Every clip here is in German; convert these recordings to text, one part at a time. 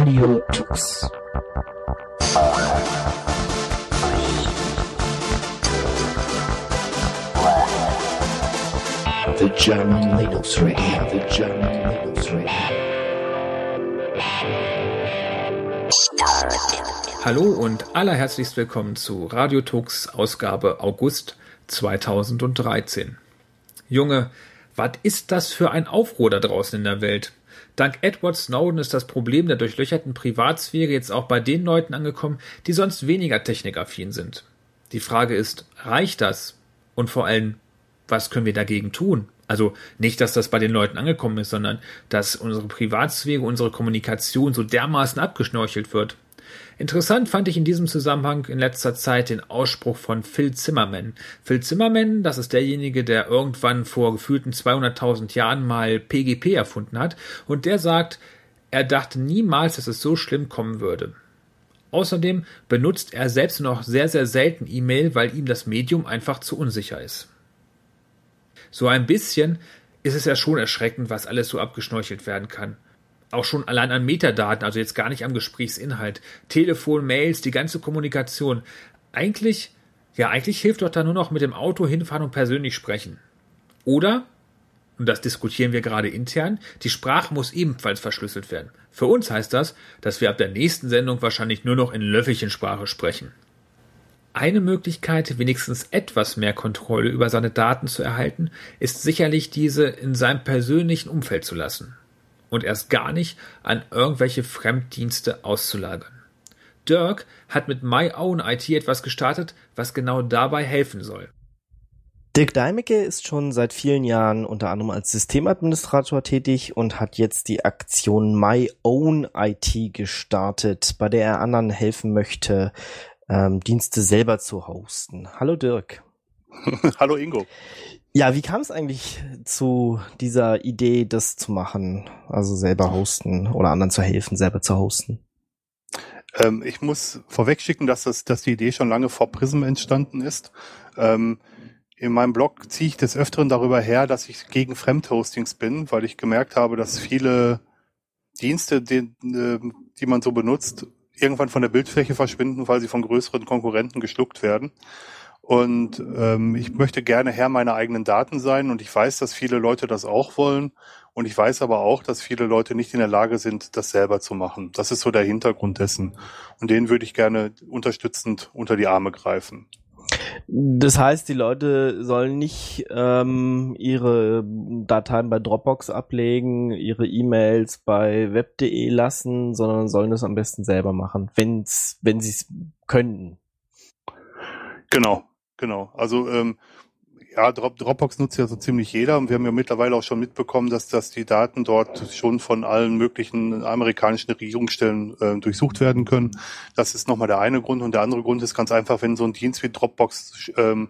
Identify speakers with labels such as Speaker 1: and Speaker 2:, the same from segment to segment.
Speaker 1: Radio Tux. The German Linux Radio, the German Linux Radio.
Speaker 2: Hallo und allerherzlichst willkommen zu Radio Tux Ausgabe August 2013. Junge, was ist das für ein Aufruhr da draußen in der Welt? Dank Edward Snowden ist das Problem der durchlöcherten Privatsphäre jetzt auch bei den Leuten angekommen, die sonst weniger technikaffin sind. Die Frage ist, reicht das? Und vor allem, was können wir dagegen tun? Also nicht, dass das bei den Leuten angekommen ist, sondern dass unsere Privatsphäre, unsere Kommunikation so dermaßen abgeschnorchelt wird. Interessant fand ich in diesem Zusammenhang in letzter Zeit den Ausspruch von Phil Zimmerman. Phil Zimmerman, das ist derjenige, der irgendwann vor gefühlten 200.000 Jahren mal PGP erfunden hat und der sagt, er dachte niemals, dass es so schlimm kommen würde. Außerdem benutzt er selbst noch sehr, sehr selten E-Mail, weil ihm das Medium einfach zu unsicher ist. So ein bisschen ist es ja schon erschreckend, was alles so abgeschnorchelt werden kann auch schon allein an Metadaten, also jetzt gar nicht am Gesprächsinhalt, Telefon, Mails, die ganze Kommunikation. Eigentlich, ja, eigentlich hilft doch da nur noch mit dem Auto hinfahren und persönlich sprechen. Oder, und das diskutieren wir gerade intern, die Sprache muss ebenfalls verschlüsselt werden. Für uns heißt das, dass wir ab der nächsten Sendung wahrscheinlich nur noch in Löffelchensprache sprechen. Eine Möglichkeit, wenigstens etwas mehr Kontrolle über seine Daten zu erhalten, ist sicherlich diese in seinem persönlichen Umfeld zu lassen und erst gar nicht an irgendwelche Fremddienste auszulagern. Dirk hat mit My Own IT etwas gestartet, was genau dabei helfen soll.
Speaker 3: Dirk Deimecke ist schon seit vielen Jahren unter anderem als Systemadministrator tätig und hat jetzt die Aktion My Own IT gestartet, bei der er anderen helfen möchte, ähm, Dienste selber zu hosten. Hallo Dirk.
Speaker 4: Hallo Ingo.
Speaker 3: Ja, wie kam es eigentlich zu dieser Idee, das zu machen? Also selber hosten oder anderen zu helfen, selber zu hosten?
Speaker 4: Ähm, ich muss vorwegschicken, dass, das, dass die Idee schon lange vor Prism entstanden ist. Ähm, in meinem Blog ziehe ich des Öfteren darüber her, dass ich gegen Fremdhostings bin, weil ich gemerkt habe, dass viele Dienste, die, ähm, die man so benutzt, irgendwann von der Bildfläche verschwinden, weil sie von größeren Konkurrenten geschluckt werden. Und ähm, ich möchte gerne Herr meiner eigenen Daten sein und ich weiß, dass viele Leute das auch wollen. Und ich weiß aber auch, dass viele Leute nicht in der Lage sind, das selber zu machen. Das ist so der Hintergrund dessen. Und den würde ich gerne unterstützend unter die Arme greifen.
Speaker 3: Das heißt, die Leute sollen nicht ähm, ihre Dateien bei Dropbox ablegen, ihre E-Mails bei web.de lassen, sondern sollen das am besten selber machen, wenn's, wenn sie es könnten.
Speaker 4: Genau, Genau. Also ähm, ja, Dropbox nutzt ja so ziemlich jeder und wir haben ja mittlerweile auch schon mitbekommen, dass, dass die Daten dort schon von allen möglichen amerikanischen Regierungsstellen äh, durchsucht werden können. Das ist nochmal der eine Grund und der andere Grund ist ganz einfach, wenn so ein Dienst wie Dropbox ähm,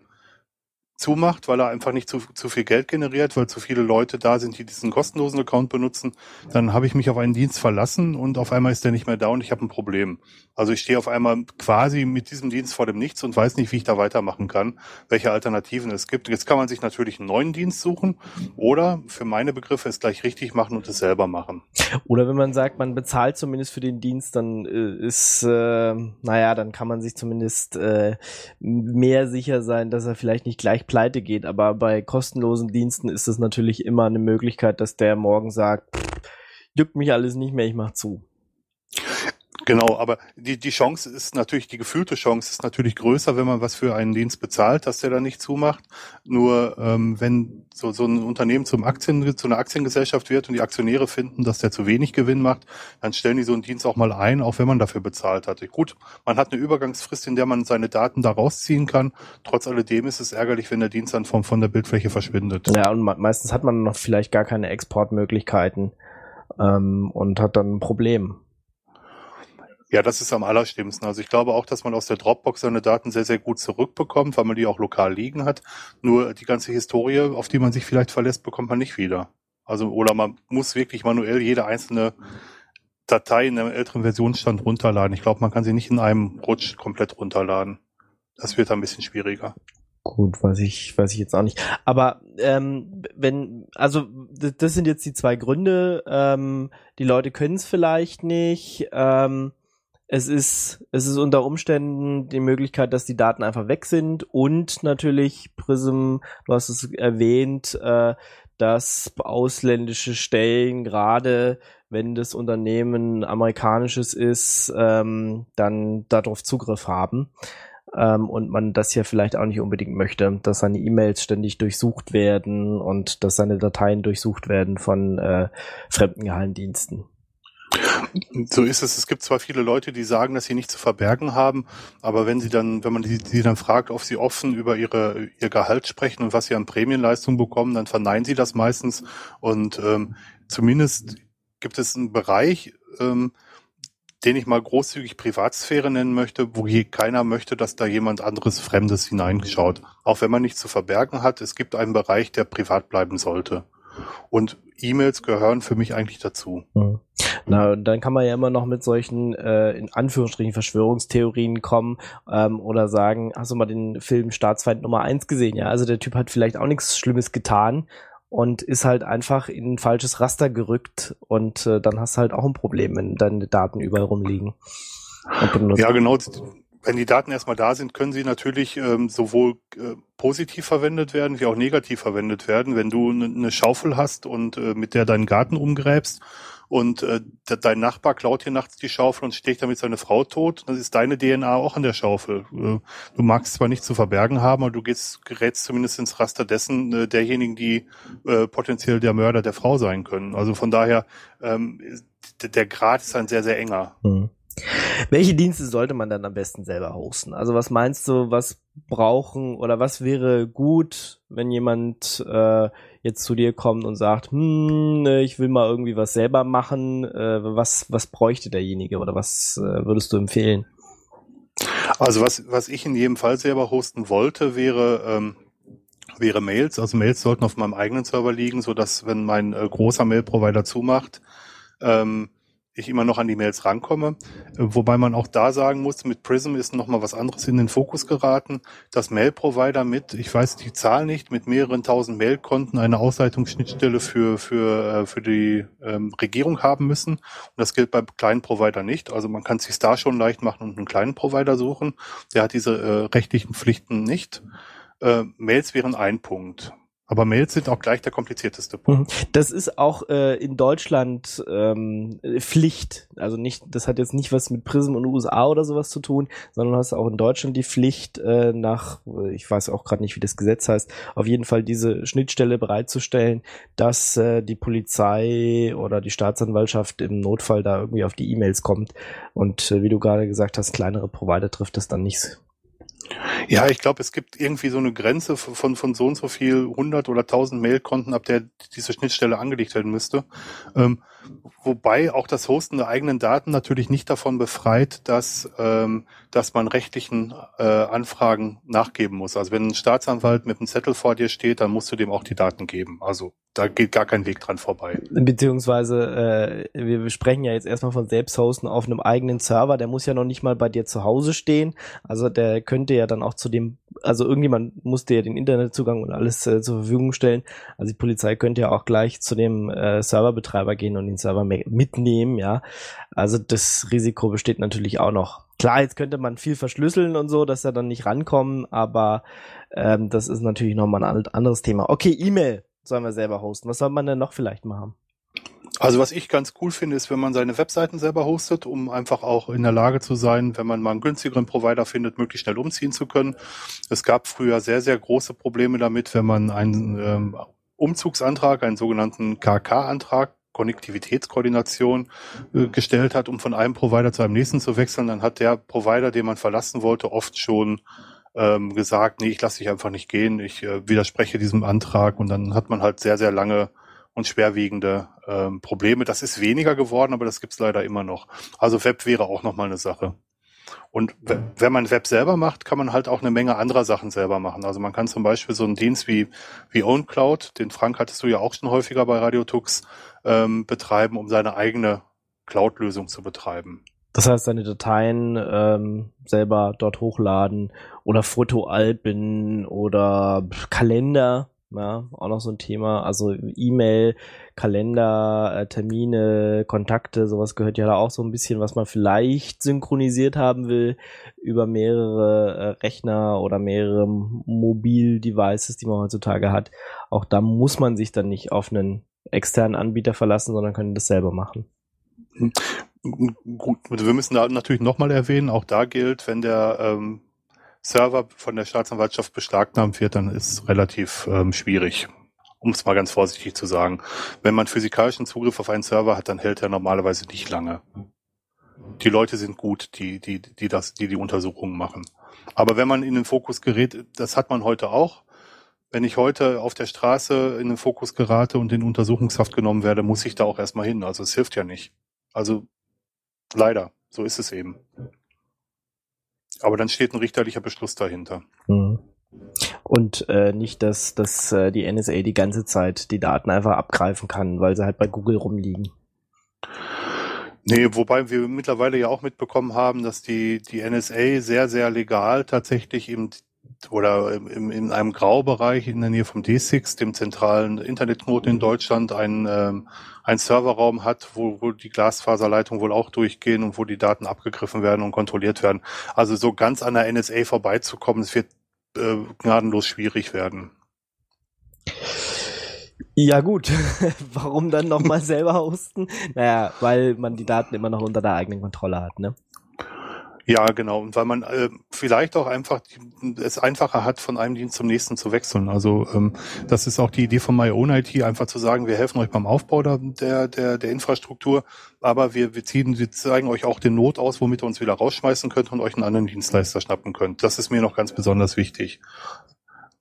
Speaker 4: zumacht, weil er einfach nicht zu, zu viel Geld generiert, weil zu viele Leute da sind, die diesen kostenlosen Account benutzen, dann habe ich mich auf einen Dienst verlassen und auf einmal ist der nicht mehr da und ich habe ein Problem. Also ich stehe auf einmal quasi mit diesem Dienst vor dem Nichts und weiß nicht, wie ich da weitermachen kann, welche Alternativen es gibt. Jetzt kann man sich natürlich einen neuen Dienst suchen oder für meine Begriffe es gleich richtig machen und es selber machen.
Speaker 3: Oder wenn man sagt, man bezahlt zumindest für den Dienst, dann äh, ist, äh, naja, dann kann man sich zumindest äh, mehr sicher sein, dass er vielleicht nicht gleich pleite geht. Aber bei kostenlosen Diensten ist es natürlich immer eine Möglichkeit, dass der morgen sagt, juckt mich alles nicht mehr, ich mach zu.
Speaker 4: Genau, aber die, die Chance ist natürlich, die gefühlte Chance ist natürlich größer, wenn man was für einen Dienst bezahlt, dass der dann nicht zumacht. Nur ähm, wenn so, so ein Unternehmen zum Aktien, zu einer Aktiengesellschaft wird und die Aktionäre finden, dass der zu wenig Gewinn macht, dann stellen die so einen Dienst auch mal ein, auch wenn man dafür bezahlt hatte. Gut, man hat eine Übergangsfrist, in der man seine Daten da rausziehen kann. Trotz alledem ist es ärgerlich, wenn der Dienst dann von, von der Bildfläche verschwindet.
Speaker 3: Ja, und meistens hat man noch vielleicht gar keine Exportmöglichkeiten ähm, und hat dann ein Problem.
Speaker 4: Ja, das ist am allerschlimmsten. Also ich glaube auch, dass man aus der Dropbox seine Daten sehr, sehr gut zurückbekommt, weil man die auch lokal liegen hat. Nur die ganze Historie, auf die man sich vielleicht verlässt, bekommt man nicht wieder. Also, oder man muss wirklich manuell jede einzelne Datei in einem älteren Versionsstand runterladen. Ich glaube, man kann sie nicht in einem Rutsch komplett runterladen. Das wird ein bisschen schwieriger.
Speaker 3: Gut, weiß ich, weiß ich jetzt auch nicht. Aber ähm, wenn, also das sind jetzt die zwei Gründe. Ähm, die Leute können es vielleicht nicht. Ähm, es ist, es ist unter Umständen die Möglichkeit, dass die Daten einfach weg sind und natürlich Prism, du hast es erwähnt, äh, dass ausländische Stellen gerade wenn das Unternehmen amerikanisches ist, ähm, dann darauf Zugriff haben ähm, und man das ja vielleicht auch nicht unbedingt möchte, dass seine E-Mails ständig durchsucht werden und dass seine Dateien durchsucht werden von äh, fremden Geheimdiensten.
Speaker 4: So ist es. Es gibt zwar viele Leute, die sagen, dass sie nichts zu verbergen haben, aber wenn sie dann, wenn man die dann fragt, ob sie offen über ihre ihr Gehalt sprechen und was sie an Prämienleistung bekommen, dann verneinen sie das meistens. Und ähm, zumindest gibt es einen Bereich, ähm, den ich mal großzügig Privatsphäre nennen möchte, wo je keiner möchte, dass da jemand anderes Fremdes hineinschaut. Auch wenn man nichts zu verbergen hat, es gibt einen Bereich, der privat bleiben sollte. Und E-Mails gehören für mich eigentlich dazu.
Speaker 3: Na, dann kann man ja immer noch mit solchen, äh, in Anführungsstrichen, Verschwörungstheorien kommen ähm, oder sagen, hast du mal den Film Staatsfeind Nummer eins gesehen? Ja, also der Typ hat vielleicht auch nichts Schlimmes getan und ist halt einfach in ein falsches Raster gerückt und äh, dann hast du halt auch ein Problem, wenn deine Daten überall rumliegen.
Speaker 4: Ja, genau. Wenn die Daten erstmal da sind, können sie natürlich ähm, sowohl äh, positiv verwendet werden, wie auch negativ verwendet werden. Wenn du eine Schaufel hast und äh, mit der deinen Garten umgräbst und äh, dein Nachbar klaut hier nachts die Schaufel und sticht damit seine Frau tot, dann ist deine DNA auch an der Schaufel. Äh, du magst zwar nicht zu verbergen haben, aber du gehst, gerätst zumindest ins Raster dessen äh, derjenigen, die äh, potenziell der Mörder der Frau sein können. Also von daher, ähm, der Grad ist ein sehr, sehr enger. Mhm.
Speaker 3: Welche Dienste sollte man dann am besten selber hosten? Also was meinst du, was brauchen oder was wäre gut, wenn jemand äh, jetzt zu dir kommt und sagt, hm, ne, ich will mal irgendwie was selber machen, äh, was, was bräuchte derjenige oder was äh, würdest du empfehlen?
Speaker 4: Also was, was ich in jedem Fall selber hosten wollte, wäre, ähm, wäre Mails. Also Mails sollten auf meinem eigenen Server liegen, so dass wenn mein äh, großer Mail-Provider zumacht, ähm, ich immer noch an die Mails rankomme. Äh, wobei man auch da sagen muss, mit Prism ist nochmal was anderes in den Fokus geraten. Das Mail-Provider mit, ich weiß die Zahl nicht, mit mehreren tausend Mailkonten eine Ausleitungsschnittstelle für, für, äh, für die ähm, Regierung haben müssen. Und das gilt bei kleinen Provider nicht. Also man kann es sich da schon leicht machen und einen kleinen Provider suchen. Der hat diese äh, rechtlichen Pflichten nicht. Äh, Mails wären ein Punkt. Aber Mails sind auch gleich der komplizierteste Punkt.
Speaker 3: Mhm. Das ist auch äh, in Deutschland ähm, Pflicht. Also nicht, das hat jetzt nicht was mit Prism und USA oder sowas zu tun, sondern hast auch in Deutschland die Pflicht äh, nach, ich weiß auch gerade nicht, wie das Gesetz heißt, auf jeden Fall diese Schnittstelle bereitzustellen, dass äh, die Polizei oder die Staatsanwaltschaft im Notfall da irgendwie auf die E-Mails kommt. Und äh, wie du gerade gesagt hast, kleinere Provider trifft das dann nicht
Speaker 4: ja, ich glaube, es gibt irgendwie so eine Grenze von, von so und so viel 100 oder 1000 Mailkonten, ab der diese Schnittstelle angelegt werden müsste. Ähm, wobei auch das Hosten der eigenen Daten natürlich nicht davon befreit, dass, ähm, dass man rechtlichen äh, Anfragen nachgeben muss. Also wenn ein Staatsanwalt mit einem Zettel vor dir steht, dann musst du dem auch die Daten geben. Also da geht gar kein Weg dran vorbei.
Speaker 3: Beziehungsweise, äh, wir sprechen ja jetzt erstmal von Selbsthosten auf einem eigenen Server, der muss ja noch nicht mal bei dir zu Hause stehen. Also der könnte ja dann auch zu dem, also irgendjemand musste ja den Internetzugang und alles äh, zur Verfügung stellen. Also die Polizei könnte ja auch gleich zu dem äh, Serverbetreiber gehen und den Server mitnehmen, ja. Also das Risiko besteht natürlich auch noch. Klar, jetzt könnte man viel verschlüsseln und so, dass er dann nicht rankommen, aber ähm, das ist natürlich nochmal ein anderes Thema. Okay, E-Mail sollen wir selber hosten. Was soll man denn noch vielleicht machen?
Speaker 4: Also was ich ganz cool finde, ist, wenn man seine Webseiten selber hostet, um einfach auch in der Lage zu sein, wenn man mal einen günstigeren Provider findet, möglichst schnell umziehen zu können. Es gab früher sehr, sehr große Probleme damit, wenn man einen ähm, Umzugsantrag, einen sogenannten KK-Antrag, Konnektivitätskoordination äh, gestellt hat, um von einem Provider zu einem nächsten zu wechseln, dann hat der Provider, den man verlassen wollte, oft schon ähm, gesagt, nee, ich lasse dich einfach nicht gehen, ich äh, widerspreche diesem Antrag und dann hat man halt sehr, sehr lange und schwerwiegende ähm, Probleme. Das ist weniger geworden, aber das gibt's leider immer noch. Also Web wäre auch nochmal eine Sache. Und wenn man Web selber macht, kann man halt auch eine Menge anderer Sachen selber machen. Also man kann zum Beispiel so einen Dienst wie, wie OwnCloud, den Frank hattest du ja auch schon häufiger bei Radiotux, ähm, betreiben, um seine eigene Cloud-Lösung zu betreiben.
Speaker 3: Das heißt, seine Dateien ähm, selber dort hochladen oder Fotoalben oder Kalender, ja, auch noch so ein Thema. Also E-Mail, Kalender, äh, Termine, Kontakte, sowas gehört ja da auch so ein bisschen, was man vielleicht synchronisiert haben will über mehrere äh, Rechner oder mehrere Mobil-Devices, die man heutzutage hat. Auch da muss man sich dann nicht auf einen externen Anbieter verlassen, sondern können das selber machen.
Speaker 4: Gut, wir müssen da natürlich nochmal erwähnen, auch da gilt, wenn der ähm, Server von der Staatsanwaltschaft beschlagnahmt wird, dann ist relativ ähm, schwierig, um es mal ganz vorsichtig zu sagen. Wenn man physikalischen Zugriff auf einen Server hat, dann hält er normalerweise nicht lange. Die Leute sind gut, die, die, die das, die die Untersuchungen machen. Aber wenn man in den Fokus gerät, das hat man heute auch. Wenn ich heute auf der Straße in den Fokus gerate und in Untersuchungshaft genommen werde, muss ich da auch erstmal hin. Also es hilft ja nicht. Also leider, so ist es eben. Aber dann steht ein richterlicher Beschluss dahinter.
Speaker 3: Mhm. Und äh, nicht, dass, dass äh, die NSA die ganze Zeit die Daten einfach abgreifen kann, weil sie halt bei Google rumliegen.
Speaker 4: Nee, wobei wir mittlerweile ja auch mitbekommen haben, dass die, die NSA sehr, sehr legal tatsächlich oder im, in einem Graubereich in der Nähe vom D6, dem zentralen Internetknoten in Deutschland, einen, ähm, einen Serverraum hat, wo, wo die Glasfaserleitungen wohl auch durchgehen und wo die Daten abgegriffen werden und kontrolliert werden. Also so ganz an der NSA vorbeizukommen, es wird äh, gnadenlos schwierig werden.
Speaker 3: Ja gut, warum dann nochmal selber hosten? Naja, weil man die Daten immer noch unter der eigenen Kontrolle hat, ne?
Speaker 4: Ja, genau. Und weil man äh, vielleicht auch einfach die, es einfacher hat, von einem Dienst zum nächsten zu wechseln. Also ähm, das ist auch die Idee von My Own IT, einfach zu sagen, wir helfen euch beim Aufbau der, der, der Infrastruktur, aber wir, wir ziehen, wir zeigen euch auch den Not aus, womit ihr uns wieder rausschmeißen könnt und euch einen anderen Dienstleister schnappen könnt. Das ist mir noch ganz besonders wichtig.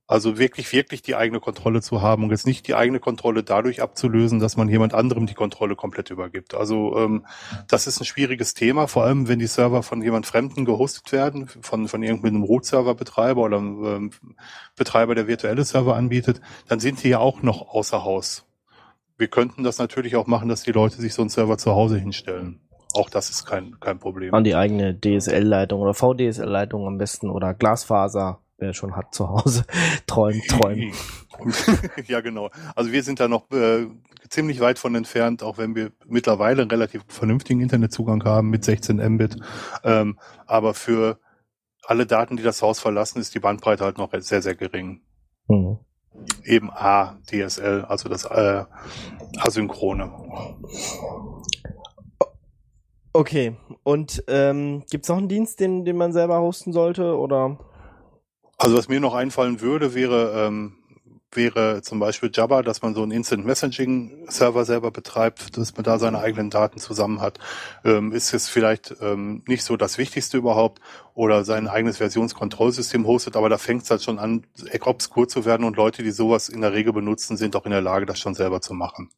Speaker 4: Also wirklich, wirklich die eigene Kontrolle zu haben und jetzt nicht die eigene Kontrolle dadurch abzulösen, dass man jemand anderem die Kontrolle komplett übergibt. Also ähm, das ist ein schwieriges Thema, vor allem wenn die Server von jemand Fremden gehostet werden, von, von irgendeinem Root-Server-Betreiber oder ähm, Betreiber, der virtuelle Server anbietet, dann sind die ja auch noch außer Haus. Wir könnten das natürlich auch machen, dass die Leute sich so einen Server zu Hause hinstellen. Auch das ist kein, kein Problem.
Speaker 3: An die eigene DSL-Leitung oder VDSL-Leitung am besten oder Glasfaser wer schon hat zu Hause, träumt, träumt.
Speaker 4: ja, genau. Also wir sind da noch äh, ziemlich weit von entfernt, auch wenn wir mittlerweile einen relativ vernünftigen Internetzugang haben mit 16 Mbit. Ähm, aber für alle Daten, die das Haus verlassen, ist die Bandbreite halt noch sehr, sehr gering. Mhm. Eben A, DSL, also das äh, Asynchrone.
Speaker 3: Okay, und ähm, gibt es noch einen Dienst, den, den man selber hosten sollte, oder?
Speaker 4: Also was mir noch einfallen würde, wäre, ähm, wäre zum Beispiel Jabba, dass man so einen Instant Messaging Server selber betreibt, dass man da seine eigenen Daten zusammen hat. Ähm, ist es vielleicht ähm, nicht so das Wichtigste überhaupt oder sein eigenes Versionskontrollsystem hostet, aber da fängt es halt schon an, obskur zu werden und Leute, die sowas in der Regel benutzen, sind auch in der Lage, das schon selber zu machen.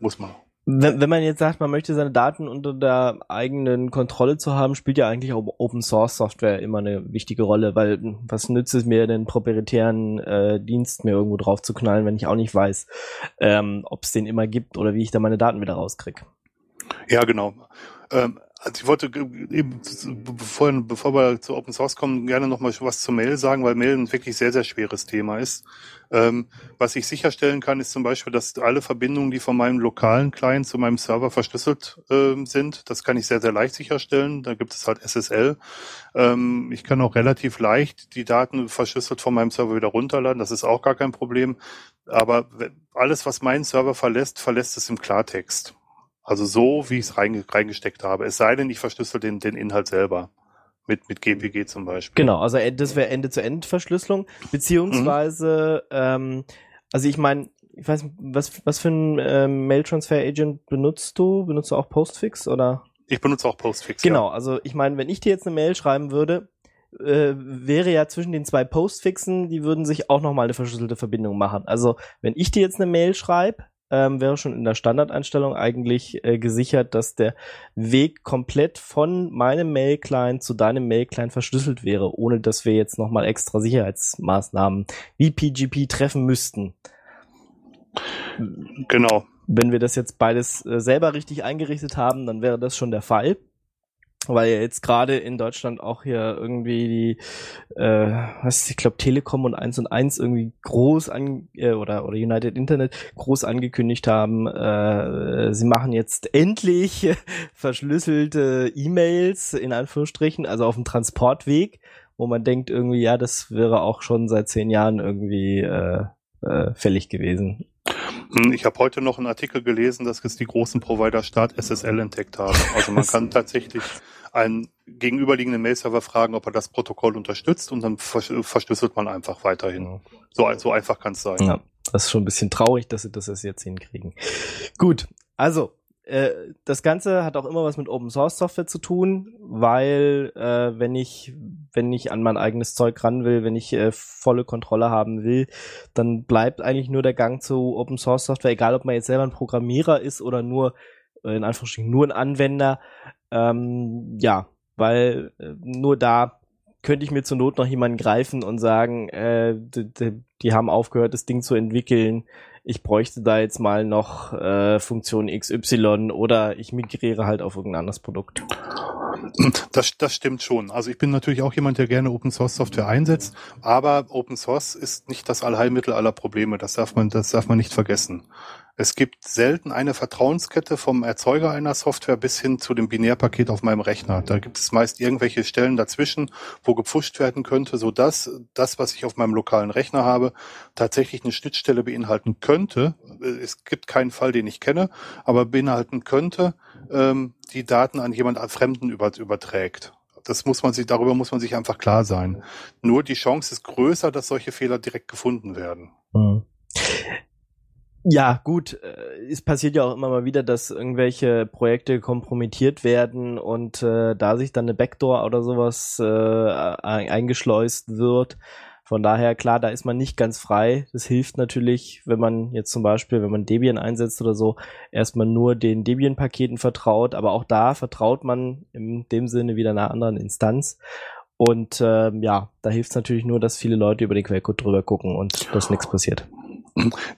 Speaker 4: Muss man.
Speaker 3: Wenn, wenn man jetzt sagt, man möchte seine Daten unter der eigenen Kontrolle zu haben, spielt ja eigentlich auch Open Source Software immer eine wichtige Rolle, weil was nützt es mir, den proprietären äh, Dienst mir irgendwo drauf zu knallen, wenn ich auch nicht weiß, ähm, ob es den immer gibt oder wie ich da meine Daten wieder rauskriege.
Speaker 4: Ja, genau. Ähm, also ich wollte eben, bevor, bevor wir zu Open Source kommen, gerne noch mal was zu Mail sagen, weil Mail ein wirklich sehr, sehr schweres Thema ist. Ähm, was ich sicherstellen kann, ist zum Beispiel, dass alle Verbindungen, die von meinem lokalen Client zu meinem Server verschlüsselt äh, sind, das kann ich sehr, sehr leicht sicherstellen. Da gibt es halt SSL. Ähm, ich kann auch relativ leicht die Daten verschlüsselt von meinem Server wieder runterladen. Das ist auch gar kein Problem. Aber alles, was meinen Server verlässt, verlässt es im Klartext. Also so, wie ich es reingesteckt habe. Es sei denn, ich verschlüssel den, den Inhalt selber. Mit, mit GPG zum Beispiel.
Speaker 3: Genau, also das wäre Ende-zu-Ende-Verschlüsselung. Beziehungsweise, mhm. ähm, also ich meine, ich weiß nicht, was, was für ein ähm, Mail-Transfer-Agent benutzt du? Benutzt du auch Postfix oder?
Speaker 4: Ich benutze auch Postfix.
Speaker 3: Genau, ja. also ich meine, wenn ich dir jetzt eine Mail schreiben würde, äh, wäre ja zwischen den zwei Postfixen, die würden sich auch nochmal eine verschlüsselte Verbindung machen. Also wenn ich dir jetzt eine Mail schreibe, ähm, wäre schon in der Standardeinstellung eigentlich äh, gesichert, dass der Weg komplett von meinem Mail-Client zu deinem Mail-Client verschlüsselt wäre, ohne dass wir jetzt nochmal extra Sicherheitsmaßnahmen wie PGP treffen müssten.
Speaker 4: Genau.
Speaker 3: Wenn wir das jetzt beides äh, selber richtig eingerichtet haben, dann wäre das schon der Fall. Weil ja jetzt gerade in Deutschland auch hier irgendwie die, äh, was ich glaube Telekom und 1 und 1 irgendwie groß an äh, oder oder United Internet groß angekündigt haben, äh, sie machen jetzt endlich verschlüsselte E-Mails in Anführungsstrichen, also auf dem Transportweg, wo man denkt irgendwie, ja, das wäre auch schon seit zehn Jahren irgendwie äh, äh, fällig gewesen.
Speaker 4: Hm, ich habe heute noch einen Artikel gelesen, dass es die großen Provider Start SSL entdeckt haben. Also man kann tatsächlich einen gegenüberliegenden Mail-Server fragen, ob er das Protokoll unterstützt und dann verschlüsselt man einfach weiterhin. So, so einfach kann es sein.
Speaker 3: Ja, das ist schon ein bisschen traurig, dass sie das jetzt hinkriegen. Gut, also äh, das Ganze hat auch immer was mit Open Source Software zu tun, weil äh, wenn ich wenn ich an mein eigenes Zeug ran will, wenn ich äh, volle Kontrolle haben will, dann bleibt eigentlich nur der Gang zu Open Source Software, egal ob man jetzt selber ein Programmierer ist oder nur äh, in Anführungsstrichen nur ein Anwender. Ähm, ja, weil äh, nur da könnte ich mir zur Not noch jemanden greifen und sagen, äh, die, die haben aufgehört, das Ding zu entwickeln ich bräuchte da jetzt mal noch äh, Funktion XY oder ich migriere halt auf irgendein anderes Produkt.
Speaker 4: Das, das stimmt schon. Also ich bin natürlich auch jemand, der gerne Open Source Software einsetzt, aber Open Source ist nicht das Allheilmittel aller Probleme. Das darf man, das darf man nicht vergessen. Es gibt selten eine Vertrauenskette vom Erzeuger einer Software bis hin zu dem Binärpaket auf meinem Rechner. Da gibt es meist irgendwelche Stellen dazwischen, wo gepfuscht werden könnte, so dass das, was ich auf meinem lokalen Rechner habe, tatsächlich eine Schnittstelle beinhalten könnte. Es gibt keinen Fall, den ich kenne, aber beinhalten könnte, ähm, die Daten an jemand Fremden über, überträgt. Das muss man sich, darüber muss man sich einfach klar sein. Nur die Chance ist größer, dass solche Fehler direkt gefunden werden.
Speaker 3: Ja, gut, äh, es passiert ja auch immer mal wieder, dass irgendwelche Projekte kompromittiert werden und äh, da sich dann eine Backdoor oder sowas äh, eingeschleust wird. Von daher, klar, da ist man nicht ganz frei. Das hilft natürlich, wenn man jetzt zum Beispiel, wenn man Debian einsetzt oder so, erstmal nur den Debian-Paketen vertraut, aber auch da vertraut man in dem Sinne wieder einer anderen Instanz. Und ähm, ja, da hilft es natürlich nur, dass viele Leute über den Quellcode drüber gucken und dass nichts passiert.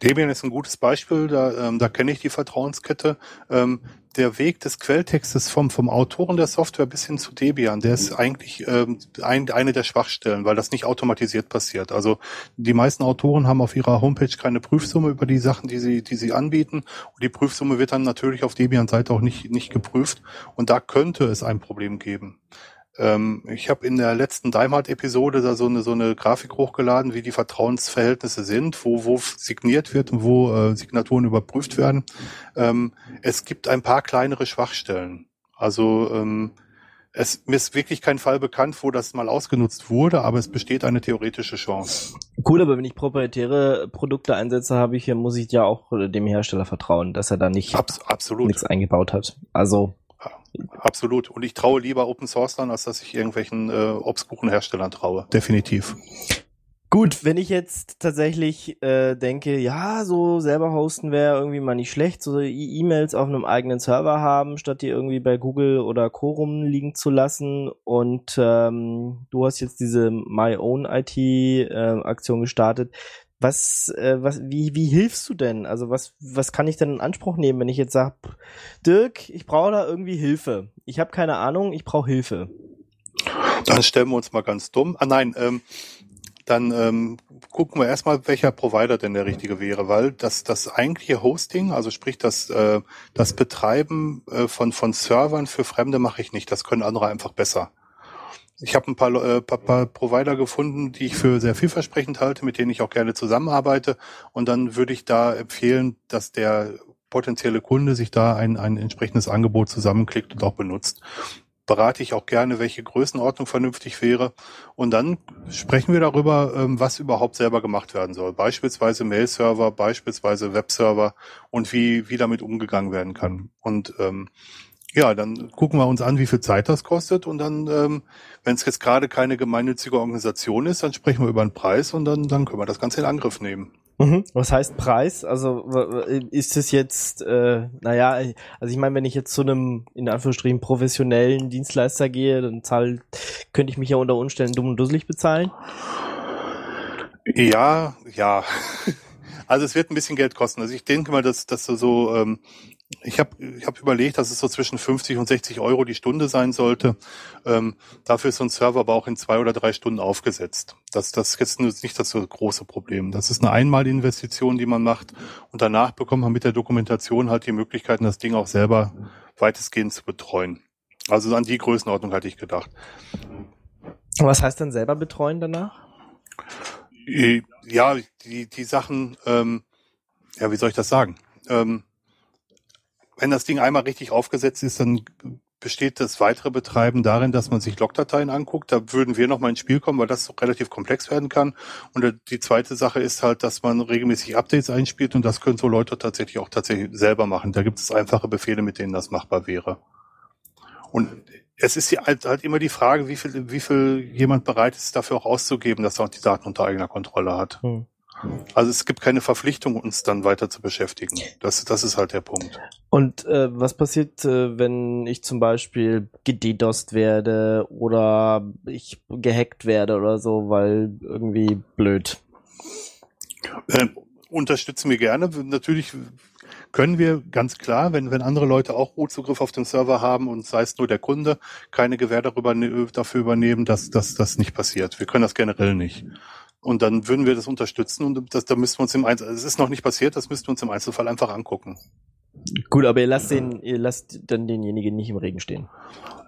Speaker 4: Debian ist ein gutes Beispiel, da, ähm, da kenne ich die Vertrauenskette. Ähm, der Weg des Quelltextes vom, vom Autoren der Software bis hin zu Debian, der ist eigentlich ähm, ein, eine der Schwachstellen, weil das nicht automatisiert passiert. Also die meisten Autoren haben auf ihrer Homepage keine Prüfsumme über die Sachen, die sie, die sie anbieten. Und die Prüfsumme wird dann natürlich auf Debian-Seite auch nicht, nicht geprüft. Und da könnte es ein Problem geben. Ähm, ich habe in der letzten Daimart-Episode da so eine, so eine Grafik hochgeladen, wie die Vertrauensverhältnisse sind, wo, wo signiert wird und wo äh, Signaturen überprüft werden. Ähm, es gibt ein paar kleinere Schwachstellen. Also ähm, es mir ist wirklich kein Fall bekannt, wo das mal ausgenutzt wurde, aber es besteht eine theoretische Chance.
Speaker 3: Cool, aber wenn ich proprietäre Produkte einsetze, habe ich, muss ich ja auch dem Hersteller vertrauen, dass er da nicht
Speaker 4: Abs absolut.
Speaker 3: nichts eingebaut hat. Also
Speaker 4: Absolut. Und ich traue lieber Open Source dann, als dass ich irgendwelchen äh, obskuren traue. Definitiv.
Speaker 3: Gut, wenn ich jetzt tatsächlich äh, denke, ja, so selber hosten wäre irgendwie mal nicht schlecht, so e- E-Mails auf einem eigenen Server haben, statt die irgendwie bei Google oder Quorum liegen zu lassen. Und ähm, du hast jetzt diese My Own IT äh, gestartet. Was, äh, was, wie, wie hilfst du denn? Also was, was kann ich denn in Anspruch nehmen, wenn ich jetzt sage, Dirk, ich brauche da irgendwie Hilfe. Ich habe keine Ahnung, ich brauche Hilfe.
Speaker 4: Dann stellen wir uns mal ganz dumm. Ah nein, ähm, dann ähm, gucken wir erstmal, welcher Provider denn der richtige wäre, weil das, das eigentliche Hosting, also sprich das, äh, das Betreiben äh, von, von Servern für Fremde mache ich nicht. Das können andere einfach besser. Ich habe ein paar, äh, paar, paar Provider gefunden, die ich für sehr vielversprechend halte, mit denen ich auch gerne zusammenarbeite. Und dann würde ich da empfehlen, dass der potenzielle Kunde sich da ein, ein entsprechendes Angebot zusammenklickt und auch benutzt. Berate ich auch gerne, welche Größenordnung vernünftig wäre. Und dann sprechen wir darüber, ähm, was überhaupt selber gemacht werden soll. Beispielsweise Mail-Server, beispielsweise Webserver und wie, wie damit umgegangen werden kann. Und ähm, ja, dann gucken wir uns an, wie viel Zeit das kostet und dann, ähm, wenn es jetzt gerade keine gemeinnützige Organisation ist, dann sprechen wir über einen Preis und dann, dann können wir das Ganze in Angriff nehmen.
Speaker 3: Mhm. Was heißt Preis? Also ist es jetzt, äh, naja, also ich meine, wenn ich jetzt zu einem in Anführungsstrichen professionellen Dienstleister gehe, dann zahl, könnte ich mich ja unter Umständen dumm und dusselig bezahlen.
Speaker 4: Ja, ja. Also es wird ein bisschen Geld kosten. Also ich denke mal, dass, dass so ähm, Ich habe ich hab überlegt, dass es so zwischen 50 und 60 Euro die Stunde sein sollte. Ähm, dafür ist so ein Server aber auch in zwei oder drei Stunden aufgesetzt. Das, das ist jetzt nicht das so große Problem. Das ist eine Einmalinvestition, die man macht. Und danach bekommt man mit der Dokumentation halt die Möglichkeiten, das Ding auch selber weitestgehend zu betreuen. Also an die Größenordnung hatte ich gedacht.
Speaker 3: Was heißt denn selber betreuen danach?
Speaker 4: Äh, ja, die, die Sachen, ähm, ja, wie soll ich das sagen? Ähm, wenn das Ding einmal richtig aufgesetzt ist, dann besteht das weitere Betreiben darin, dass man sich Logdateien anguckt. Da würden wir nochmal ins Spiel kommen, weil das relativ komplex werden kann. Und die zweite Sache ist halt, dass man regelmäßig Updates einspielt und das können so Leute tatsächlich auch tatsächlich selber machen. Da gibt es einfache Befehle, mit denen das machbar wäre. Und es ist halt, halt immer die Frage, wie viel, wie viel jemand bereit ist, dafür auch auszugeben, dass er auch die Daten unter eigener Kontrolle hat. Hm. Also es gibt keine Verpflichtung, uns dann weiter zu beschäftigen. Das, das ist halt der Punkt.
Speaker 3: Und äh, was passiert, äh, wenn ich zum Beispiel gededost werde oder ich gehackt werde oder so, weil irgendwie blöd?
Speaker 4: Äh, unterstützen wir gerne. Natürlich können wir ganz klar, wenn, wenn andere Leute auch Root-Zugriff auf den Server haben und sei es nur der Kunde, keine Gewähr darüber, ne, dafür übernehmen, dass, dass das nicht passiert. Wir können das generell nicht. Und dann würden wir das unterstützen und das, da müssten wir uns im Einzelfall, es ist noch nicht passiert, das müssten wir uns im Einzelfall einfach angucken.
Speaker 3: Gut, aber ihr lasst den, ihr lasst dann denjenigen nicht im Regen stehen.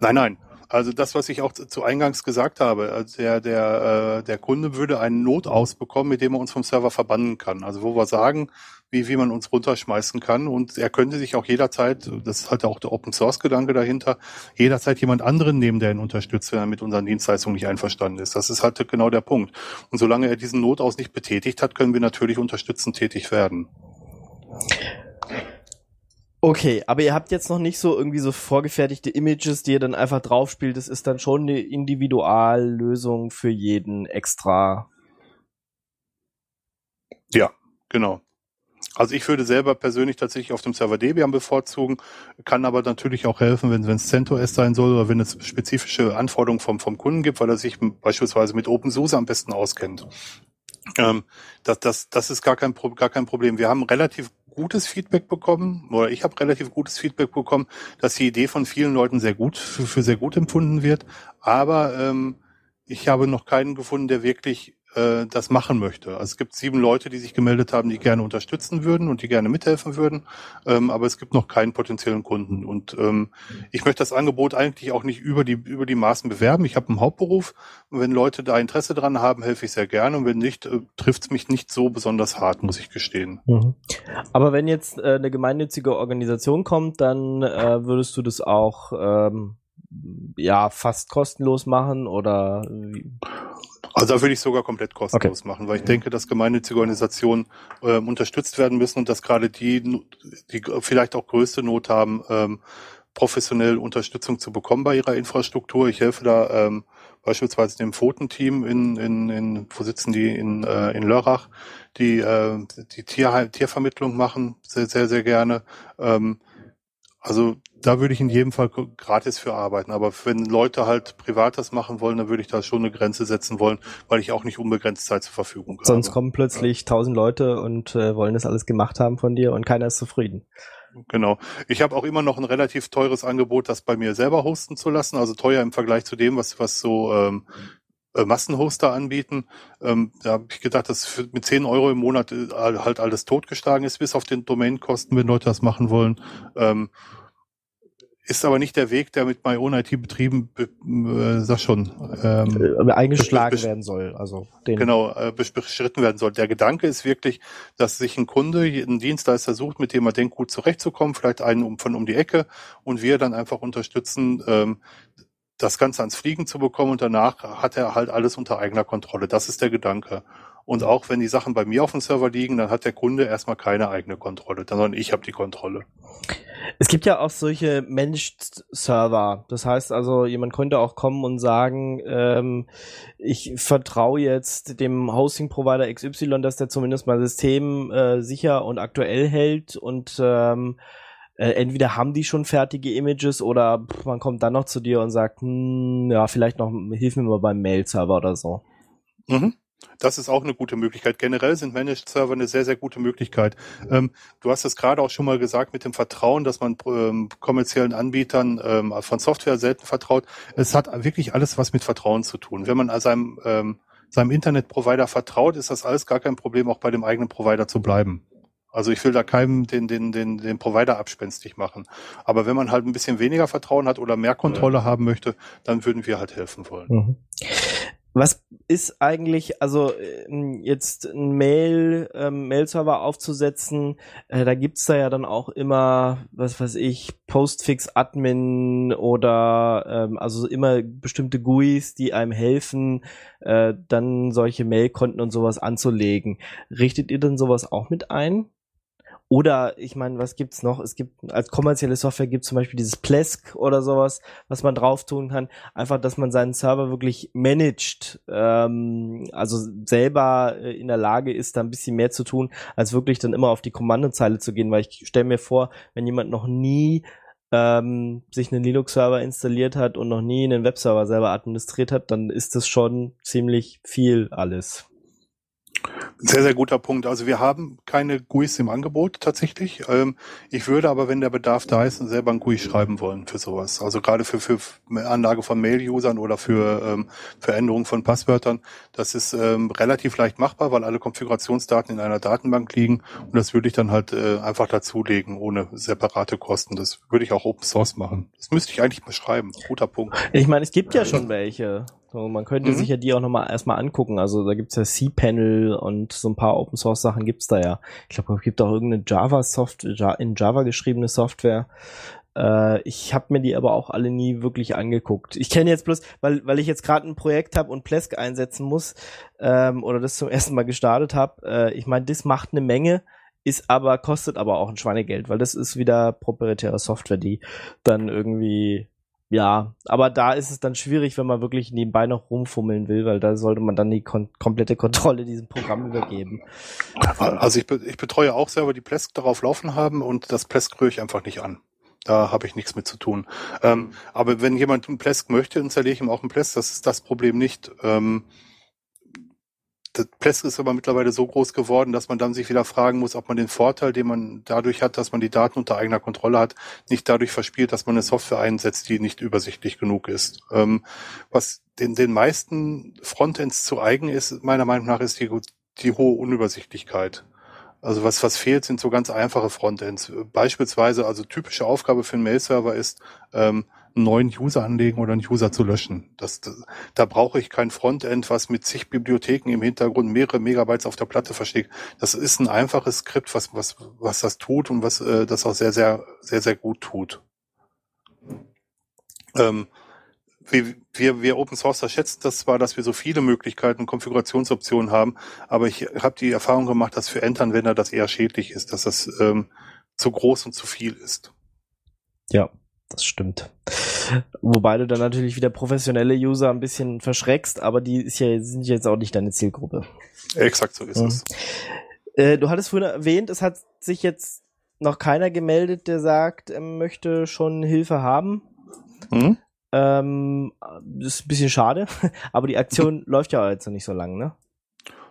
Speaker 4: Nein, nein. Also das, was ich auch zu Eingangs gesagt habe, also der, der, äh, der Kunde würde einen Notaus bekommen, mit dem er uns vom Server verbannen kann. Also wo wir sagen, wie, wie man uns runterschmeißen kann. Und er könnte sich auch jederzeit, das ist halt auch der Open Source Gedanke dahinter, jederzeit jemand anderen nehmen, der ihn unterstützt, wenn er mit unseren Dienstleistungen nicht einverstanden ist. Das ist halt genau der Punkt. Und solange er diesen Notaus nicht betätigt hat, können wir natürlich unterstützend tätig werden.
Speaker 3: Okay, aber ihr habt jetzt noch nicht so irgendwie so vorgefertigte Images, die ihr dann einfach draufspielt. Das ist dann schon eine Individuallösung für jeden extra.
Speaker 4: Ja, genau. Also ich würde selber persönlich tatsächlich auf dem Server Debian bevorzugen, kann aber natürlich auch helfen, wenn es CentOS sein soll oder wenn es spezifische Anforderungen vom, vom Kunden gibt, weil er sich beispielsweise mit OpenSUSE am besten auskennt. Ähm, das, das, das ist gar kein, gar kein Problem. Wir haben relativ gutes Feedback bekommen, oder ich habe relativ gutes Feedback bekommen, dass die Idee von vielen Leuten sehr gut, für, für sehr gut empfunden wird. Aber ähm, ich habe noch keinen gefunden, der wirklich äh, das machen möchte. Also es gibt sieben Leute, die sich gemeldet haben, die gerne unterstützen würden und die gerne mithelfen würden, ähm, aber es gibt noch keinen potenziellen Kunden. Und ähm, ich möchte das Angebot eigentlich auch nicht über die über die Maßen bewerben. Ich habe einen Hauptberuf und wenn Leute da Interesse dran haben, helfe ich sehr gerne und wenn nicht, äh, trifft es mich nicht so besonders hart, muss ich gestehen. Mhm.
Speaker 3: Aber wenn jetzt äh, eine gemeinnützige Organisation kommt, dann äh, würdest du das auch ähm, ja fast kostenlos machen oder wie?
Speaker 4: Also da würde ich sogar komplett kostenlos okay. machen, weil ich denke, dass gemeinnützige Organisationen äh, unterstützt werden müssen und dass gerade die, die vielleicht auch größte Not haben, ähm, professionell Unterstützung zu bekommen bei ihrer Infrastruktur. Ich helfe da ähm, beispielsweise dem Pfotenteam in, in, in, wo sitzen die, in, äh, in Lörrach, die äh, die Tier, Tiervermittlung machen, sehr, sehr, sehr gerne. Ähm, also da würde ich in jedem Fall gratis für arbeiten. Aber wenn Leute halt privat das machen wollen, dann würde ich da schon eine Grenze setzen wollen, weil ich auch nicht unbegrenzt Zeit zur Verfügung
Speaker 3: habe. Sonst kommen plötzlich tausend Leute und äh, wollen das alles gemacht haben von dir und keiner ist zufrieden.
Speaker 4: Genau. Ich habe auch immer noch ein relativ teures Angebot, das bei mir selber hosten zu lassen. Also teuer im Vergleich zu dem, was, was so ähm, äh, Massenhoster anbieten. Ähm, da habe ich gedacht, dass mit 10 Euro im Monat äh, halt alles totgeschlagen ist, bis auf den Domainkosten, wenn Leute das machen wollen. Ähm, ist aber nicht der Weg, der mit My Own IT betrieben, äh, sag schon,
Speaker 3: ähm, eingeschlagen werden soll. Also
Speaker 4: den genau äh, beschritten werden soll. Der Gedanke ist wirklich, dass sich ein Kunde einen Dienstleister sucht, mit dem er denkt, gut zurechtzukommen, vielleicht einen um, von um die Ecke und wir dann einfach unterstützen, ähm, das Ganze ans Fliegen zu bekommen und danach hat er halt alles unter eigener Kontrolle. Das ist der Gedanke. Und auch wenn die Sachen bei mir auf dem Server liegen, dann hat der Kunde erstmal keine eigene Kontrolle, sondern ich habe die Kontrolle.
Speaker 3: Es gibt ja auch solche Managed Server. Das heißt also, jemand könnte auch kommen und sagen, ähm, ich vertraue jetzt dem Hosting Provider XY, dass der zumindest mal System äh, sicher und aktuell hält und ähm, äh, entweder haben die schon fertige Images oder pff, man kommt dann noch zu dir und sagt, hm, ja, vielleicht noch, hilf mir mal beim Mail-Server oder so.
Speaker 4: Mhm. Das ist auch eine gute Möglichkeit. Generell sind Managed Server eine sehr, sehr gute Möglichkeit. Ähm, du hast es gerade auch schon mal gesagt mit dem Vertrauen, dass man ähm, kommerziellen Anbietern ähm, von Software selten vertraut. Es hat wirklich alles was mit Vertrauen zu tun. Wenn man seinem, ähm, seinem Internetprovider vertraut, ist das alles gar kein Problem, auch bei dem eigenen Provider zu bleiben. Also ich will da keinem den, den, den, den Provider abspenstig machen. Aber wenn man halt ein bisschen weniger Vertrauen hat oder mehr Kontrolle ja. haben möchte, dann würden wir halt helfen wollen. Mhm.
Speaker 3: Was ist eigentlich, also ähm, jetzt ein Mail, ähm, Mail-Server aufzusetzen, äh, da gibt's da ja dann auch immer, was weiß ich, Postfix-Admin oder ähm, also immer bestimmte GUIs, die einem helfen, äh, dann solche Mail-Konten und sowas anzulegen. Richtet ihr denn sowas auch mit ein? Oder ich meine, was gibt's noch? Es gibt als kommerzielle Software gibt zum Beispiel dieses Plesk oder sowas, was man drauf tun kann. Einfach, dass man seinen Server wirklich managt, ähm, also selber äh, in der Lage ist, da ein bisschen mehr zu tun, als wirklich dann immer auf die Kommandozeile zu gehen. Weil ich stelle mir vor, wenn jemand noch nie ähm, sich einen Linux-Server installiert hat und noch nie einen Webserver selber administriert hat, dann ist das schon ziemlich viel alles.
Speaker 4: Sehr, sehr guter Punkt. Also wir haben keine GUIs im Angebot tatsächlich. Ähm, ich würde aber, wenn der Bedarf da ist, selber ein GUI schreiben wollen für sowas. Also gerade für, für Anlage von Mail-Usern oder für, ähm, für Änderungen von Passwörtern. Das ist ähm, relativ leicht machbar, weil alle Konfigurationsdaten in einer Datenbank liegen. Und das würde ich dann halt äh, einfach dazulegen, ohne separate Kosten. Das würde ich auch Open Source machen. Das müsste ich eigentlich beschreiben. Guter Punkt.
Speaker 3: Ich meine, es gibt ja schon welche. So, man könnte mhm. sich ja die auch nochmal erstmal angucken. Also da gibt's ja cPanel und so ein paar Open Source Sachen gibt's da ja. Ich glaube, es gibt auch irgendeine Java Software, in Java geschriebene Software. Äh, ich habe mir die aber auch alle nie wirklich angeguckt. Ich kenne jetzt bloß, weil, weil ich jetzt gerade ein Projekt habe und Plesk einsetzen muss ähm, oder das zum ersten Mal gestartet habe. Äh, ich meine, das macht eine Menge ist aber, kostet aber auch ein Schweinegeld, weil das ist wieder proprietäre Software, die dann irgendwie ja, aber da ist es dann schwierig, wenn man wirklich nebenbei noch rumfummeln will, weil da sollte man dann die kon komplette Kontrolle diesem Programm übergeben.
Speaker 4: Also ich, be ich betreue auch selber die Plesk darauf laufen haben und das Plesk rühre ich einfach nicht an. Da habe ich nichts mit zu tun. Ähm, aber wenn jemand einen Plesk möchte, installiere ich ihm auch einen Plesk. Das ist das Problem nicht. Ähm, das Plesk ist aber mittlerweile so groß geworden, dass man dann sich wieder fragen muss, ob man den Vorteil, den man dadurch hat, dass man die Daten unter eigener Kontrolle hat, nicht dadurch verspielt, dass man eine Software einsetzt, die nicht übersichtlich genug ist. Ähm, was den, den meisten Frontends zu eigen ist, meiner Meinung nach, ist die, die hohe Unübersichtlichkeit. Also was, was fehlt, sind so ganz einfache Frontends. Beispielsweise, also typische Aufgabe für einen Mail-Server ist, ähm, einen neuen User anlegen oder einen User zu löschen. Das, das, da brauche ich kein Frontend, was mit zig Bibliotheken im Hintergrund mehrere Megabytes auf der Platte versteckt. Das ist ein einfaches Skript, was, was, was das tut und was äh, das auch sehr, sehr, sehr, sehr gut tut. Ähm, wir, wir, wir Open Sourcer schätzen das zwar, dass wir so viele Möglichkeiten, Konfigurationsoptionen haben, aber ich habe die Erfahrung gemacht, dass für Endanwender das eher schädlich ist, dass das ähm, zu groß und zu viel ist.
Speaker 3: Ja, das stimmt. Wobei du dann natürlich wieder professionelle User ein bisschen verschreckst, aber die ja, sind jetzt auch nicht deine Zielgruppe.
Speaker 4: Exakt so ist mhm. es.
Speaker 3: Äh, du hattest vorhin erwähnt, es hat sich jetzt noch keiner gemeldet, der sagt, er möchte schon Hilfe haben. Mhm. Ähm, das ist ein bisschen schade, aber die Aktion läuft ja jetzt noch nicht so lang, ne?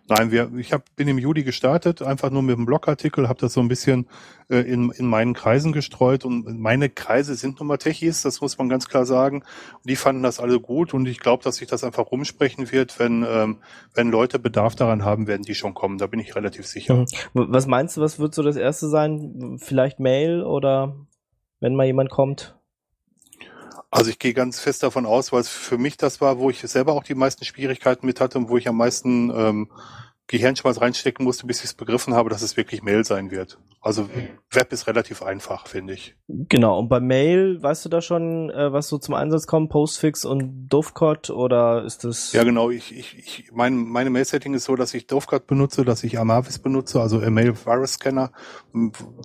Speaker 4: Nein, wir, ich hab, bin im Juli gestartet, einfach nur mit einem Blogartikel, habe das so ein bisschen äh, in, in meinen Kreisen gestreut und meine Kreise sind nun mal Techies, das muss man ganz klar sagen. Die fanden das alle gut und ich glaube, dass sich das einfach rumsprechen wird, wenn, ähm, wenn Leute Bedarf daran haben, werden die schon kommen. Da bin ich relativ sicher. Mhm.
Speaker 3: Was meinst du, was wird so das erste sein? Vielleicht Mail oder wenn mal jemand kommt?
Speaker 4: Also ich gehe ganz fest davon aus, weil es für mich das war, wo ich selber auch die meisten Schwierigkeiten mit hatte und wo ich am meisten ähm, Gehirnschmalz reinstecken musste, bis ich es begriffen habe, dass es wirklich Mail sein wird. Also Web ist relativ einfach, finde ich.
Speaker 3: Genau, und bei Mail, weißt du da schon, äh, was so zum Einsatz kommt, Postfix und Dovecot oder ist das...
Speaker 4: Ja genau, ich, ich, ich mein, meine Mail-Setting ist so, dass ich Dovecot benutze, dass ich Amavis benutze, also Mail Virus Scanner,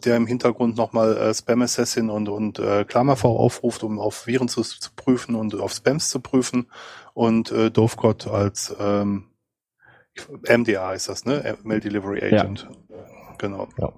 Speaker 4: der im Hintergrund nochmal äh, Spam Assassin und, und äh, KlammerV aufruft, um auf Viren zu, zu prüfen und auf Spams zu prüfen und äh, Dovecot als ähm, MDA ist das, ne? Mail Delivery Agent. Ja. Genau. Ja.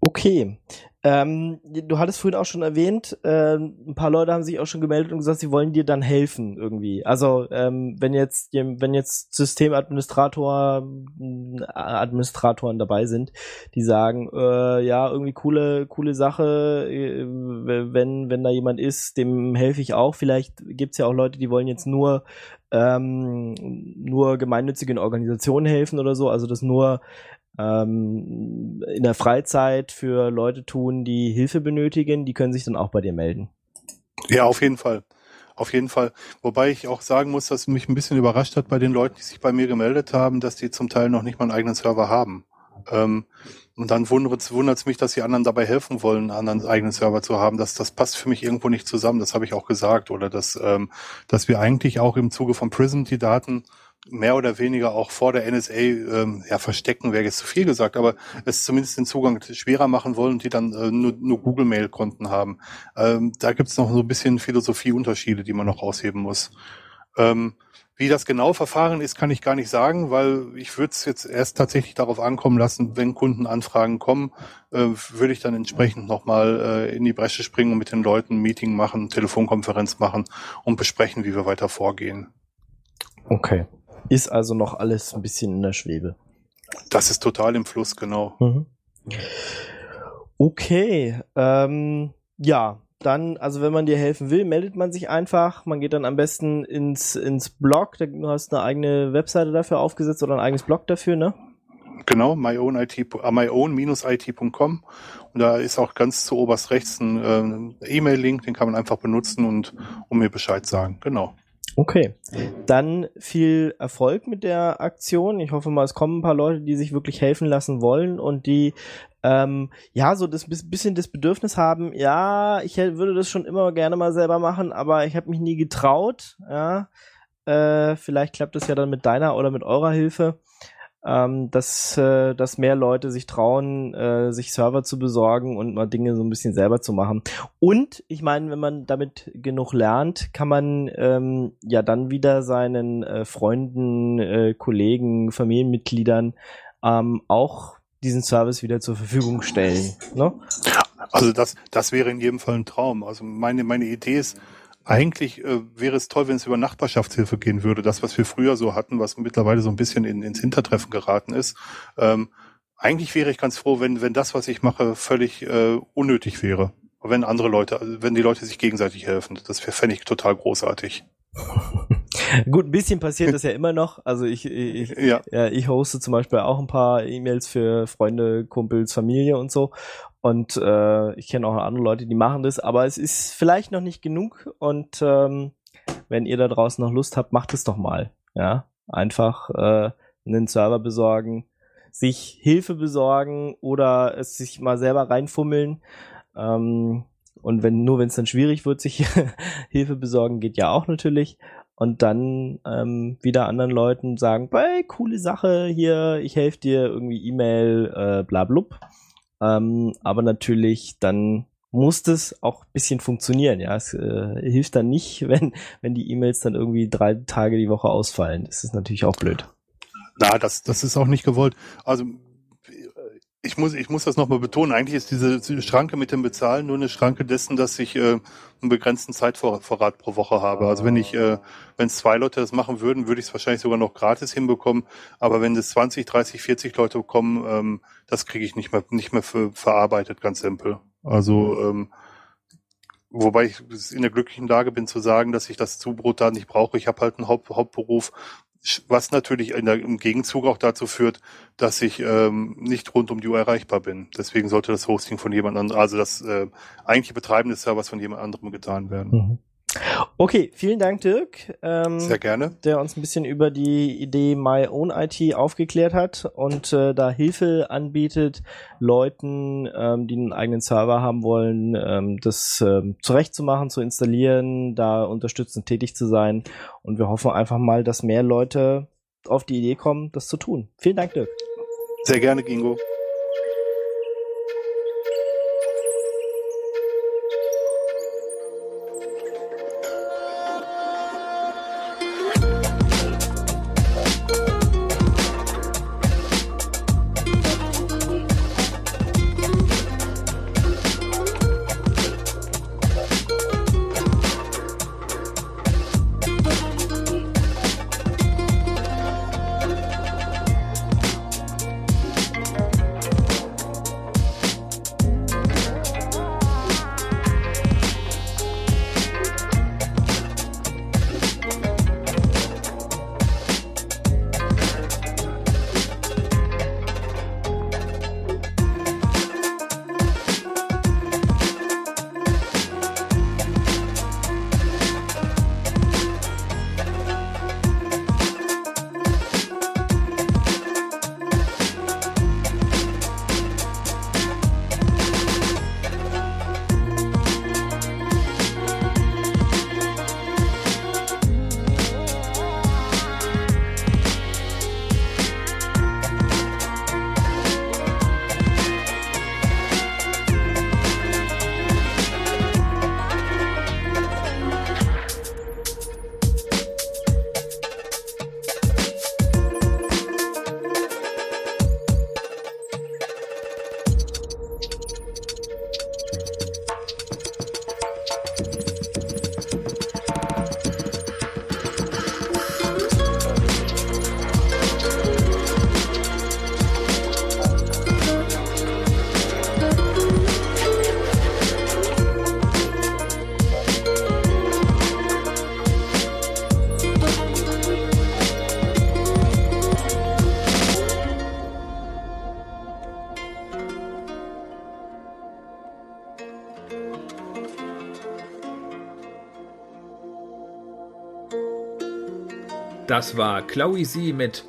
Speaker 3: Okay. Ähm, du hattest vorhin auch schon erwähnt, äh, ein paar Leute haben sich auch schon gemeldet und gesagt, sie wollen dir dann helfen irgendwie. Also ähm, wenn jetzt wenn jetzt Systemadministrator äh, Administratoren dabei sind, die sagen, äh, ja irgendwie coole coole Sache, äh, wenn wenn da jemand ist, dem helfe ich auch. Vielleicht gibt's ja auch Leute, die wollen jetzt nur ähm, nur gemeinnützigen Organisationen helfen oder so, also das nur ähm, in der Freizeit für Leute tun, die Hilfe benötigen, die können sich dann auch bei dir melden.
Speaker 4: Ja, auf jeden Fall. Auf jeden Fall. Wobei ich auch sagen muss, dass mich ein bisschen überrascht hat bei den Leuten, die sich bei mir gemeldet haben, dass die zum Teil noch nicht mal einen eigenen Server haben. Ähm, und dann wundert es mich, dass die anderen dabei helfen wollen, einen anderen eigenen Server zu haben. Das, das passt für mich irgendwo nicht zusammen. Das habe ich auch gesagt. Oder dass, ähm, dass wir eigentlich auch im Zuge von Prism die Daten mehr oder weniger auch vor der NSA ähm, ja, verstecken, wäre jetzt zu viel gesagt, aber es zumindest den Zugang schwerer machen wollen, die dann äh, nur, nur Google-Mail-Konten haben. Ähm, da gibt es noch so ein bisschen Philosophieunterschiede, die man noch ausheben muss. Ähm, wie das genau Verfahren ist, kann ich gar nicht sagen, weil ich würde es jetzt erst tatsächlich darauf ankommen lassen, wenn Kundenanfragen kommen, äh, würde ich dann entsprechend nochmal äh, in die Bresche springen und mit den Leuten ein Meeting machen, Telefonkonferenz machen und besprechen, wie wir weiter vorgehen.
Speaker 3: Okay. Ist also noch alles ein bisschen in der Schwebe.
Speaker 4: Das ist total im Fluss, genau.
Speaker 3: Mhm. Okay, ähm, ja, dann, also wenn man dir helfen will, meldet man sich einfach. Man geht dann am besten ins, ins Blog. Du hast eine eigene Webseite dafür aufgesetzt oder ein eigenes Blog dafür, ne?
Speaker 4: Genau, myown-it.com uh, und da ist auch ganz zu oberst rechts ein äh, E-Mail-Link, den kann man einfach benutzen und um mir Bescheid sagen. Genau.
Speaker 3: Okay, dann viel Erfolg mit der Aktion. Ich hoffe mal, es kommen ein paar Leute, die sich wirklich helfen lassen wollen und die ähm, ja so das bisschen das Bedürfnis haben. Ja, ich würde das schon immer gerne mal selber machen, aber ich habe mich nie getraut. Ja, äh, vielleicht klappt es ja dann mit deiner oder mit eurer Hilfe ähm, dass, äh, dass mehr Leute sich trauen, äh, sich Server zu besorgen und mal Dinge so ein bisschen selber zu machen. Und ich meine, wenn man damit genug lernt, kann man ähm, ja dann wieder seinen äh, Freunden, äh, Kollegen, Familienmitgliedern ähm, auch diesen Service wieder zur Verfügung stellen. Ne?
Speaker 4: Also das, das wäre in jedem Fall ein Traum. Also meine, meine Idee ist, eigentlich äh, wäre es toll, wenn es über Nachbarschaftshilfe gehen würde. Das, was wir früher so hatten, was mittlerweile so ein bisschen in, ins Hintertreffen geraten ist. Ähm, eigentlich wäre ich ganz froh, wenn, wenn das, was ich mache, völlig äh, unnötig wäre. Wenn andere Leute, wenn die Leute sich gegenseitig helfen. Das fände ich total großartig.
Speaker 3: Gut, ein bisschen passiert das ja immer noch. Also ich, ich, ja. ja. ich hoste zum Beispiel auch ein paar E-Mails für Freunde, Kumpels, Familie und so. Und äh, ich kenne auch andere Leute, die machen das, aber es ist vielleicht noch nicht genug. Und ähm, wenn ihr da draußen noch Lust habt, macht es doch mal. Ja, einfach äh, einen Server besorgen, sich Hilfe besorgen oder es sich mal selber reinfummeln. Ähm, und wenn nur wenn es dann schwierig wird, sich Hilfe besorgen, geht ja auch natürlich. Und dann ähm, wieder anderen Leuten sagen, hey, coole Sache hier, ich helfe dir irgendwie E-Mail, äh, bla blub. Ähm, aber natürlich dann muss das auch bisschen funktionieren. Ja, es äh, hilft dann nicht, wenn wenn die E-Mails dann irgendwie drei Tage die Woche ausfallen. Das ist natürlich auch blöd.
Speaker 4: Na, das das ist auch nicht gewollt. Also ich muss, ich muss das nochmal betonen. Eigentlich ist diese Schranke mit dem Bezahlen nur eine Schranke dessen, dass ich äh, einen begrenzten Zeitvorrat pro Woche habe. Also wenn ich, äh, wenn zwei Leute das machen würden, würde ich es wahrscheinlich sogar noch gratis hinbekommen. Aber wenn es 20, 30, 40 Leute bekommen, ähm, das kriege ich nicht mehr, nicht mehr für, verarbeitet, ganz simpel. Also ähm, wobei ich in der glücklichen Lage bin zu sagen, dass ich das Zubrot da nicht brauche. Ich habe halt einen Haupt, Hauptberuf, was natürlich der, im Gegenzug auch dazu führt, dass ich ähm, nicht rund um die Uhr erreichbar bin. Deswegen sollte das Hosting von jemand anderem, also das äh, eigentliche Betreiben des Servers von jemand anderem getan werden. Mhm.
Speaker 3: Okay, vielen Dank, Dirk.
Speaker 4: Ähm, Sehr gerne.
Speaker 3: Der uns ein bisschen über die Idee My Own IT aufgeklärt hat und äh, da Hilfe anbietet, Leuten, ähm, die einen eigenen Server haben wollen, ähm, das ähm, zurechtzumachen, zu installieren, da unterstützend tätig zu sein. Und wir hoffen einfach mal, dass mehr Leute auf die Idee kommen, das zu tun. Vielen Dank, Dirk.
Speaker 4: Sehr gerne, Gingo.
Speaker 2: Das war Chloe Z mit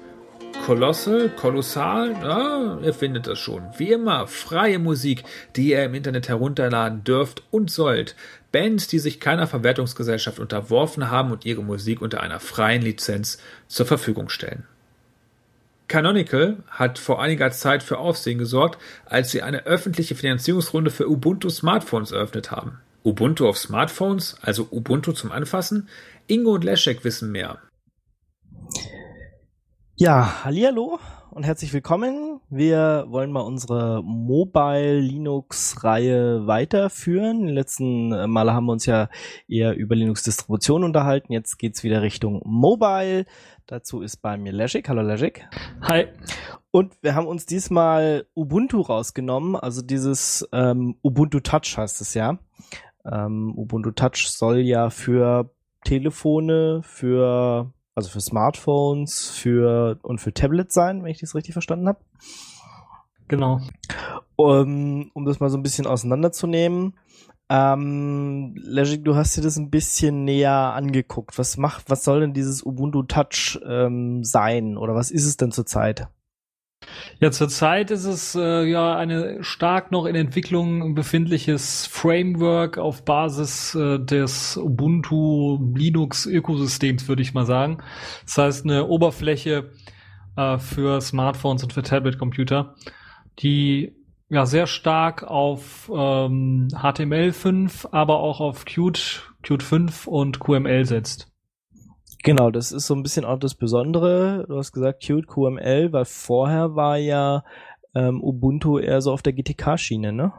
Speaker 2: Colossal, Kolossal, ja, ihr findet das schon. Wie immer, freie Musik, die ihr im Internet herunterladen dürft und sollt. Bands, die sich keiner Verwertungsgesellschaft unterworfen haben und ihre Musik unter einer freien Lizenz zur Verfügung stellen. Canonical hat vor einiger Zeit für Aufsehen gesorgt, als sie eine öffentliche Finanzierungsrunde für Ubuntu Smartphones eröffnet haben. Ubuntu auf Smartphones, also Ubuntu zum Anfassen? Ingo und Leszek wissen mehr.
Speaker 3: Ja, hallihallo und herzlich willkommen. Wir wollen mal unsere Mobile Linux Reihe weiterführen. Die letzten äh, Male haben wir uns ja eher über Linux Distribution unterhalten. Jetzt geht's wieder Richtung Mobile. Dazu ist bei mir Leszek. Hallo Leszek.
Speaker 5: Hi.
Speaker 3: Und wir haben uns diesmal Ubuntu rausgenommen, also dieses ähm, Ubuntu Touch heißt es ja. Ähm, Ubuntu Touch soll ja für Telefone, für also für Smartphones, für und für Tablets sein, wenn ich das richtig verstanden habe.
Speaker 5: Genau.
Speaker 3: Um, um das mal so ein bisschen auseinanderzunehmen. Ähm, Legic, du hast dir das ein bisschen näher angeguckt. Was macht, was soll denn dieses Ubuntu Touch ähm, sein oder was ist es denn zurzeit?
Speaker 5: Ja, zurzeit ist es äh, ja eine stark noch in Entwicklung befindliches Framework auf Basis äh, des Ubuntu Linux Ökosystems, würde ich mal sagen. Das heißt eine Oberfläche äh, für Smartphones und für Tablet-Computer, die ja sehr stark auf ähm, HTML5, aber auch auf Qt, Qt 5 und QML setzt.
Speaker 3: Genau, das ist so ein bisschen auch das Besondere. Du hast gesagt Qt, QML, weil vorher war ja ähm, Ubuntu eher so auf der GTK-Schiene, ne?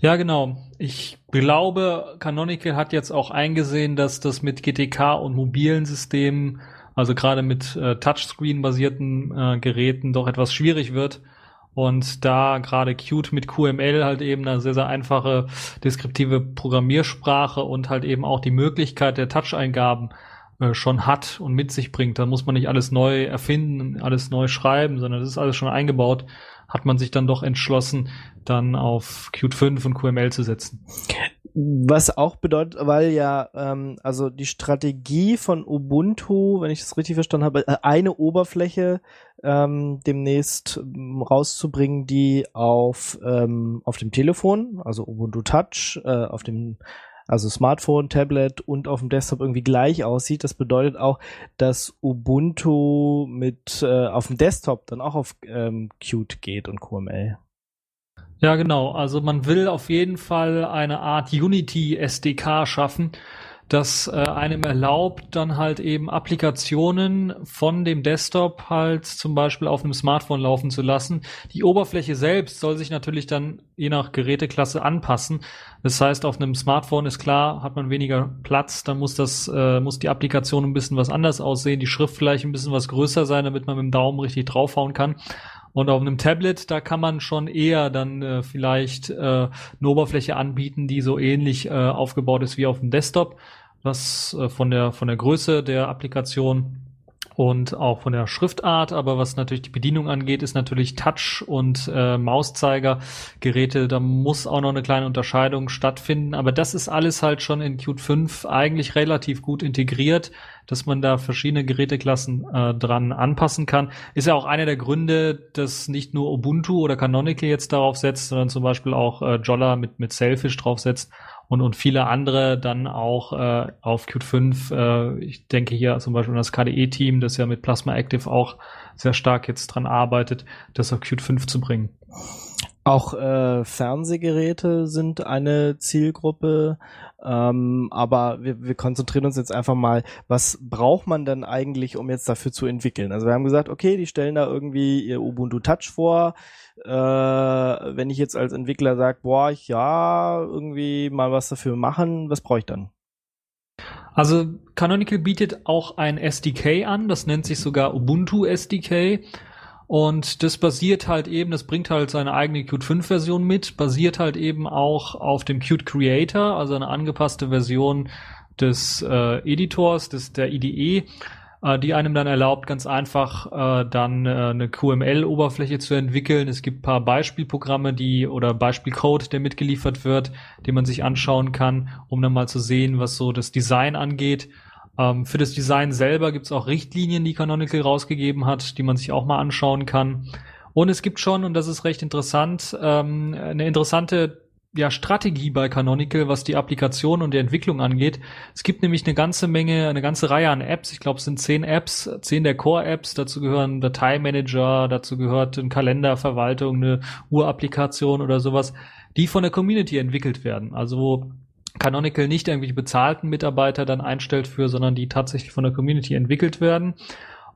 Speaker 5: Ja, genau. Ich glaube, Canonical hat jetzt auch eingesehen, dass das mit GTK und mobilen Systemen, also gerade mit äh, Touchscreen-basierten äh, Geräten, doch etwas schwierig wird. Und da gerade Qt mit QML halt eben eine sehr, sehr einfache deskriptive Programmiersprache und halt eben auch die Möglichkeit der Touch-Eingaben äh, schon hat und mit sich bringt. Da muss man nicht alles neu erfinden, alles neu schreiben, sondern das ist alles schon eingebaut. Hat man sich dann doch entschlossen, dann auf Qt 5 und QML zu setzen.
Speaker 3: Was auch bedeutet, weil ja, ähm, also die Strategie von Ubuntu, wenn ich das richtig verstanden habe, äh, eine Oberfläche ähm, demnächst ähm, rauszubringen, die auf, ähm, auf dem Telefon, also Ubuntu Touch, äh, auf dem also Smartphone, Tablet und auf dem Desktop irgendwie gleich aussieht. Das bedeutet auch, dass Ubuntu mit äh, auf dem Desktop dann auch auf ähm, Qt geht und QML.
Speaker 5: Ja, genau. Also man will auf jeden Fall eine Art Unity SDK schaffen, das äh, einem erlaubt, dann halt eben Applikationen von dem Desktop halt zum Beispiel auf einem Smartphone laufen zu lassen. Die Oberfläche selbst soll sich natürlich dann je nach Geräteklasse anpassen. Das heißt, auf einem Smartphone ist klar, hat man weniger Platz, dann muss das, äh, muss die Applikation ein bisschen was anders aussehen, die Schrift vielleicht ein bisschen was größer sein, damit man mit dem Daumen richtig draufhauen kann. Und auf einem Tablet, da kann man schon eher dann äh, vielleicht äh, eine Oberfläche anbieten, die so ähnlich äh, aufgebaut ist wie auf dem Desktop was äh, von der von der Größe der Applikation und auch von der Schriftart, aber was natürlich die Bedienung angeht, ist natürlich Touch und äh, Mauszeigergeräte. Da muss auch noch eine kleine Unterscheidung stattfinden, aber das ist alles halt schon in Qt 5 eigentlich relativ gut integriert, dass man da verschiedene Geräteklassen äh, dran anpassen kann. Ist ja auch einer der Gründe, dass nicht nur Ubuntu oder Canonical jetzt darauf setzt, sondern zum Beispiel auch äh, Jolla mit mit Selfish drauf setzt und, und viele andere dann auch äh, auf Qt 5. Äh, ich denke hier zum Beispiel an das KDE-Team, das ja mit Plasma Active auch sehr stark jetzt dran arbeitet, das auf Qt 5 zu bringen.
Speaker 3: Auch äh, Fernsehgeräte sind eine Zielgruppe, ähm, aber wir, wir konzentrieren uns jetzt einfach mal, was braucht man denn eigentlich, um jetzt dafür zu entwickeln? Also wir haben gesagt, okay, die stellen da irgendwie ihr Ubuntu Touch vor, äh, wenn ich jetzt als Entwickler sage, boah, ich ja, irgendwie mal was dafür machen, was brauche ich dann?
Speaker 5: Also Canonical bietet auch ein SDK an, das nennt sich sogar Ubuntu SDK. Und das basiert halt eben, das bringt halt seine eigene Qt 5 Version mit, basiert halt eben auch auf dem Qt Creator, also eine angepasste Version des äh, Editors, des, der IDE äh, die einem dann erlaubt, ganz einfach äh, dann äh, eine QML-Oberfläche zu entwickeln. Es gibt paar Beispielprogramme, die oder Beispielcode, der mitgeliefert wird, den man sich anschauen kann, um dann mal zu sehen, was so das Design angeht. Ähm, für das Design selber gibt es auch Richtlinien, die Canonical rausgegeben hat, die man sich auch mal anschauen kann. Und es gibt schon, und das ist recht interessant, ähm, eine interessante ja, Strategie bei Canonical, was die Applikation und die Entwicklung angeht. Es gibt nämlich eine ganze Menge, eine ganze Reihe an Apps. Ich glaube, es sind zehn Apps, zehn der Core-Apps. Dazu gehören Dateimanager, dazu gehört eine Kalenderverwaltung, eine Urapplikation oder sowas, die von der Community entwickelt werden. Also wo Canonical nicht irgendwelche bezahlten Mitarbeiter dann einstellt für, sondern die tatsächlich von der Community entwickelt werden.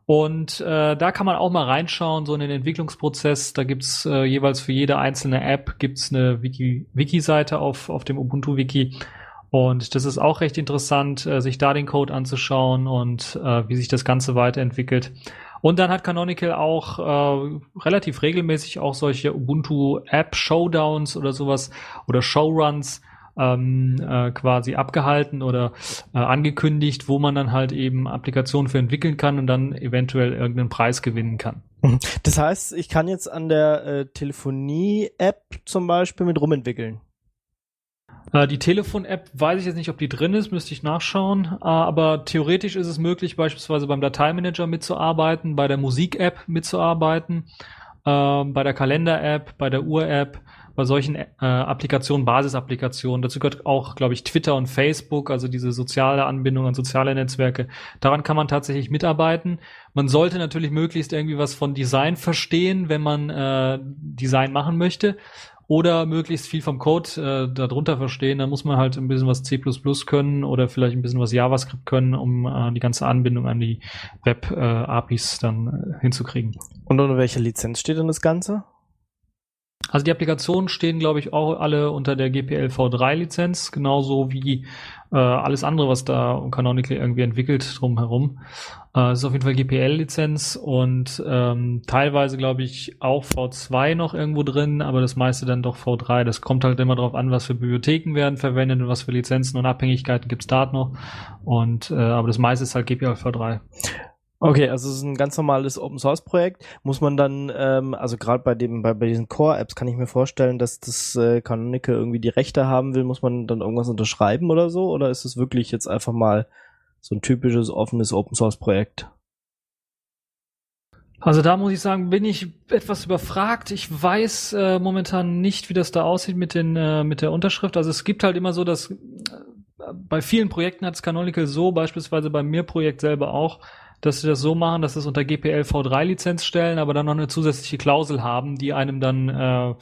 Speaker 5: Und äh, da kann man auch mal reinschauen, so in den Entwicklungsprozess. Da gibt's äh, jeweils für jede einzelne App gibt's eine Wiki, Wiki-Seite auf, auf dem Ubuntu-Wiki. Und das ist auch recht interessant, äh, sich da den Code anzuschauen und äh, wie sich das Ganze weiterentwickelt. Und dann hat Canonical auch äh, relativ regelmäßig auch solche Ubuntu App Showdowns oder sowas oder Showruns, ähm, äh, quasi abgehalten oder äh, angekündigt, wo man dann halt eben Applikationen für entwickeln kann und dann eventuell irgendeinen Preis gewinnen kann.
Speaker 3: Mhm. Das heißt, ich kann jetzt an der äh, Telefonie-App zum Beispiel mit rumentwickeln.
Speaker 5: Äh, die Telefon-App weiß ich jetzt nicht, ob die drin ist, müsste ich nachschauen. Äh, aber theoretisch ist es möglich, beispielsweise beim Dateimanager mitzuarbeiten, bei der Musik-App mitzuarbeiten, äh, bei der Kalender-App, bei der Uhr-App bei solchen äh, Applikationen, Basisapplikationen, dazu gehört auch, glaube ich, Twitter und Facebook, also diese soziale Anbindung an soziale Netzwerke. Daran kann man tatsächlich mitarbeiten. Man sollte natürlich möglichst irgendwie was von Design verstehen, wenn man äh, Design machen möchte. Oder möglichst viel vom Code äh, darunter verstehen. Da muss man halt ein bisschen was C können oder vielleicht ein bisschen was JavaScript können, um äh, die ganze Anbindung an die Web-APIs äh, dann äh, hinzukriegen.
Speaker 3: Und unter welcher Lizenz steht denn das Ganze?
Speaker 5: Also die Applikationen stehen, glaube ich, auch alle unter der GPL V3-Lizenz, genauso wie äh, alles andere, was da Canonical irgendwie entwickelt drumherum. Äh, es ist auf jeden Fall GPL-Lizenz und ähm, teilweise, glaube ich, auch V2 noch irgendwo drin, aber das meiste dann doch V3. Das kommt halt immer darauf an, was für Bibliotheken werden verwendet und was für Lizenzen und Abhängigkeiten gibt's da noch. Und äh, aber das meiste ist halt GPL V3.
Speaker 3: Okay, also es ist ein ganz normales Open Source Projekt. Muss man dann, ähm, also gerade bei dem, bei, bei diesen Core Apps kann ich mir vorstellen, dass das äh, Canonical irgendwie die Rechte haben will, muss man dann irgendwas unterschreiben oder so? Oder ist es wirklich jetzt einfach mal so ein typisches offenes Open Source Projekt?
Speaker 5: Also da muss ich sagen, bin ich etwas überfragt. Ich weiß äh, momentan nicht, wie das da aussieht mit den äh, mit der Unterschrift. Also es gibt halt immer so, dass äh, bei vielen Projekten hat es Canonical so, beispielsweise beim mir Projekt selber auch, dass sie das so machen, dass sie es unter GPL V3 Lizenz stellen, aber dann noch eine zusätzliche Klausel haben, die einem dann, äh,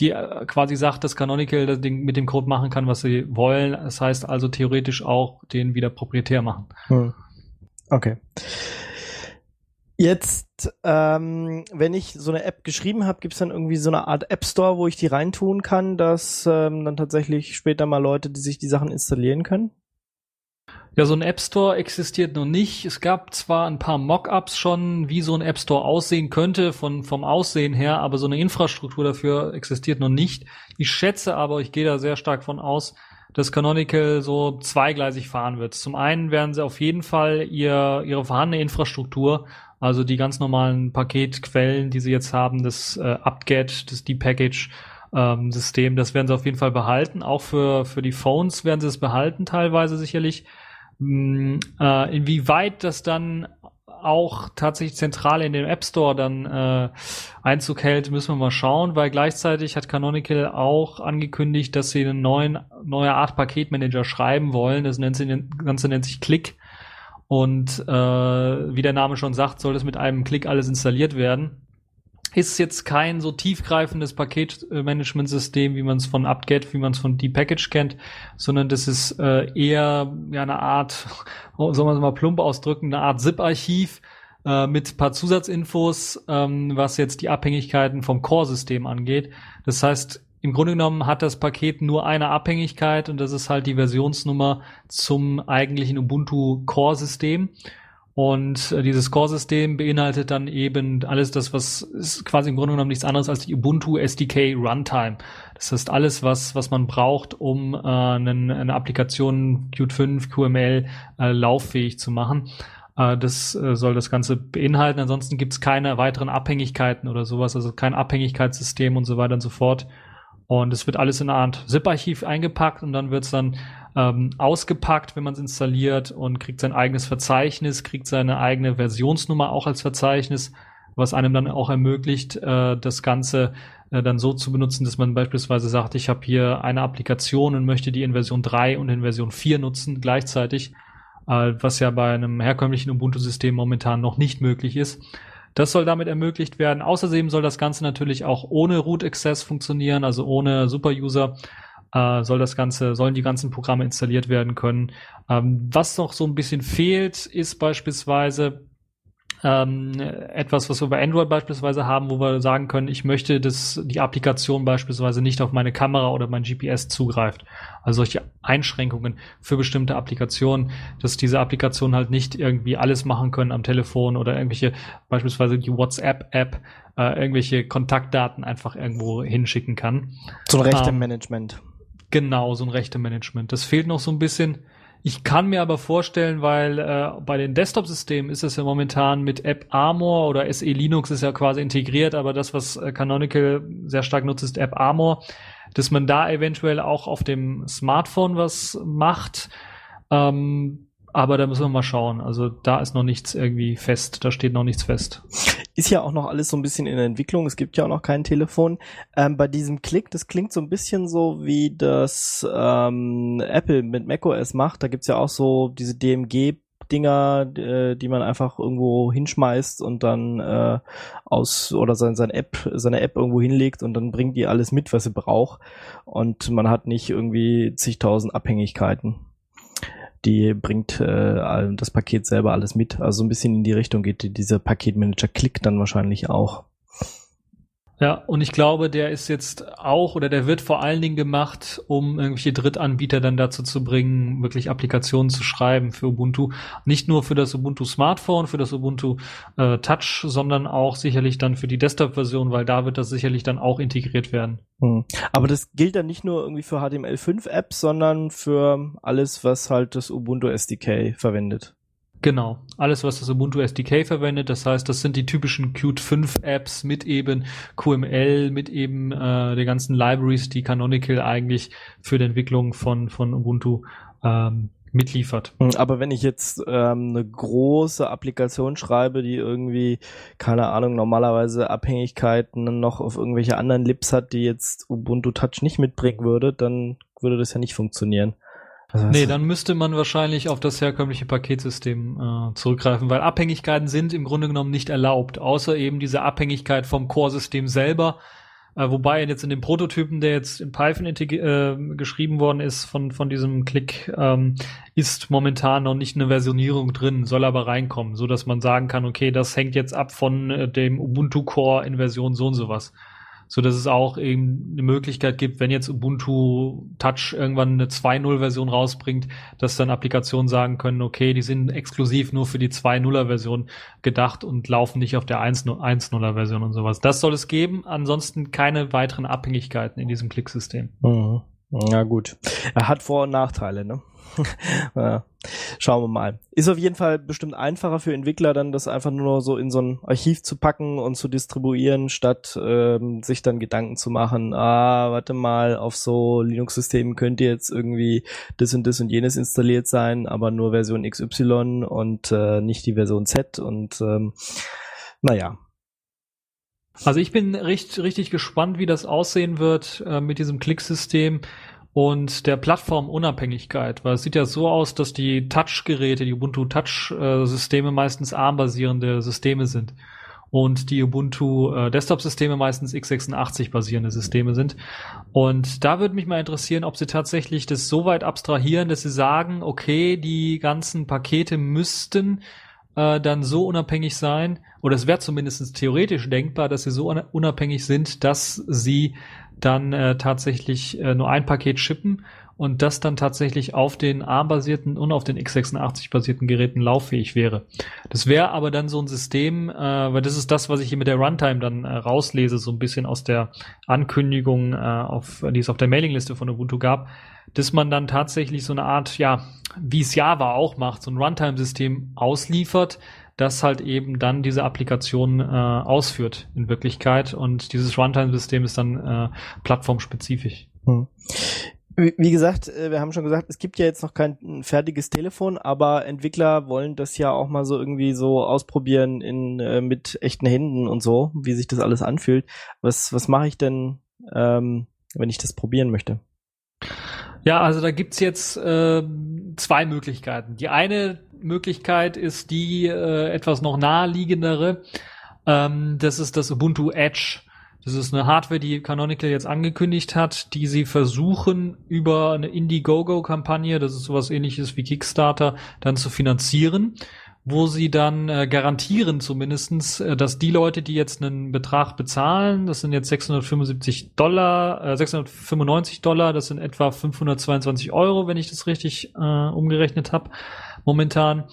Speaker 5: die äh, quasi sagt, dass Canonical das Ding mit dem Code machen kann, was sie wollen. Das heißt also theoretisch auch den wieder proprietär machen. Hm.
Speaker 3: Okay. Jetzt, ähm, wenn ich so eine App geschrieben habe, gibt es dann irgendwie so eine Art App Store, wo ich die reintun kann, dass ähm, dann tatsächlich später mal Leute, die sich die Sachen installieren können?
Speaker 5: Ja, so ein App Store existiert noch nicht. Es gab zwar ein paar Mockups schon, wie so ein App Store aussehen könnte, von, vom Aussehen her, aber so eine Infrastruktur dafür existiert noch nicht. Ich schätze aber, ich gehe da sehr stark von aus, dass Canonical so zweigleisig fahren wird. Zum einen werden sie auf jeden Fall ihr, ihre vorhandene Infrastruktur, also die ganz normalen Paketquellen, die sie jetzt haben, das äh, apt-get, das Depackage, ähm, System, das werden sie auf jeden Fall behalten. Auch für, für die Phones werden sie es behalten, teilweise sicherlich. Hm, äh, inwieweit das dann auch tatsächlich zentral in dem App Store dann äh, Einzug hält, müssen wir mal schauen, weil gleichzeitig hat Canonical auch angekündigt, dass sie einen neuen neue Art Paketmanager schreiben wollen. Das nennt sich, Ganze nennt sich Click. Und äh, wie der Name schon sagt, soll das mit einem Klick alles installiert werden ist jetzt kein so tiefgreifendes Paketmanagementsystem, wie man es von UpGet, wie man es von Depackage kennt, sondern das ist äh, eher ja eine Art, soll man es mal plump ausdrücken, eine Art ZIP-Archiv äh, mit paar Zusatzinfos, ähm, was jetzt die Abhängigkeiten vom Core-System angeht. Das heißt, im Grunde genommen hat das Paket nur eine Abhängigkeit und das ist halt die Versionsnummer zum eigentlichen Ubuntu Core-System. Und äh, dieses Core-System beinhaltet dann eben alles das, was ist quasi im Grunde genommen nichts anderes als die Ubuntu SDK Runtime. Das heißt alles, was, was man braucht, um äh, einen, eine Applikation Qt 5, QML äh, lauffähig zu machen. Äh, das äh, soll das Ganze beinhalten. Ansonsten gibt es keine weiteren Abhängigkeiten oder sowas, also kein Abhängigkeitssystem und so weiter und so fort. Und es wird alles in eine Art ZIP-Archiv eingepackt und dann wird es dann ähm, ausgepackt, wenn man es installiert und kriegt sein eigenes Verzeichnis, kriegt seine eigene Versionsnummer auch als Verzeichnis, was einem dann auch ermöglicht, äh, das Ganze äh, dann so zu benutzen, dass man beispielsweise sagt, ich habe hier eine Applikation und möchte die in Version 3 und in Version 4 nutzen gleichzeitig, äh, was ja bei einem herkömmlichen Ubuntu-System momentan noch nicht möglich ist. Das soll damit ermöglicht werden. Außerdem soll das Ganze natürlich auch ohne Root Access funktionieren, also ohne Superuser äh, soll das Ganze, sollen die ganzen Programme installiert werden können. Ähm, was noch so ein bisschen fehlt, ist beispielsweise ähm, etwas, was wir bei Android beispielsweise haben, wo wir sagen können, ich möchte, dass die Applikation beispielsweise nicht auf meine Kamera oder mein GPS zugreift. Also solche Einschränkungen für bestimmte Applikationen, dass diese Applikationen halt nicht irgendwie alles machen können am Telefon oder irgendwelche, beispielsweise die WhatsApp-App, äh, irgendwelche Kontaktdaten einfach irgendwo hinschicken kann.
Speaker 3: So ein Rechte-Management. Ähm,
Speaker 5: Genau, so ein Rechte-Management. Das fehlt noch so ein bisschen. Ich kann mir aber vorstellen, weil äh, bei den Desktop-Systemen ist es ja momentan mit App Armor oder SE Linux ist ja quasi integriert, aber das, was äh, Canonical sehr stark nutzt, ist App Armor, dass man da eventuell auch auf dem Smartphone was macht. Ähm, aber da müssen wir mal schauen. Also da ist noch nichts irgendwie fest. Da steht noch nichts fest.
Speaker 3: Ist ja auch noch alles so ein bisschen in der Entwicklung. Es gibt ja auch noch kein Telefon. Ähm, bei diesem Klick, das klingt so ein bisschen so, wie das ähm, Apple mit macOS macht. Da gibt's ja auch so diese DMG Dinger, äh, die man einfach irgendwo hinschmeißt und dann äh, aus oder sein, sein App, seine App irgendwo hinlegt und dann bringt die alles mit, was sie braucht. Und man hat nicht irgendwie zigtausend Abhängigkeiten die bringt äh, das Paket selber alles mit. Also ein bisschen in die Richtung geht dieser Paketmanager Click dann wahrscheinlich auch.
Speaker 5: Ja, und ich glaube, der ist jetzt auch oder der wird vor allen Dingen gemacht, um irgendwelche Drittanbieter dann dazu zu bringen, wirklich Applikationen zu schreiben für Ubuntu. Nicht nur für das Ubuntu Smartphone, für das Ubuntu äh, Touch, sondern auch sicherlich dann für die Desktop-Version, weil da wird das sicherlich dann auch integriert werden.
Speaker 3: Hm. Aber das gilt dann nicht nur irgendwie für HTML5-Apps, sondern für alles, was halt das Ubuntu SDK verwendet.
Speaker 5: Genau, alles, was das Ubuntu SDK verwendet. Das heißt, das sind die typischen Qt 5 Apps mit eben QML, mit eben äh, den ganzen Libraries, die Canonical eigentlich für die Entwicklung von, von Ubuntu ähm, mitliefert.
Speaker 3: Hm, aber wenn ich jetzt ähm, eine große Applikation schreibe, die irgendwie, keine Ahnung, normalerweise Abhängigkeiten noch auf irgendwelche anderen Libs hat, die jetzt Ubuntu Touch nicht mitbringen würde, dann würde das ja nicht funktionieren.
Speaker 5: Also nee, dann müsste man wahrscheinlich auf das herkömmliche Paketsystem äh, zurückgreifen, weil Abhängigkeiten sind im Grunde genommen nicht erlaubt, außer eben diese Abhängigkeit vom Core-System selber. Äh, wobei jetzt in dem Prototypen, der jetzt in Python äh, geschrieben worden ist von, von diesem Click, ähm, ist momentan noch nicht eine Versionierung drin, soll aber reinkommen, so dass man sagen kann, okay, das hängt jetzt ab von äh, dem Ubuntu Core in Version so und sowas so dass es auch eben eine Möglichkeit gibt, wenn jetzt Ubuntu Touch irgendwann eine 2.0 Version rausbringt, dass dann Applikationen sagen können, okay, die sind exklusiv nur für die 2.0er Version gedacht und laufen nicht auf der 1.0er Version und sowas. Das soll es geben, ansonsten keine weiteren Abhängigkeiten in diesem Klicksystem.
Speaker 3: Mhm. Ja gut. Er hat Vor- und Nachteile, ne? ja, schauen wir mal. Ist auf jeden Fall bestimmt einfacher für Entwickler, dann das einfach nur so in so ein Archiv zu packen und zu distribuieren, statt ähm, sich dann Gedanken zu machen, ah, warte mal, auf so Linux-Systemen könnte jetzt irgendwie das und das und jenes installiert sein, aber nur Version XY und äh, nicht die Version Z und ähm, naja,
Speaker 5: also ich bin richtig, richtig gespannt, wie das aussehen wird äh, mit diesem Klicksystem und der Plattformunabhängigkeit, weil es sieht ja so aus, dass die Touch-Geräte, die Ubuntu Touch-Systeme meistens ARM-basierende Systeme sind und die Ubuntu äh, Desktop-Systeme meistens x86-basierende Systeme sind. Und da würde mich mal interessieren, ob sie tatsächlich das so weit abstrahieren, dass sie sagen, okay, die ganzen Pakete müssten äh, dann so unabhängig sein, oder es wäre zumindest theoretisch denkbar, dass sie so unabhängig sind, dass sie dann äh, tatsächlich äh, nur ein Paket schippen und das dann tatsächlich auf den ARM-basierten und auf den x86-basierten Geräten lauffähig wäre. Das wäre aber dann so ein System, äh, weil das ist das, was ich hier mit der Runtime dann äh, rauslese, so ein bisschen aus der Ankündigung, äh, auf, die es auf der Mailingliste von Ubuntu gab, dass man dann tatsächlich so eine Art, ja, wie es Java auch macht, so ein Runtime-System ausliefert, das halt eben dann diese Applikation äh, ausführt in Wirklichkeit und dieses Runtime-System ist dann äh, plattformspezifisch. Hm.
Speaker 3: Wie gesagt, äh, wir haben schon gesagt, es gibt ja jetzt noch kein fertiges Telefon, aber Entwickler wollen das ja auch mal so irgendwie so ausprobieren in äh, mit echten Händen und so, wie sich das alles anfühlt. Was was mache ich denn, ähm, wenn ich das probieren möchte?
Speaker 5: Ja, also da gibt's jetzt äh, zwei Möglichkeiten. Die eine Möglichkeit ist die äh, etwas noch naheliegendere. Ähm, das ist das Ubuntu Edge. Das ist eine Hardware, die Canonical jetzt angekündigt hat, die sie versuchen über eine Indiegogo-Kampagne, das ist sowas ähnliches wie Kickstarter, dann zu finanzieren, wo sie dann äh, garantieren zumindestens, äh, dass die Leute, die jetzt einen Betrag bezahlen, das sind jetzt 675 Dollar, äh, 695 Dollar, das sind etwa 522 Euro, wenn ich das richtig äh, umgerechnet habe, momentan,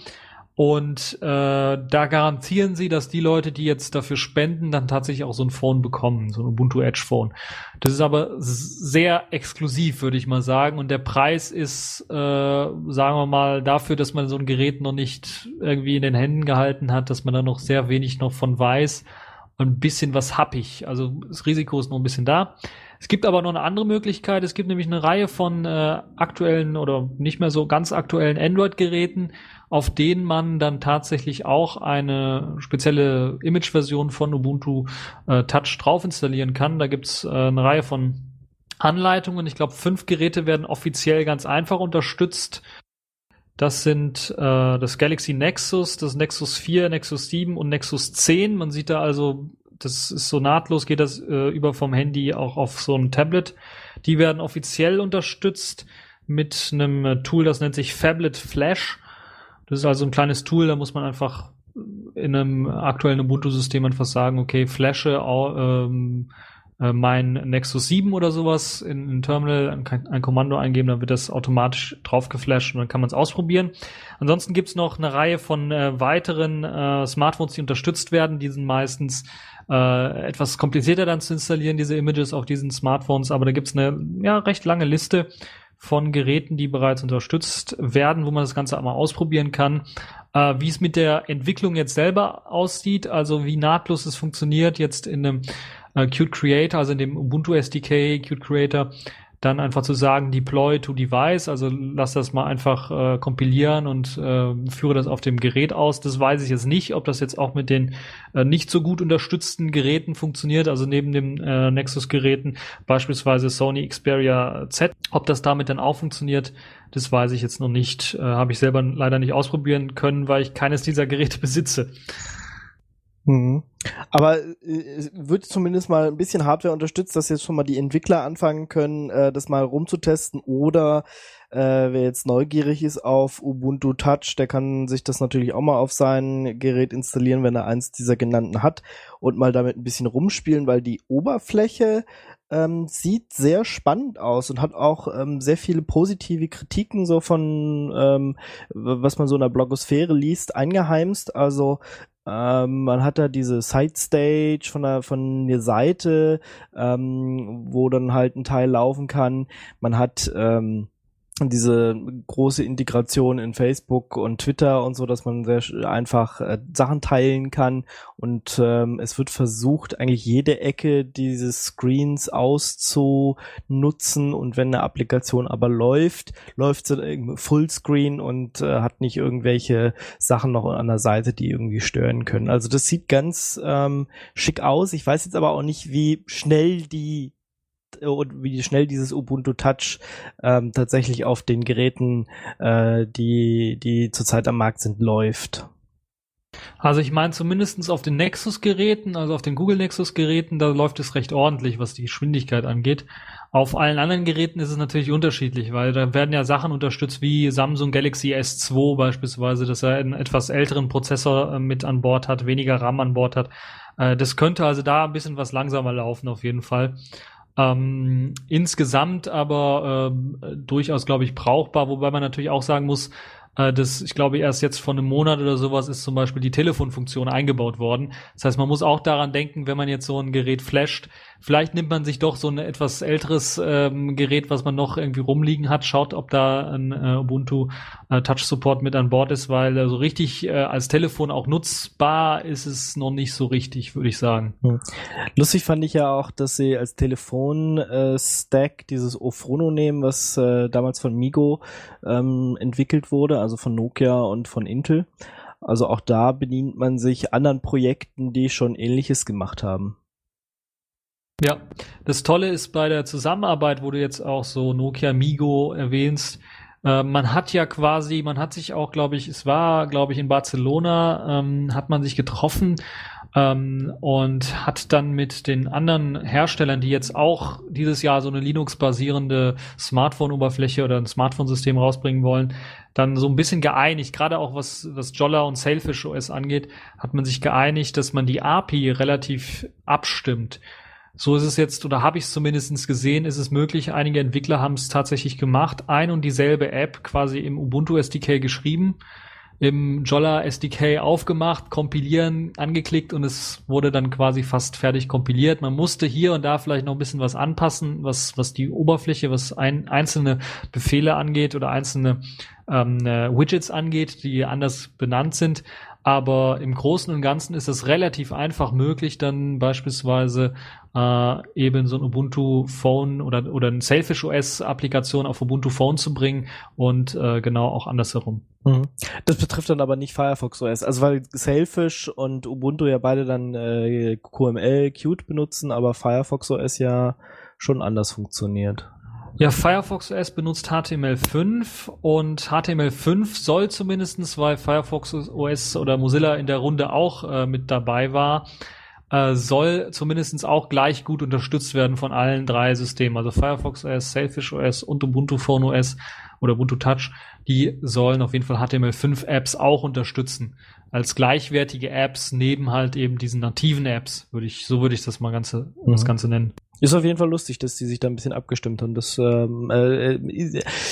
Speaker 5: und äh, da garantieren sie, dass die Leute, die jetzt dafür spenden, dann tatsächlich auch so ein Phone bekommen, so ein Ubuntu Edge Phone. Das ist aber sehr exklusiv, würde ich mal sagen. Und der Preis ist, äh, sagen wir mal, dafür, dass man so ein Gerät noch nicht irgendwie in den Händen gehalten hat, dass man da noch sehr wenig noch von weiß. Ein bisschen was happig. Also das Risiko ist noch ein bisschen da. Es gibt aber noch eine andere Möglichkeit. Es gibt nämlich eine Reihe von äh, aktuellen oder nicht mehr so ganz aktuellen Android-Geräten, auf denen man dann tatsächlich auch eine spezielle Image-Version von Ubuntu äh, Touch drauf installieren kann. Da gibt's äh, eine Reihe von Anleitungen. Ich glaube, fünf Geräte werden offiziell ganz einfach unterstützt. Das sind äh, das Galaxy Nexus, das Nexus 4, Nexus 7 und Nexus 10. Man sieht da also, das ist so nahtlos, geht das äh, über vom Handy auch auf so ein Tablet. Die werden offiziell unterstützt mit einem Tool, das nennt sich Fablet Flash. Das ist also ein kleines Tool, da muss man einfach in einem aktuellen Ubuntu-System einfach sagen, okay, flashe ähm, äh, mein Nexus 7 oder sowas in ein Terminal, ein, ein, Kommando eingeben, dann wird das automatisch drauf geflasht und dann kann man es ausprobieren. Ansonsten gibt's noch eine Reihe von äh, weiteren äh, Smartphones, die unterstützt werden. Die sind meistens äh, etwas komplizierter dann zu installieren, diese Images auf diesen Smartphones, aber da gibt's eine ja, recht lange Liste von Geräten, die bereits unterstützt werden, wo man das Ganze einmal ausprobieren kann. Äh, wie es mit der Entwicklung jetzt selber aussieht, also wie nahtlos es funktioniert jetzt in einem äh, Qt Creator, also in dem Ubuntu SDK Qt Creator, dann einfach zu sagen, deploy to device, also lass das mal einfach äh, kompilieren und äh, führe das auf dem Gerät aus. Das weiß ich jetzt nicht, ob das jetzt auch mit den äh, nicht so gut unterstützten Geräten funktioniert, also neben den äh, Nexus-Geräten, beispielsweise Sony Xperia Z, ob das damit dann auch funktioniert, das weiß ich jetzt noch nicht. Äh, Habe ich selber leider nicht ausprobieren können, weil ich keines dieser Geräte besitze.
Speaker 3: Mhm. Aber äh, wird zumindest mal ein bisschen Hardware unterstützt, dass jetzt schon mal die Entwickler anfangen können, äh, das mal rumzutesten oder äh, wer jetzt neugierig ist auf Ubuntu Touch, der kann sich das natürlich auch mal auf sein Gerät installieren, wenn er eins dieser genannten hat und mal damit ein bisschen rumspielen, weil die Oberfläche ähm, sieht sehr spannend aus und hat auch ähm, sehr viele positive Kritiken so von ähm, was man so in der Blogosphäre liest eingeheimst. Also ähm, man hat da diese Side Stage von der, von der Seite, ähm, wo dann halt ein Teil laufen kann. Man hat ähm, diese große Integration in Facebook und Twitter und so, dass man sehr einfach äh, Sachen teilen kann und ähm, es wird versucht, eigentlich jede Ecke dieses Screens auszunutzen und wenn eine Applikation aber läuft, läuft sie Fullscreen und äh, hat nicht irgendwelche Sachen noch an der Seite, die irgendwie stören können. Also das sieht ganz ähm, schick aus. Ich weiß jetzt aber auch nicht, wie schnell die und wie schnell dieses Ubuntu Touch ähm, tatsächlich auf den Geräten, äh, die, die zurzeit am Markt sind, läuft.
Speaker 5: Also ich meine zumindestens auf den Nexus-Geräten, also auf den Google Nexus-Geräten, da läuft es recht ordentlich, was die Geschwindigkeit angeht. Auf allen anderen Geräten ist es natürlich unterschiedlich, weil da werden ja Sachen unterstützt wie Samsung Galaxy S2 beispielsweise, dass er einen etwas älteren Prozessor äh, mit an Bord hat, weniger RAM an Bord hat. Äh, das könnte also da ein bisschen was langsamer laufen auf jeden Fall. Ähm, insgesamt aber äh, durchaus, glaube ich, brauchbar, wobei man natürlich auch sagen muss, Äh, das, ich glaube, erst jetzt vor einem Monat oder sowas ist zum Beispiel die Telefonfunktion eingebaut worden. Das heißt, man muss auch daran denken, wenn man jetzt so ein Gerät flasht, vielleicht nimmt man sich doch so ein etwas älteres ähm, Gerät, was man noch irgendwie rumliegen hat, schaut, ob da ein äh, Ubuntu äh, Touch Support mit an Bord ist, weil äh, so richtig äh, als Telefon auch nutzbar ist es noch nicht so richtig, würde ich sagen. Hm.
Speaker 3: Lustig fand ich ja auch, dass sie als Telefon-Stack äh, dieses Ofrono nehmen, was damals von Migo ähm, entwickelt wurde, also von Nokia und von Intel. Also auch da bedient man sich anderen Projekten, die schon ähnliches gemacht haben.
Speaker 5: Ja, das Tolle ist bei der Zusammenarbeit, wo du jetzt auch so Nokia Migo erwähnst, äh, man hat ja quasi, man hat sich auch, glaube ich, es war, glaube ich, in Barcelona, ähm, hat man sich getroffen ähm, und hat dann mit den anderen Herstellern, die jetzt auch dieses Jahr so eine Linux-basierende Smartphone-Oberfläche oder ein Smartphone-System rausbringen wollen, dann so ein bisschen geeinigt, gerade auch was, was Jolla und Sailfish OS angeht, hat man sich geeinigt, dass man die API relativ abstimmt. So ist es jetzt, oder habe ich es zumindest gesehen, ist es möglich, einige Entwickler haben es tatsächlich gemacht, ein und dieselbe App quasi im Ubuntu SDK geschrieben, im Jolla SDK aufgemacht, kompilieren, angeklickt und es wurde dann quasi fast fertig kompiliert. Man musste hier und da vielleicht noch ein bisschen was anpassen, was, was die Oberfläche, was ein, einzelne Befehle angeht oder einzelne ähm, äh, Widgets angeht, die anders benannt sind. Aber im Großen und Ganzen ist es relativ einfach möglich, dann beispielsweise äh, eben so ein Ubuntu Phone oder, oder ein Selfish OS Applikation auf Ubuntu Phone zu bringen und äh, genau auch andersherum.
Speaker 3: Mhm. Das betrifft dann aber nicht Firefox OS, also weil Selfish und Ubuntu ja beide dann äh, QML Qt benutzen, aber Firefox OS ja schon anders funktioniert.
Speaker 5: Ja, Firefox OS benutzt HTML5 und HTML5 soll zumindestens, weil Firefox OS oder Mozilla in der Runde auch äh, mit dabei war, äh, soll zumindestens auch gleich gut unterstützt werden von allen drei Systemen. Also Firefox OS, Sailfish OS und Ubuntu Phone OS oder Ubuntu Touch, die sollen auf jeden Fall HTML5 Apps auch unterstützen. Als gleichwertige Apps neben halt eben diesen nativen Apps, würde ich, so würde ich das mal ganze, mhm. das Ganze nennen.
Speaker 3: Ist auf jeden Fall lustig, dass die sich da ein bisschen abgestimmt haben. Das ähm, äh,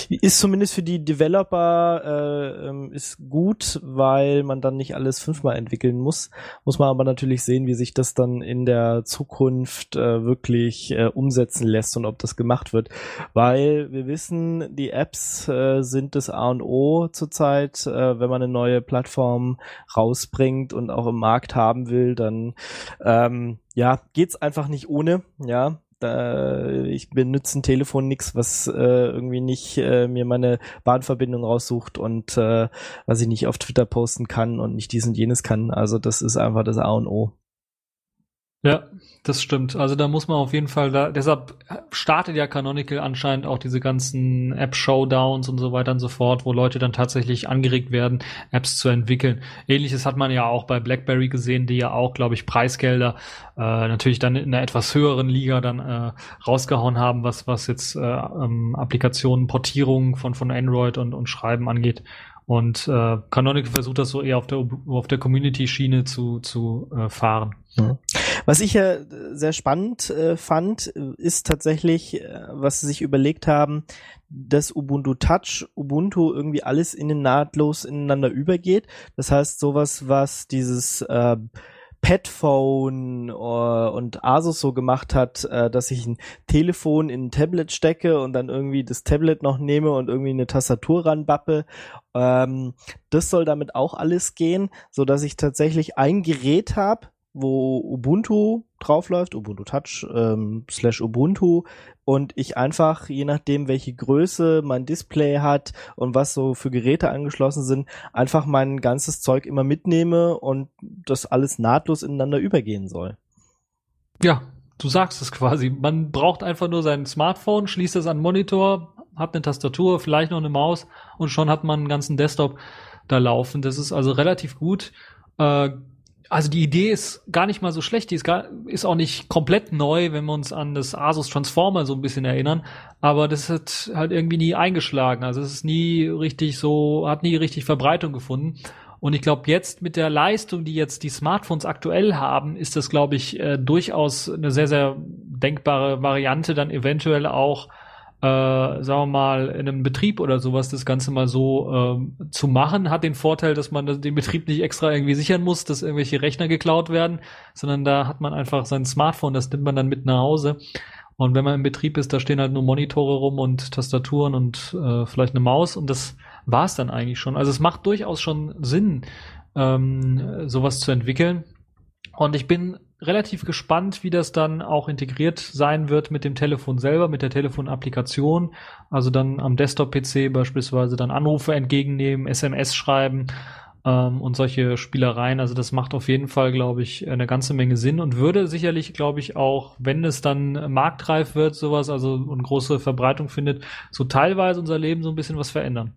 Speaker 3: ist zumindest für die Developer äh, ähm, ist gut, weil man dann nicht alles fünfmal entwickeln muss. Muss man aber natürlich sehen, wie sich das dann in der Zukunft äh, wirklich äh, umsetzen lässt und ob das gemacht wird. Weil wir wissen, die Apps äh, sind das A und O zurzeit. Äh, wenn man eine neue Plattform rausbringt und auch im Markt haben will, dann ähm, ja, geht's einfach nicht ohne, ja. Da, ich benutze ein Telefon nix, was äh, irgendwie nicht äh, mir meine Bahnverbindung raussucht und äh, was ich nicht auf Twitter posten kann und nicht dies und jenes kann. Also das ist einfach das A und O.
Speaker 5: Ja, das stimmt. Also da muss man auf jeden Fall da, deshalb startet ja Canonical anscheinend auch diese ganzen App-Showdowns und so weiter und so fort, wo Leute dann tatsächlich angeregt werden, Apps zu entwickeln. Ähnliches hat man ja auch bei BlackBerry gesehen, die ja auch, glaube ich, Preisgelder äh, natürlich dann in einer etwas höheren Liga dann äh, rausgehauen haben, was, was jetzt äh, ähm, Applikationen, Portierungen von, von Android und, und Schreiben angeht. Und äh, Canonical versucht das so eher auf der auf der Community-Schiene zu, zu äh, fahren.
Speaker 3: Was ich ja sehr spannend äh, fand, ist tatsächlich, äh, was sie sich überlegt haben, dass Ubuntu Touch, Ubuntu irgendwie alles innen nahtlos ineinander übergeht. Das heißt, sowas, was dieses äh, Petphone uh, und Asus so gemacht hat, uh, dass ich ein Telefon in ein Tablet stecke und dann irgendwie das Tablet noch nehme und irgendwie eine Tastatur ranbappe. Ähm, das soll damit auch alles gehen, so dass ich tatsächlich ein Gerät habe, wo Ubuntu draufläuft, Ubuntu Touch ähm, slash Ubuntu und ich einfach, je nachdem, welche Größe mein Display hat und was so für Geräte angeschlossen sind, einfach mein ganzes Zeug immer mitnehme und das alles nahtlos ineinander übergehen soll.
Speaker 5: Ja, du sagst es quasi. Man braucht einfach nur sein Smartphone, schließt es an den Monitor, hat eine Tastatur, vielleicht noch eine Maus und schon hat man einen ganzen Desktop da laufen. Das ist also relativ gut. Äh, also die Idee ist gar nicht mal so schlecht, die ist, gar, ist auch nicht komplett neu, wenn wir uns an das Asus Transformer so ein bisschen erinnern, aber das hat halt irgendwie nie eingeschlagen. Also es ist nie richtig so, hat nie richtig Verbreitung gefunden. Und ich glaube, jetzt mit der Leistung, die jetzt die Smartphones aktuell haben, ist das, glaube ich, äh, durchaus eine sehr, sehr denkbare Variante, dann eventuell auch äh, sagen wir mal, in einem Betrieb oder sowas das Ganze mal so ähm, zu machen, hat den Vorteil, dass man den Betrieb nicht extra irgendwie sichern muss, dass irgendwelche Rechner geklaut werden, sondern da hat man einfach sein Smartphone, das nimmt man dann mit nach Hause. Und wenn man im Betrieb ist, da stehen halt nur Monitore rum und Tastaturen und äh, vielleicht eine Maus und das war es dann eigentlich schon. Also es macht durchaus schon Sinn, ähm, sowas zu entwickeln. Und ich bin relativ gespannt, wie das dann auch integriert sein wird mit dem Telefon selber, mit der Telefonapplikation. Also dann am Desktop-PC beispielsweise dann Anrufe entgegennehmen, SMS schreiben ähm, und solche Spielereien. Also das macht auf jeden Fall, glaube ich, eine ganze Menge Sinn und würde sicherlich, glaube ich, auch, wenn es dann marktreif wird, sowas, also und große Verbreitung findet, so teilweise unser Leben so ein bisschen was verändern.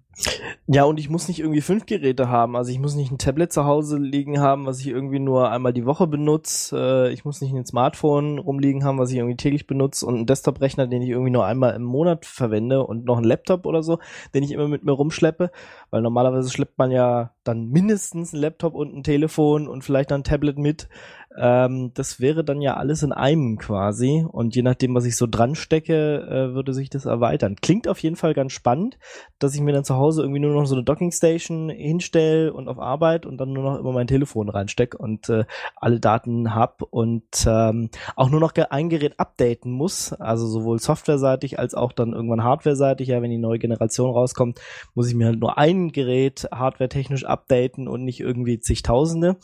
Speaker 3: Ja, und ich muss nicht irgendwie fünf Geräte haben. Also ich muss nicht ein Tablet zu Hause liegen haben, was ich irgendwie nur einmal die Woche benutze. Äh, ich muss nicht ein Smartphone rumliegen haben, was ich irgendwie täglich benutze und einen Desktop-Rechner, den ich irgendwie nur einmal im Monat verwende und noch einen Laptop oder so, den ich immer mit mir rumschleppe. Weil normalerweise schleppt man ja dann mindestens einen Laptop und ein Telefon und vielleicht dann ein Tablet mit. Ähm, das wäre dann ja alles in einem quasi. Und je nachdem, was ich so dran stecke, äh, würde sich das erweitern. Klingt auf jeden Fall ganz spannend, dass ich mir dann zu Hause irgendwie nur noch so eine Dockingstation hinstelle und auf Arbeit und dann nur noch immer mein Telefon reinstecke und äh, alle Daten hab und ähm, auch nur noch ein Gerät updaten muss. Also sowohl softwareseitig als auch dann irgendwann hardwareseitig. Ja, wenn die neue Generation rauskommt, muss ich mir halt nur ein Gerät hardwaretechnisch updaten und nicht irgendwie zigtausende.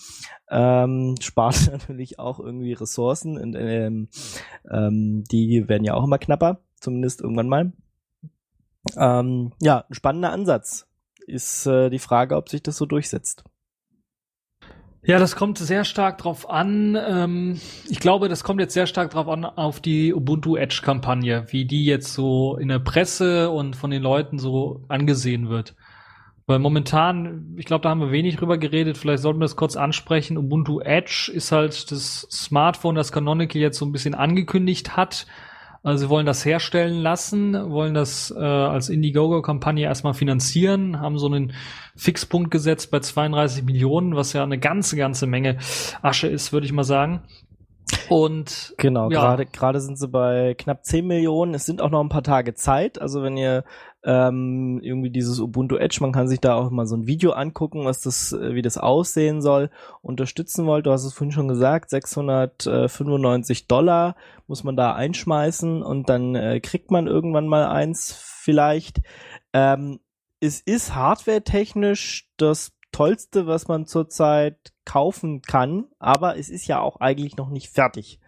Speaker 3: Ähm, spart natürlich auch irgendwie Ressourcen und ähm, ähm, die werden ja auch immer knapper, zumindest irgendwann mal. Ähm, ja, ein spannender Ansatz. Ist äh, die Frage, ob sich das so durchsetzt.
Speaker 5: Ja, das kommt sehr stark drauf an. Ähm, ich glaube, das kommt jetzt sehr stark drauf an auf die Ubuntu Edge Kampagne, wie die jetzt so in der Presse und von den Leuten so angesehen wird. Weil momentan, ich glaube, da haben wir wenig drüber geredet, vielleicht sollten wir das kurz ansprechen. Ubuntu Edge ist halt das Smartphone, das Canonical jetzt so ein bisschen angekündigt hat. Also sie wollen das herstellen lassen, wollen das äh, als Indiegogo-Kampagne erstmal finanzieren, haben so einen Fixpunkt gesetzt bei 32 Millionen, was ja eine ganze, ganze Menge Asche ist, würde ich mal sagen. Und
Speaker 3: genau, ja. gerade gerade sind sie bei knapp 10 Millionen. Es sind auch noch ein paar Tage Zeit. Also wenn ihr ähm, irgendwie dieses Ubuntu Edge, man kann sich da auch mal so ein Video angucken, was das, äh, wie das aussehen soll, unterstützen wollt. Du hast es vorhin schon gesagt, 695 Dollar muss man da einschmeißen und dann äh, kriegt man irgendwann mal eins vielleicht. Ähm, es ist hardware-technisch das Tollste, was man zurzeit kaufen kann, aber es ist ja auch eigentlich noch nicht fertig.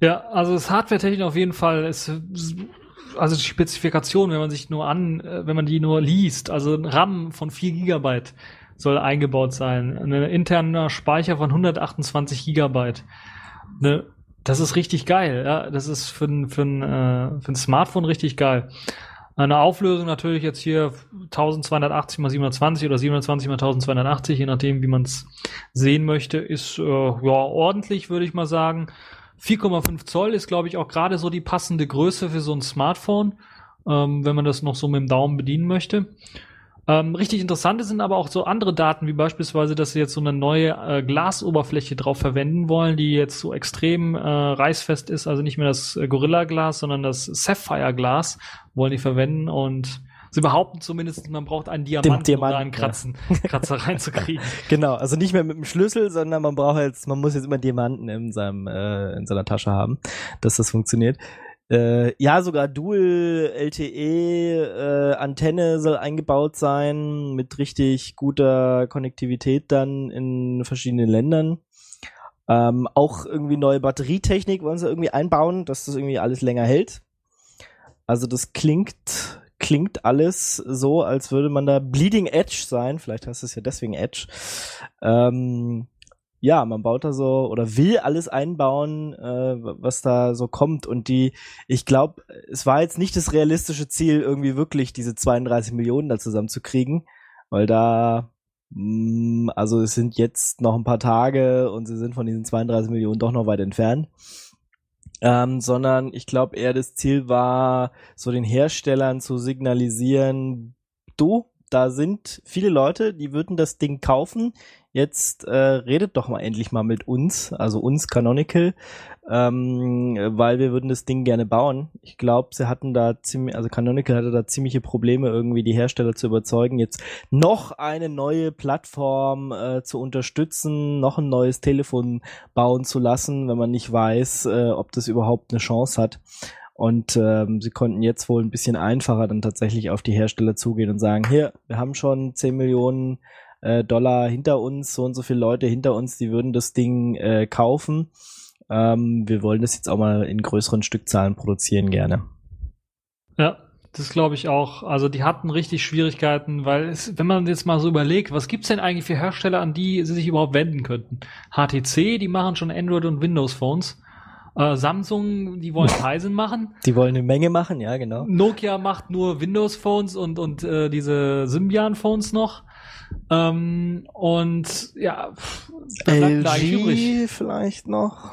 Speaker 5: Ja, also das Hardware-technisch auf jeden Fall ist also die Spezifikation, wenn man sich nur an, äh, wenn man die nur liest, also ein RAM von 4 Gigabyte soll eingebaut sein, ein interner Speicher von 128 Gigabyte. Ne, das ist richtig geil, ja, das ist für ein, für ein, äh, für ein Smartphone richtig geil. Eine Auflösung natürlich jetzt hier 1280 x 720 oder 720 x 1280, je nachdem, wie man es sehen möchte, ist äh, ja ordentlich, würde ich mal sagen. 4,5 Zoll ist, glaube ich, auch gerade so die passende Größe für so ein Smartphone, ähm, wenn man das noch so mit dem Daumen bedienen möchte. Ähm, richtig interessant sind aber auch so andere Daten, wie beispielsweise, dass sie jetzt so eine neue äh, Glasoberfläche drauf verwenden wollen, die jetzt so extrem äh, reißfest ist, also nicht mehr das äh, Gorilla-Glas, sondern das Sapphire-Glas wollen die verwenden und sie behaupten zumindest, man braucht einen Diamant,
Speaker 3: Diamanten,
Speaker 5: um da einen Kratzen, ja. Kratzer reinzukriegen.
Speaker 3: genau, also nicht mehr mit dem Schlüssel, sondern man braucht jetzt, man muss jetzt immer Diamanten in seinem äh, in seiner Tasche haben, dass das funktioniert. Äh, ja, sogar Dual LTE äh, Antenne soll eingebaut sein mit richtig guter Konnektivität dann in verschiedenen Ländern. Ähm, auch irgendwie neue Batterietechnik wollen sie irgendwie einbauen, dass das irgendwie alles länger hält. Also das klingt klingt alles so, als würde man da Bleeding Edge sein. Vielleicht heißt es ja deswegen Edge. Ähm, ja, man baut da so oder will alles einbauen, äh, was da so kommt. Und die, ich glaube, es war jetzt nicht das realistische Ziel, irgendwie wirklich diese 32 Millionen da zusammenzukriegen, weil da, mh, mm, also es sind jetzt noch ein paar Tage und sie sind von diesen 32 Millionen doch noch weit entfernt. Ähm, sondern ich glaube eher das Ziel war, so den Herstellern zu signalisieren, du, da sind viele Leute, die würden das Ding kaufen, jetzt äh, redet doch mal endlich mal mit uns, also uns Canonical, ähm, weil wir würden das Ding gerne bauen. Ich glaube, sie hatten da ziemlich, also Canonical hatte da ziemliche Probleme, irgendwie die Hersteller zu überzeugen, jetzt noch eine neue Plattform äh, zu unterstützen, noch ein neues Telefon bauen zu lassen, wenn man nicht weiß, äh, ob das überhaupt eine Chance hat. Und ähm, sie konnten jetzt wohl ein bisschen einfacher dann tatsächlich auf die Hersteller zugehen und sagen, hier, wir haben schon 10 Millionen äh, Dollar hinter uns, so und so viele Leute hinter uns, die würden das Ding äh, kaufen. Ähm, wir wollen das jetzt auch mal in größeren Stückzahlen produzieren gerne.
Speaker 5: Ja, das glaube ich auch. Also die hatten richtig Schwierigkeiten, weil es, wenn man jetzt mal so überlegt, was gibt's denn eigentlich für Hersteller, an die sie sich überhaupt wenden könnten? HTC, die machen schon Android und Windows Phones. Äh, Samsung, die wollen Tizen machen.
Speaker 3: Die wollen eine Menge machen, ja, genau.
Speaker 5: Nokia macht nur Windows Phones und, und äh, diese Symbian Phones noch. Ähm, und ja, pff.
Speaker 3: LG vielleicht noch.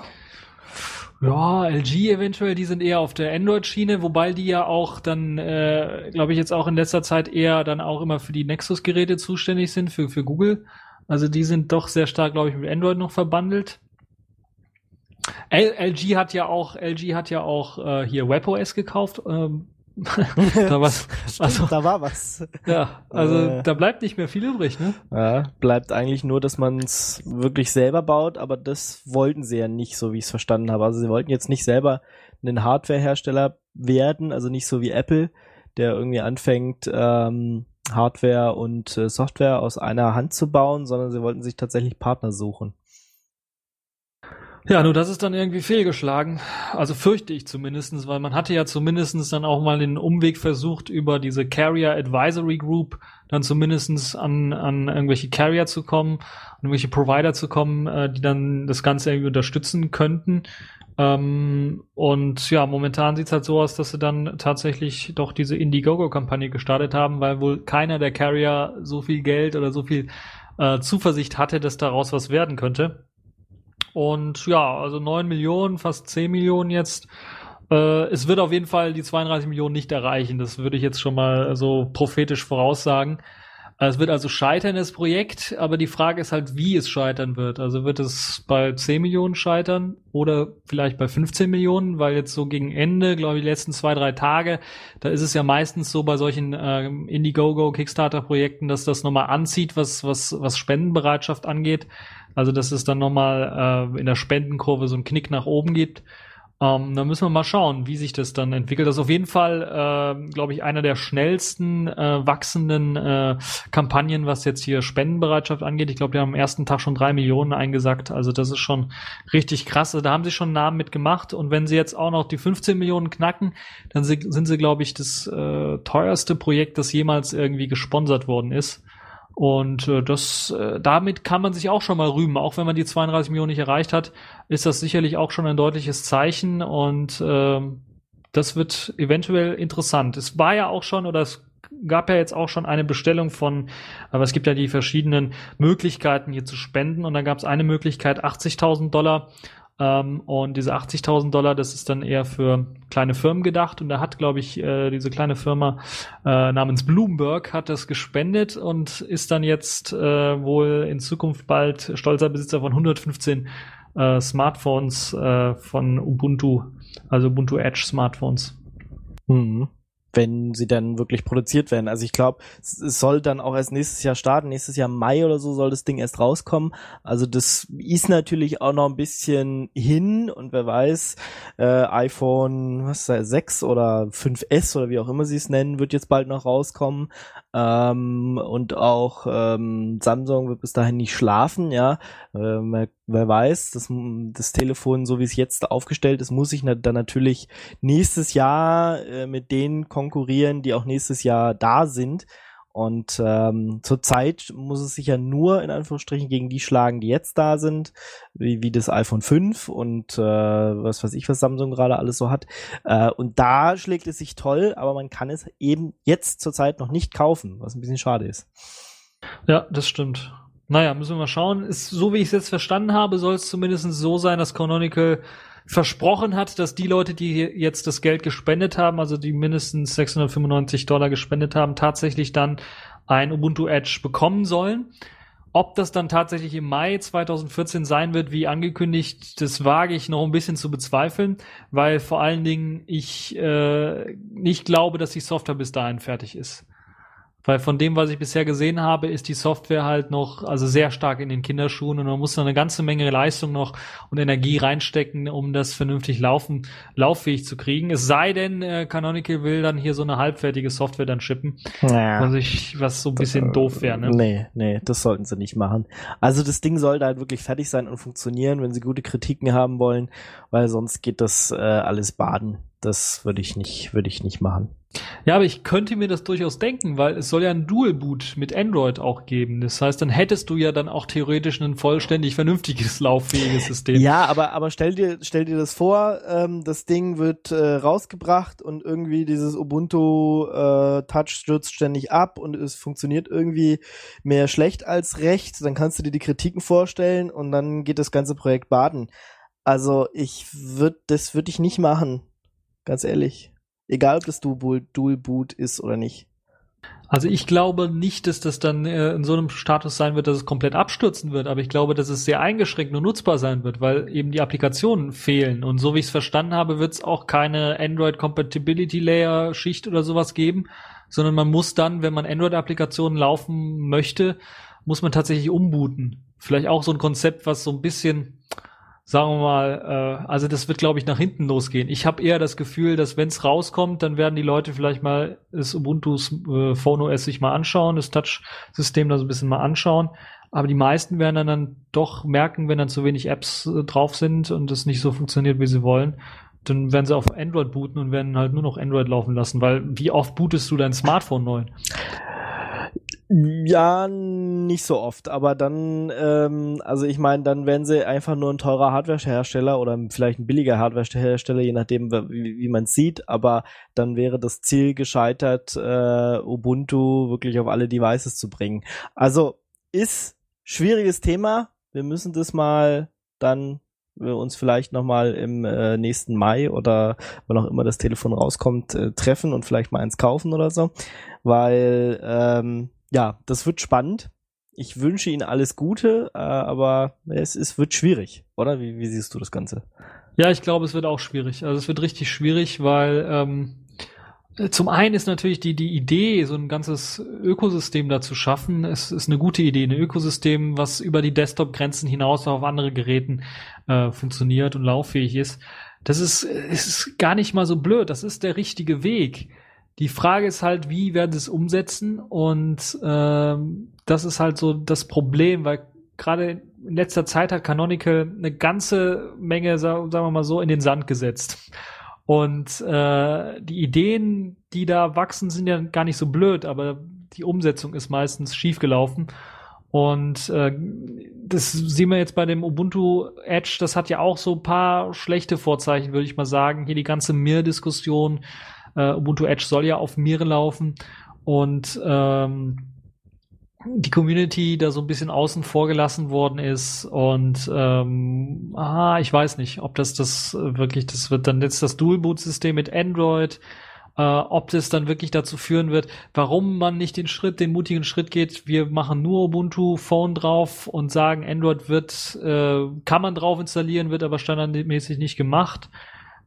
Speaker 5: Ja, LG eventuell, die sind eher auf der Android-Schiene, wobei die ja auch dann, äh, glaube ich, jetzt auch in letzter Zeit eher dann auch immer für die Nexus-Geräte zuständig sind, für, für Google. Also die sind doch sehr stark, glaube ich, mit Android noch verbandelt. L LG hat ja auch, LG hat ja auch äh, hier WebOS gekauft. Ähm, da, was,
Speaker 3: Stimmt,
Speaker 5: also,
Speaker 3: da war was.
Speaker 5: ja, also
Speaker 3: Äh.
Speaker 5: da bleibt nicht mehr viel übrig, ne?
Speaker 3: Ja, bleibt eigentlich nur, dass man es wirklich selber baut, aber das wollten sie ja nicht, so wie ich es verstanden habe. Also sie wollten jetzt nicht selber einen Hardware-Hersteller werden, also nicht so wie Apple, der irgendwie anfängt, ähm, Hardware und äh, Software aus einer Hand zu bauen, sondern sie wollten sich tatsächlich Partner suchen.
Speaker 5: Ja, nur das ist dann irgendwie fehlgeschlagen. Also fürchte ich zumindestens, weil man hatte ja zumindestens dann auch mal den Umweg versucht, über diese Carrier Advisory Group dann zumindestens an, an irgendwelche Carrier zu kommen, an irgendwelche Provider zu kommen, äh, die dann das Ganze irgendwie unterstützen könnten. Ähm, und ja, momentan sieht's halt so aus, dass sie dann tatsächlich doch diese Indiegogo-Kampagne gestartet haben, weil wohl keiner der Carrier so viel Geld oder so viel äh, Zuversicht hatte, dass daraus was werden könnte. Und ja, also 9 Millionen, fast 10 Millionen jetzt. Äh, es wird auf jeden Fall die 32 Millionen nicht erreichen. Das würde ich jetzt schon mal so prophetisch voraussagen. Äh, Es wird also scheitern, das Projekt, aber die Frage ist halt, wie es scheitern wird. Also wird es bei 10 Millionen scheitern oder vielleicht bei 15 Millionen, weil jetzt so gegen Ende, glaube ich, die letzten zwei, drei Tage, da ist es ja meistens so bei solchen ähm, Indiegogo, Kickstarter-Projekten, dass das nochmal anzieht, was, was, was Spendenbereitschaft angeht. Also, dass es dann nochmal äh, in der Spendenkurve so einen Knick nach oben gibt. Ähm, da müssen wir mal schauen, wie sich das dann entwickelt. Das ist auf jeden Fall, äh, glaube ich, einer der schnellsten äh, wachsenden äh, Kampagnen, was jetzt hier Spendenbereitschaft angeht. Ich glaube, die haben am ersten Tag schon drei Millionen eingesackt. Also das ist schon richtig krass. Also, da haben sie schon Namen mitgemacht. Und wenn sie jetzt auch noch die 15 Millionen knacken, dann sind sie, glaube ich, das äh, teuerste Projekt, das jemals irgendwie gesponsert worden ist. Und äh, das, äh, damit kann man sich auch schon mal rühmen, auch wenn man die 32 Millionen nicht erreicht hat, ist das sicherlich auch schon ein deutliches Zeichen. Und ähm, das wird eventuell interessant. Es war ja auch schon oder es gab ja jetzt auch schon eine Bestellung von, aber es gibt ja die verschiedenen Möglichkeiten hier zu spenden. Und da gab es eine Möglichkeit 80.000 Dollar ähm, und diese 80.000 Dollar, das ist dann eher für kleine Firmen gedacht und da hat, glaube ich, äh, diese kleine Firma äh, namens Bloomberg hat das gespendet und ist dann jetzt äh, wohl in Zukunft bald stolzer Besitzer von 115 äh, Smartphones äh, von Ubuntu, also Ubuntu Edge Smartphones.
Speaker 3: Mhm. Wenn sie dann wirklich produziert werden. Also ich glaube, es soll dann auch erst nächstes Jahr starten. Nächstes Jahr Mai oder so soll das Ding erst rauskommen. Also das ist natürlich auch noch ein bisschen hin und wer weiß, äh, iPhone was ist das, 6 oder 5S oder wie auch immer sie es nennen, wird jetzt bald noch rauskommen. Ähm, und auch ähm, Samsung wird bis dahin nicht schlafen, ja. Wer, wer weiß, das, das Telefon, so wie es jetzt aufgestellt ist, muss ich na, dann natürlich nächstes Jahr äh, mit denen konkurrieren, die auch nächstes Jahr da sind. Und ähm, zurzeit muss es sich ja nur in Anführungsstrichen gegen die schlagen, die jetzt da sind, wie, wie das iPhone 5 und äh, was weiß ich, was Samsung gerade alles so hat. Äh, und da schlägt es sich toll, aber man kann es eben jetzt zurzeit noch nicht kaufen, was ein bisschen schade ist.
Speaker 5: Ja, das stimmt. Naja, müssen wir mal schauen. Ist, so wie ich es jetzt verstanden habe, soll es zumindest so sein, dass Canonical versprochen hat, dass die Leute, die jetzt das Geld gespendet haben, also die mindestens 695 Dollar gespendet haben, tatsächlich dann ein Ubuntu Edge bekommen sollen. Ob das dann tatsächlich im Mai 2014 sein wird, wie angekündigt, das wage ich noch ein bisschen zu bezweifeln, weil vor allen Dingen ich äh, nicht glaube, dass die Software bis dahin fertig ist. Weil von dem, was ich bisher gesehen habe, ist die Software halt noch also sehr stark in den Kinderschuhen und man muss da eine ganze Menge Leistung noch und Energie reinstecken, um das vernünftig laufen, lauffähig zu kriegen. Es sei denn, äh, Canonical will dann hier so eine halbfertige Software dann shippen,
Speaker 3: Ja.
Speaker 5: was, ich, was so ein bisschen
Speaker 3: Äh,
Speaker 5: doof wäre. Ne?
Speaker 3: Nee, nee, das sollten sie nicht machen. Also das Ding sollte halt wirklich fertig sein und funktionieren, wenn sie gute Kritiken haben wollen, weil sonst geht das äh, alles baden. Das würde ich nicht, würde ich nicht machen.
Speaker 5: Ja, aber ich könnte mir das durchaus denken, weil es soll ja ein Dual Boot mit Android auch geben. Das heißt, dann hättest du ja dann auch theoretisch ein vollständig vernünftiges lauffähiges System.
Speaker 3: Ja, aber, aber stell dir, stell dir das vor, ähm, das Ding wird äh, rausgebracht und irgendwie dieses Ubuntu äh, Touch stürzt ständig ab und es funktioniert irgendwie mehr schlecht als recht. Dann kannst du dir die Kritiken vorstellen und dann geht das ganze Projekt baden. Also ich würde, das würde ich nicht machen. Ganz ehrlich. Egal, ob das Dual, Boot ist oder nicht.
Speaker 5: Also ich glaube nicht, dass das dann äh, in so einem Status sein wird, dass es komplett abstürzen wird, aber ich glaube, dass es sehr eingeschränkt nur nutzbar sein wird, weil eben die Applikationen fehlen. Und so wie ich es verstanden habe, wird es auch keine Android Compatibility Layer Schicht oder sowas geben, sondern man muss dann, wenn man Android-Applikationen laufen möchte, muss man tatsächlich umbooten. Vielleicht auch so ein Konzept, was so ein bisschen sagen wir mal, äh, also das wird, glaube ich, nach hinten losgehen. Ich habe eher das Gefühl, dass wenn es rauskommt, dann werden die Leute vielleicht mal das Ubuntu's äh, Phone OS sich mal anschauen, das Touch-System da so ein bisschen mal anschauen. Aber die meisten werden dann, dann doch merken, wenn dann zu wenig Apps äh, drauf sind und es nicht so funktioniert, wie sie wollen, dann werden sie auf Android booten und werden halt nur noch Android laufen lassen, weil wie oft bootest du dein Smartphone neu?
Speaker 3: Ja, nicht so oft, aber dann, ähm, also ich meine, dann werden sie einfach nur ein teurer Hardwarehersteller oder vielleicht ein billiger Hardwarehersteller, je nachdem, wie, wie man sieht, aber dann wäre das Ziel gescheitert, äh, Ubuntu wirklich auf alle Devices zu bringen. Also ist schwieriges Thema. Wir müssen das mal dann wir uns vielleicht nochmal im äh, nächsten Mai oder wann auch immer das Telefon rauskommt, äh, treffen und vielleicht mal eins kaufen oder so. Weil ähm, ja, das wird spannend. Ich wünsche Ihnen alles Gute, äh, aber es, es wird schwierig, oder? Wie, wie siehst du das Ganze?
Speaker 5: Ja, ich glaube, es wird auch schwierig. Also es wird richtig schwierig, weil ähm, zum einen ist natürlich die, die Idee, so ein ganzes Ökosystem da zu schaffen, es ist eine gute Idee, ein Ökosystem, was über die Desktop-Grenzen hinaus auf andere Geräten äh, funktioniert und lauffähig ist. Das ist, ist gar nicht mal so blöd, das ist der richtige Weg. Die Frage ist halt, wie werden sie es umsetzen? Und ähm, das ist halt so das Problem, weil gerade in letzter Zeit hat Canonical eine ganze Menge, sagen wir mal so, in den Sand gesetzt. Und äh, die Ideen, die da wachsen, sind ja gar nicht so blöd, aber die Umsetzung ist meistens schiefgelaufen. Und äh, das sehen wir jetzt bei dem Ubuntu Edge, das hat ja auch so ein paar schlechte Vorzeichen, würde ich mal sagen. Hier die ganze Mir-Diskussion. Äh, Ubuntu Edge soll ja auf Mir laufen. Und ähm, die Community da so ein bisschen außen vor gelassen worden ist und ähm, ah, ich weiß nicht, ob das das wirklich, das wird dann jetzt das Dual-Boot-System mit Android, äh, ob das dann wirklich dazu führen wird, warum man nicht den Schritt, den mutigen Schritt geht, wir machen nur Ubuntu Phone drauf und sagen, Android wird, äh, kann man drauf installieren, wird aber standardmäßig nicht gemacht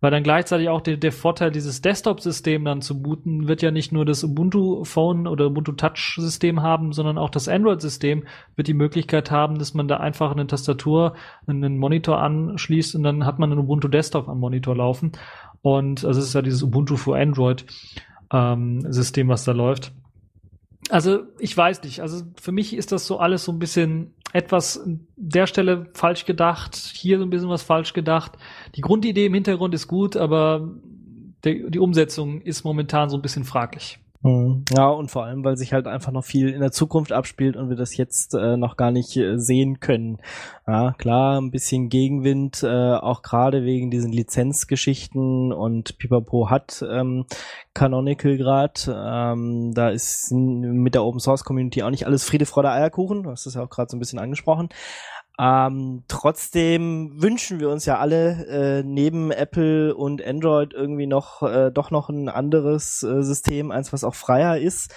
Speaker 5: weil dann gleichzeitig auch der, der Vorteil dieses Desktop-System dann zu booten, wird ja nicht nur das Ubuntu Phone oder Ubuntu Touch System haben, sondern auch das Android-System wird die Möglichkeit haben, dass man da einfach eine Tastatur, einen Monitor anschließt und dann hat man einen Ubuntu Desktop am Monitor laufen. Und also es ist ja dieses Ubuntu für Android ähm, was da läuft. Also ich weiß nicht. Also für mich ist das so alles so ein bisschen etwas an der Stelle falsch gedacht, hier so ein bisschen was falsch gedacht. Die Grundidee im Hintergrund ist gut, aber der, die Umsetzung ist momentan so ein bisschen fraglich.
Speaker 3: Mhm. Ja, und vor allem, weil sich halt einfach noch viel in der Zukunft abspielt und wir das jetzt äh, noch gar nicht äh, sehen können. Ja, klar, ein bisschen Gegenwind, äh, auch gerade wegen diesen Lizenzgeschichten und Pipapo hat ähm, Canonical grad. Ähm, da ist mit der Open Source Community auch nicht alles Friede, Freude, Eierkuchen. Du hast das ja auch gerade so ein bisschen angesprochen. Ähm, trotzdem wünschen wir uns ja alle äh, neben Apple und Android irgendwie noch äh, doch noch ein anderes äh, System, eins was auch freier ist.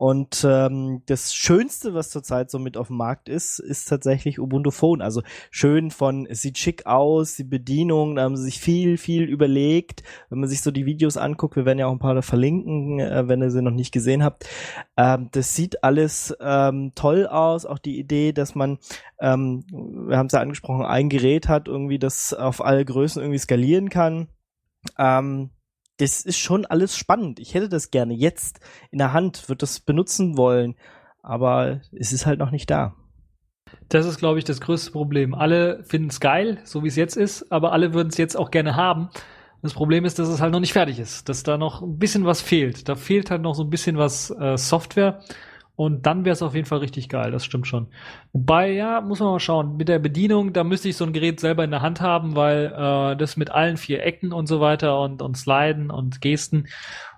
Speaker 3: Und ähm, das Schönste, was zurzeit so mit auf dem Markt ist, ist tatsächlich Ubuntu Phone. Also schön von, es sieht schick aus, die Bedienung, da haben sie sich viel, viel überlegt. Wenn man sich so die Videos anguckt, wir werden ja auch ein paar verlinken, äh, wenn ihr sie noch nicht gesehen habt. Ähm, das sieht alles ähm, toll aus. Auch die Idee, dass man, ähm, wir haben es ja angesprochen, ein Gerät hat, irgendwie das auf alle Größen irgendwie skalieren kann. Ähm, das ist schon alles spannend. Ich hätte das gerne jetzt in der Hand, würde das benutzen wollen, aber es ist halt noch nicht da.
Speaker 5: Das ist, glaube ich, das größte Problem. Alle finden es geil, so wie es jetzt ist, aber alle würden es jetzt auch gerne haben. Das Problem ist, dass es halt noch nicht fertig ist, dass da noch ein bisschen was fehlt. Da fehlt halt noch so ein bisschen was äh, Software. Und dann wäre es auf jeden Fall richtig geil, das stimmt schon. Wobei, ja, muss man mal schauen. Mit der Bedienung, da müsste ich so ein Gerät selber in der Hand haben, weil äh, das mit allen vier Ecken und so weiter und, und Sliden und Gesten,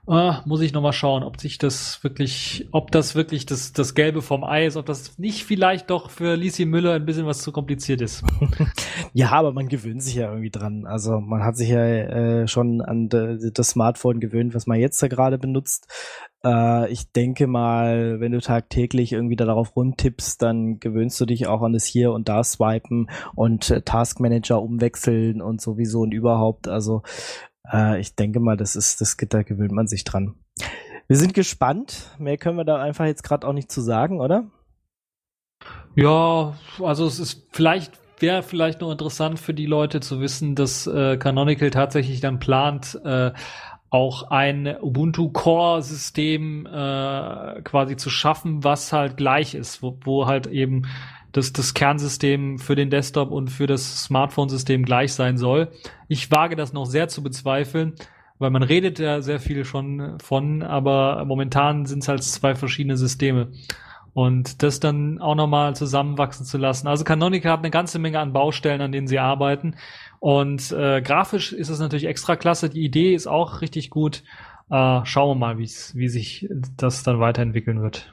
Speaker 5: äh, muss ich noch mal schauen, ob sich das wirklich, ob das wirklich das, das Gelbe vom Ei ist, ob das nicht vielleicht doch für Lisi Müller ein bisschen was zu kompliziert ist.
Speaker 3: ja, aber man gewöhnt sich ja irgendwie dran. Also man hat sich ja äh, schon an das Smartphone gewöhnt, was man jetzt da gerade benutzt. Äh, ich denke mal, wenn du tagtäglich irgendwie darauf rumtippst, dann gewöhnst du dich auch an das hier und da swipen und äh, Taskmanager umwechseln und sowieso und überhaupt. Also äh, ich denke mal, das ist, das da gewöhnt man sich dran. Wir sind gespannt. Mehr können wir da einfach jetzt gerade auch nicht zu sagen, oder?
Speaker 5: Ja, also es ist vielleicht wäre vielleicht noch interessant für die Leute zu wissen, dass äh, Canonical tatsächlich dann plant, äh, auch ein Ubuntu Core System äh, quasi zu schaffen, was halt gleich ist, wo, wo halt eben das, das Kernsystem für den Desktop und für das Smartphone-System gleich sein soll. Ich wage das noch sehr zu bezweifeln, weil man redet ja sehr viel schon von, aber momentan sind es halt zwei verschiedene Systeme. Und das dann auch nochmal zusammenwachsen zu lassen. Also Canonical hat eine ganze Menge an Baustellen, an denen sie arbeiten. Und äh, grafisch ist es natürlich extra klasse. Die Idee ist auch richtig gut. Äh, schauen wir mal, wie sich das dann weiterentwickeln wird.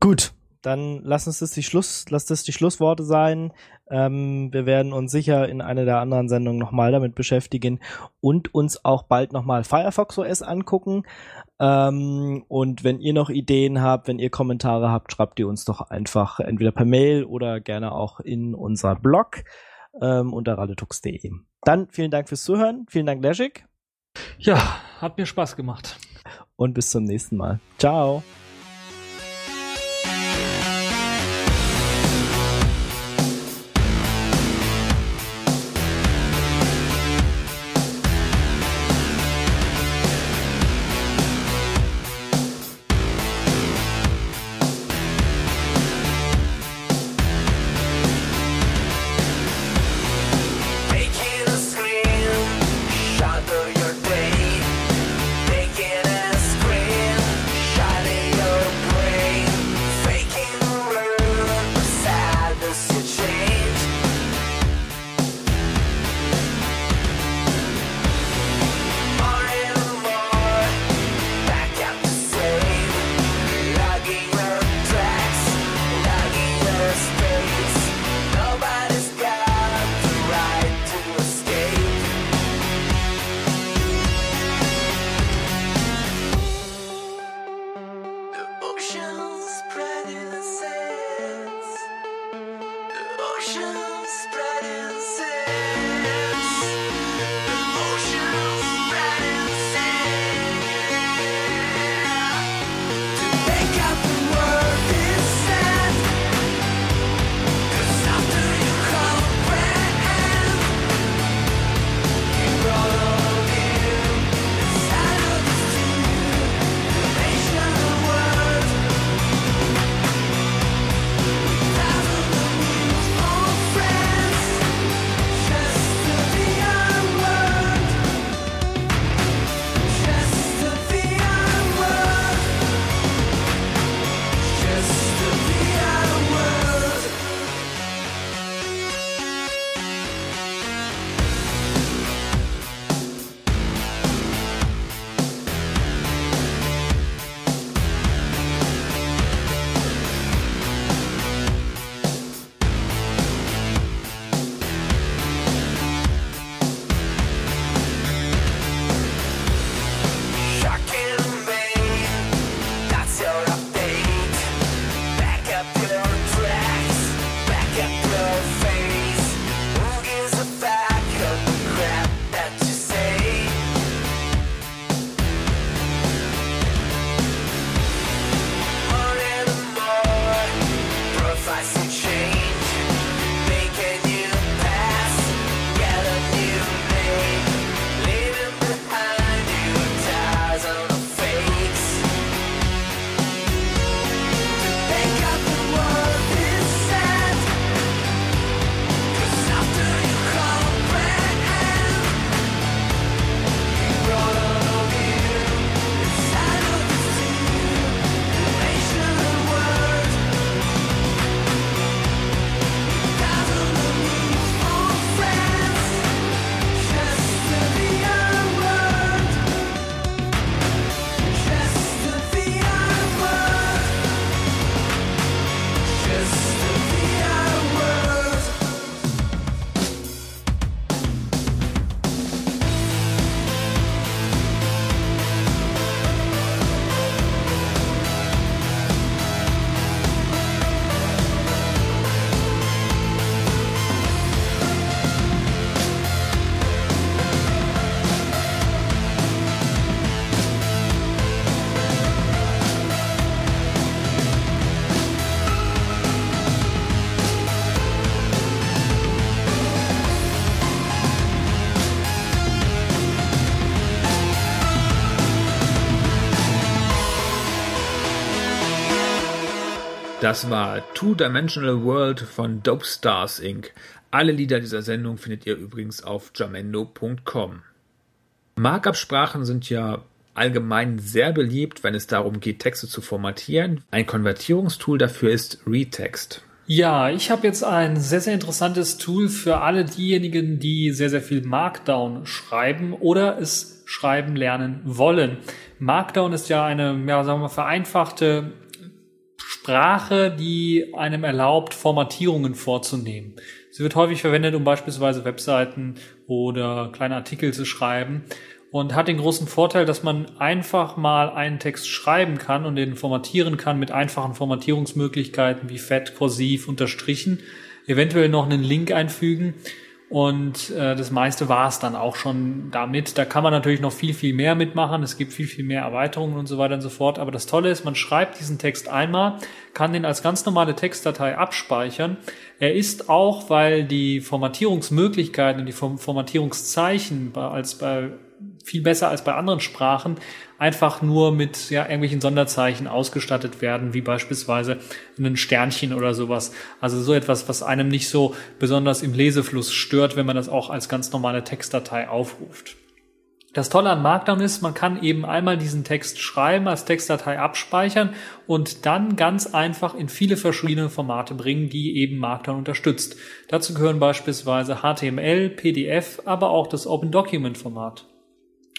Speaker 3: Gut, dann lass uns das die Schluss, lass das die Schlussworte sein. Ähm, wir werden uns sicher in einer der anderen Sendungen nochmal damit beschäftigen und uns auch bald nochmal Firefox OS angucken. Ähm, und wenn ihr noch Ideen habt, wenn ihr Kommentare habt, schreibt ihr uns doch einfach entweder per Mail oder gerne auch in unser Blog ähm, unter radetux.de. Dann vielen Dank fürs Zuhören. Vielen Dank, Leszek.
Speaker 5: Ja, hat mir Spaß gemacht.
Speaker 3: Und bis zum nächsten Mal. Ciao. Action!
Speaker 2: Das war Two-Dimensional World von Dope Stars Inc. Alle Lieder dieser Sendung findet ihr übrigens auf jamendo.com. Markup-Sprachen sind ja allgemein sehr beliebt, wenn es darum geht, Texte zu formatieren. Ein Konvertierungstool dafür ist Retext.
Speaker 5: Ja, ich habe jetzt ein sehr, sehr interessantes Tool für alle diejenigen, die sehr, sehr viel Markdown schreiben oder es schreiben lernen wollen. Markdown ist ja eine, ja, sagen wir, vereinfachte Sprache, die einem erlaubt, Formatierungen vorzunehmen. Sie wird häufig verwendet, um beispielsweise Webseiten oder kleine Artikel zu schreiben und hat den großen Vorteil, dass man einfach mal einen Text schreiben kann und den formatieren kann mit einfachen Formatierungsmöglichkeiten wie fett, kursiv, unterstrichen, eventuell noch einen Link einfügen und äh, das meiste war es dann auch schon damit. Da kann man natürlich noch viel, viel mehr mitmachen. Es gibt viel, viel mehr Erweiterungen und so weiter und so fort. Aber das Tolle ist, man schreibt diesen Text einmal, kann den als ganz normale Textdatei abspeichern. Er ist auch, weil die Formatierungsmöglichkeiten und die Formatierungszeichen als bei viel besser als bei anderen Sprachen einfach nur mit ja, irgendwelchen Sonderzeichen ausgestattet werden, wie beispielsweise ein Sternchen oder sowas. Also so etwas, was einem nicht so besonders im Lesefluss stört, wenn man das auch als ganz normale Textdatei aufruft. Das Tolle an Markdown ist, man kann eben einmal diesen Text schreiben, als Textdatei abspeichern und dann ganz einfach in viele verschiedene Formate bringen, die eben Markdown unterstützt. Dazu gehören beispielsweise HTML, PDF, aber auch das Open Document Format.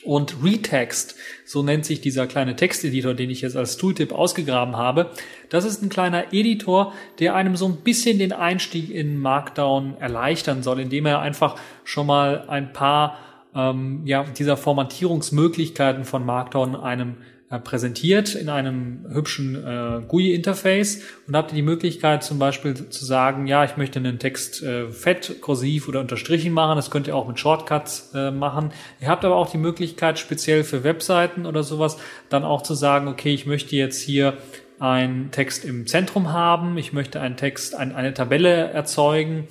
Speaker 5: Und Retext, so nennt sich dieser kleine Texteditor, den ich jetzt als Tooltip ausgegraben habe, das ist ein kleiner Editor, der einem so ein bisschen den Einstieg in Markdown erleichtern soll, indem er einfach schon mal ein paar ähm, ja, dieser Formatierungsmöglichkeiten von Markdown einem präsentiert in einem hübschen äh, GUI-Interface und habt ihr die Möglichkeit zum Beispiel zu sagen, ja, ich möchte einen Text äh, fett, kursiv oder unterstrichen machen. Das könnt ihr auch mit Shortcuts äh, machen. Ihr habt aber auch die Möglichkeit, speziell für Webseiten oder sowas, dann auch zu sagen, okay, ich möchte jetzt hier einen Text im Zentrum haben, ich möchte einen Text, ein, eine Tabelle erzeugen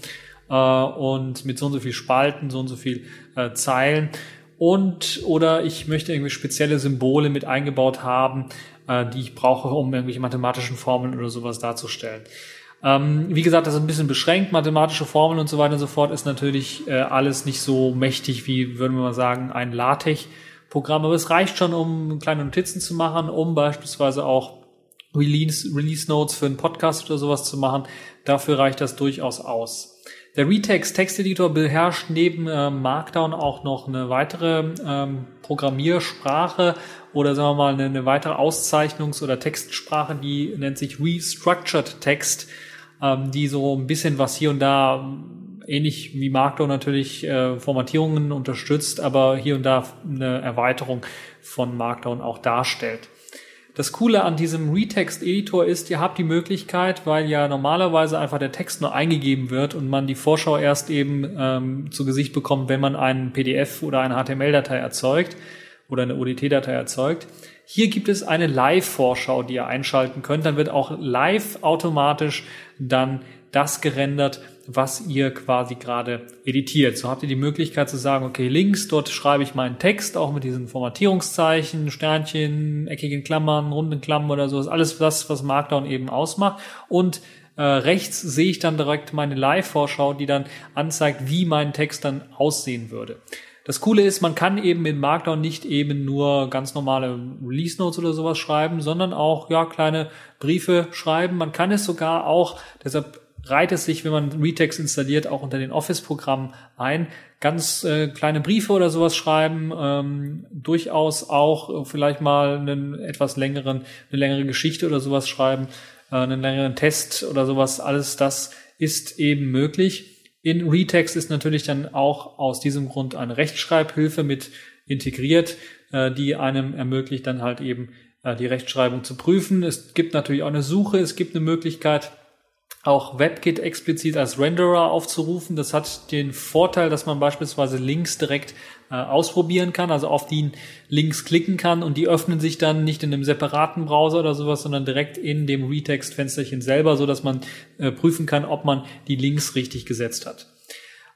Speaker 5: äh, und mit so und so viel Spalten, so und so viel äh, Zeilen und oder ich möchte irgendwie spezielle Symbole mit eingebaut haben, äh, die ich brauche, um irgendwelche mathematischen Formeln oder sowas darzustellen. Ähm, wie gesagt, das ist ein bisschen beschränkt. Mathematische Formeln und so weiter und so fort ist natürlich äh, alles nicht so mächtig wie, würden wir mal sagen, ein LaTeX-Programm. Aber es reicht schon, um kleine Notizen zu machen, um beispielsweise auch Release, Release Notes für einen Podcast oder sowas zu machen. Dafür reicht das durchaus aus. Der Retext Texteditor beherrscht neben äh, Markdown auch noch eine weitere ähm, Programmiersprache oder sagen wir mal eine, eine weitere Auszeichnungs- oder Textsprache, die nennt sich Restructured Text, ähm, die so ein bisschen was hier und da ähnlich wie Markdown natürlich äh, Formatierungen unterstützt, aber hier und da eine Erweiterung von Markdown auch darstellt. Das Coole an diesem Retext-Editor ist, ihr habt die Möglichkeit, weil ja normalerweise einfach der Text nur eingegeben wird und man die Vorschau erst eben ähm, zu Gesicht bekommt, wenn man einen PDF oder eine HTML-Datei erzeugt oder eine ODT-Datei erzeugt. Hier gibt es eine Live-Vorschau, die ihr einschalten könnt. Dann wird auch live automatisch dann das gerendert, was ihr quasi gerade editiert. So habt ihr die Möglichkeit zu sagen, okay, links, dort schreibe ich meinen Text, auch mit diesen Formatierungszeichen, Sternchen, eckigen Klammern, runden Klammern oder so. Ist alles das, was Markdown eben ausmacht. Und äh, rechts sehe ich dann direkt meine Live-Vorschau, die dann anzeigt, wie mein Text dann aussehen würde. Das Coole ist, man kann eben in Markdown nicht eben nur ganz normale Release Notes oder sowas schreiben, sondern auch ja kleine Briefe schreiben. Man kann es sogar auch, deshalb reiht es sich, wenn man Retext installiert, auch unter den Office-Programmen ein. Ganz äh, kleine Briefe oder sowas schreiben, ähm, durchaus auch äh, vielleicht mal einen etwas längeren, eine längere Geschichte oder sowas schreiben, äh, einen längeren Test oder sowas. Alles das ist eben möglich. In Retext ist natürlich dann auch aus diesem Grund eine Rechtschreibhilfe mit integriert, äh, die einem ermöglicht, dann halt eben äh, die Rechtschreibung zu prüfen. Es gibt natürlich auch eine Suche, es gibt eine Möglichkeit, auch WebKit explizit als Renderer aufzurufen. Das hat den Vorteil, dass man beispielsweise Links direkt äh, ausprobieren kann, also auf die Links klicken kann und die öffnen sich dann nicht in einem separaten Browser oder sowas, sondern direkt in dem Retext-Fensterchen selber, so dass man äh, prüfen kann, ob man die Links richtig gesetzt hat.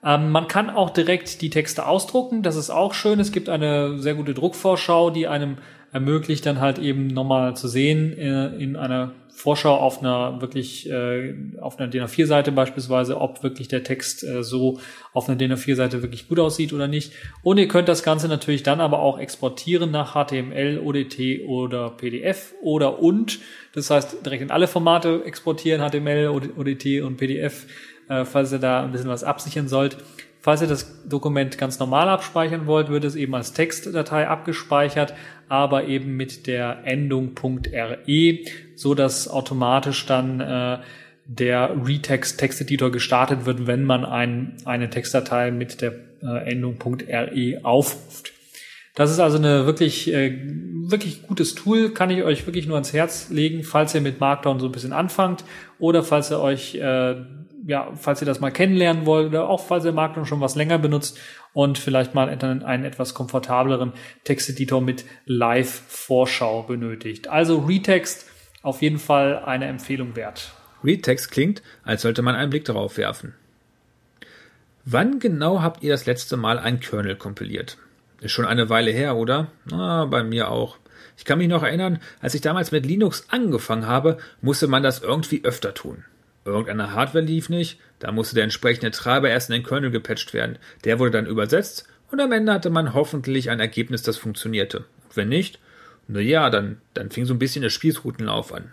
Speaker 5: Ähm, man kann auch direkt die Texte ausdrucken. Das ist auch schön. Es gibt eine sehr gute Druckvorschau, die einem ermöglicht, dann halt eben nochmal zu sehen äh, in einer Vorschau auf einer wirklich äh, auf einer DIN A4-Seite beispielsweise, ob wirklich der Text äh, so auf einer DIN A4-Seite wirklich gut aussieht oder nicht. Und ihr könnt das Ganze natürlich dann aber auch exportieren nach HTML, ODT oder PDF oder und. Das heißt, direkt in alle Formate exportieren, HTML, ODT und PDF, äh, falls ihr da ein bisschen was absichern sollt. Falls ihr das Dokument ganz normal abspeichern wollt, wird es eben als Textdatei abgespeichert, aber eben mit der Endung .re, so dass automatisch dann äh, der Retext Texteditor gestartet wird, wenn man ein, eine Textdatei mit der äh, Endung .re aufruft. Das ist also eine wirklich, äh, wirklich gutes Tool, kann ich euch wirklich nur ans Herz legen, falls ihr mit Markdown so ein bisschen anfangt oder falls ihr euch äh, ja, falls ihr das mal kennenlernen wollt oder auch falls ihr Markdown schon was länger benutzt und vielleicht mal einen, einen etwas komfortableren Texteditor mit Live-Vorschau benötigt. Also Retext auf jeden Fall eine Empfehlung wert.
Speaker 2: Retext klingt, als sollte man einen Blick darauf werfen. Wann genau habt ihr das letzte Mal ein Kernel kompiliert? Ist schon eine Weile her, oder? Ah, bei mir auch. Ich kann mich noch erinnern, als ich damals mit Linux angefangen habe, musste man das irgendwie öfter tun. Irgendeine Hardware lief nicht, da musste der entsprechende Treiber erst in den Kernel gepatcht werden. Der wurde dann übersetzt und am Ende hatte man hoffentlich ein Ergebnis, das funktionierte. Und wenn nicht, na ja, dann, dann fing so ein bisschen der Spießrutenlauf an.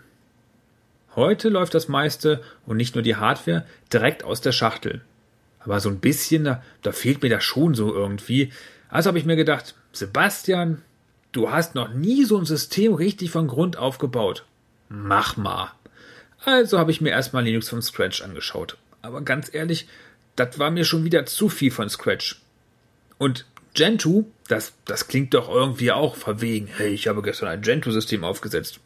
Speaker 2: Heute läuft das meiste und nicht nur die Hardware direkt aus der Schachtel. Aber so ein bisschen, da, da fehlt mir das schon so irgendwie. Also habe ich mir gedacht, Sebastian, du hast noch nie so ein System richtig von Grund auf gebaut. Mach mal. Also habe ich mir erstmal Linux von Scratch angeschaut. Aber ganz ehrlich, das war mir schon wieder zu viel von Scratch. Und Gentoo, das, das klingt doch irgendwie auch verwegen. Hey, ich habe gestern ein Gentoo-System aufgesetzt.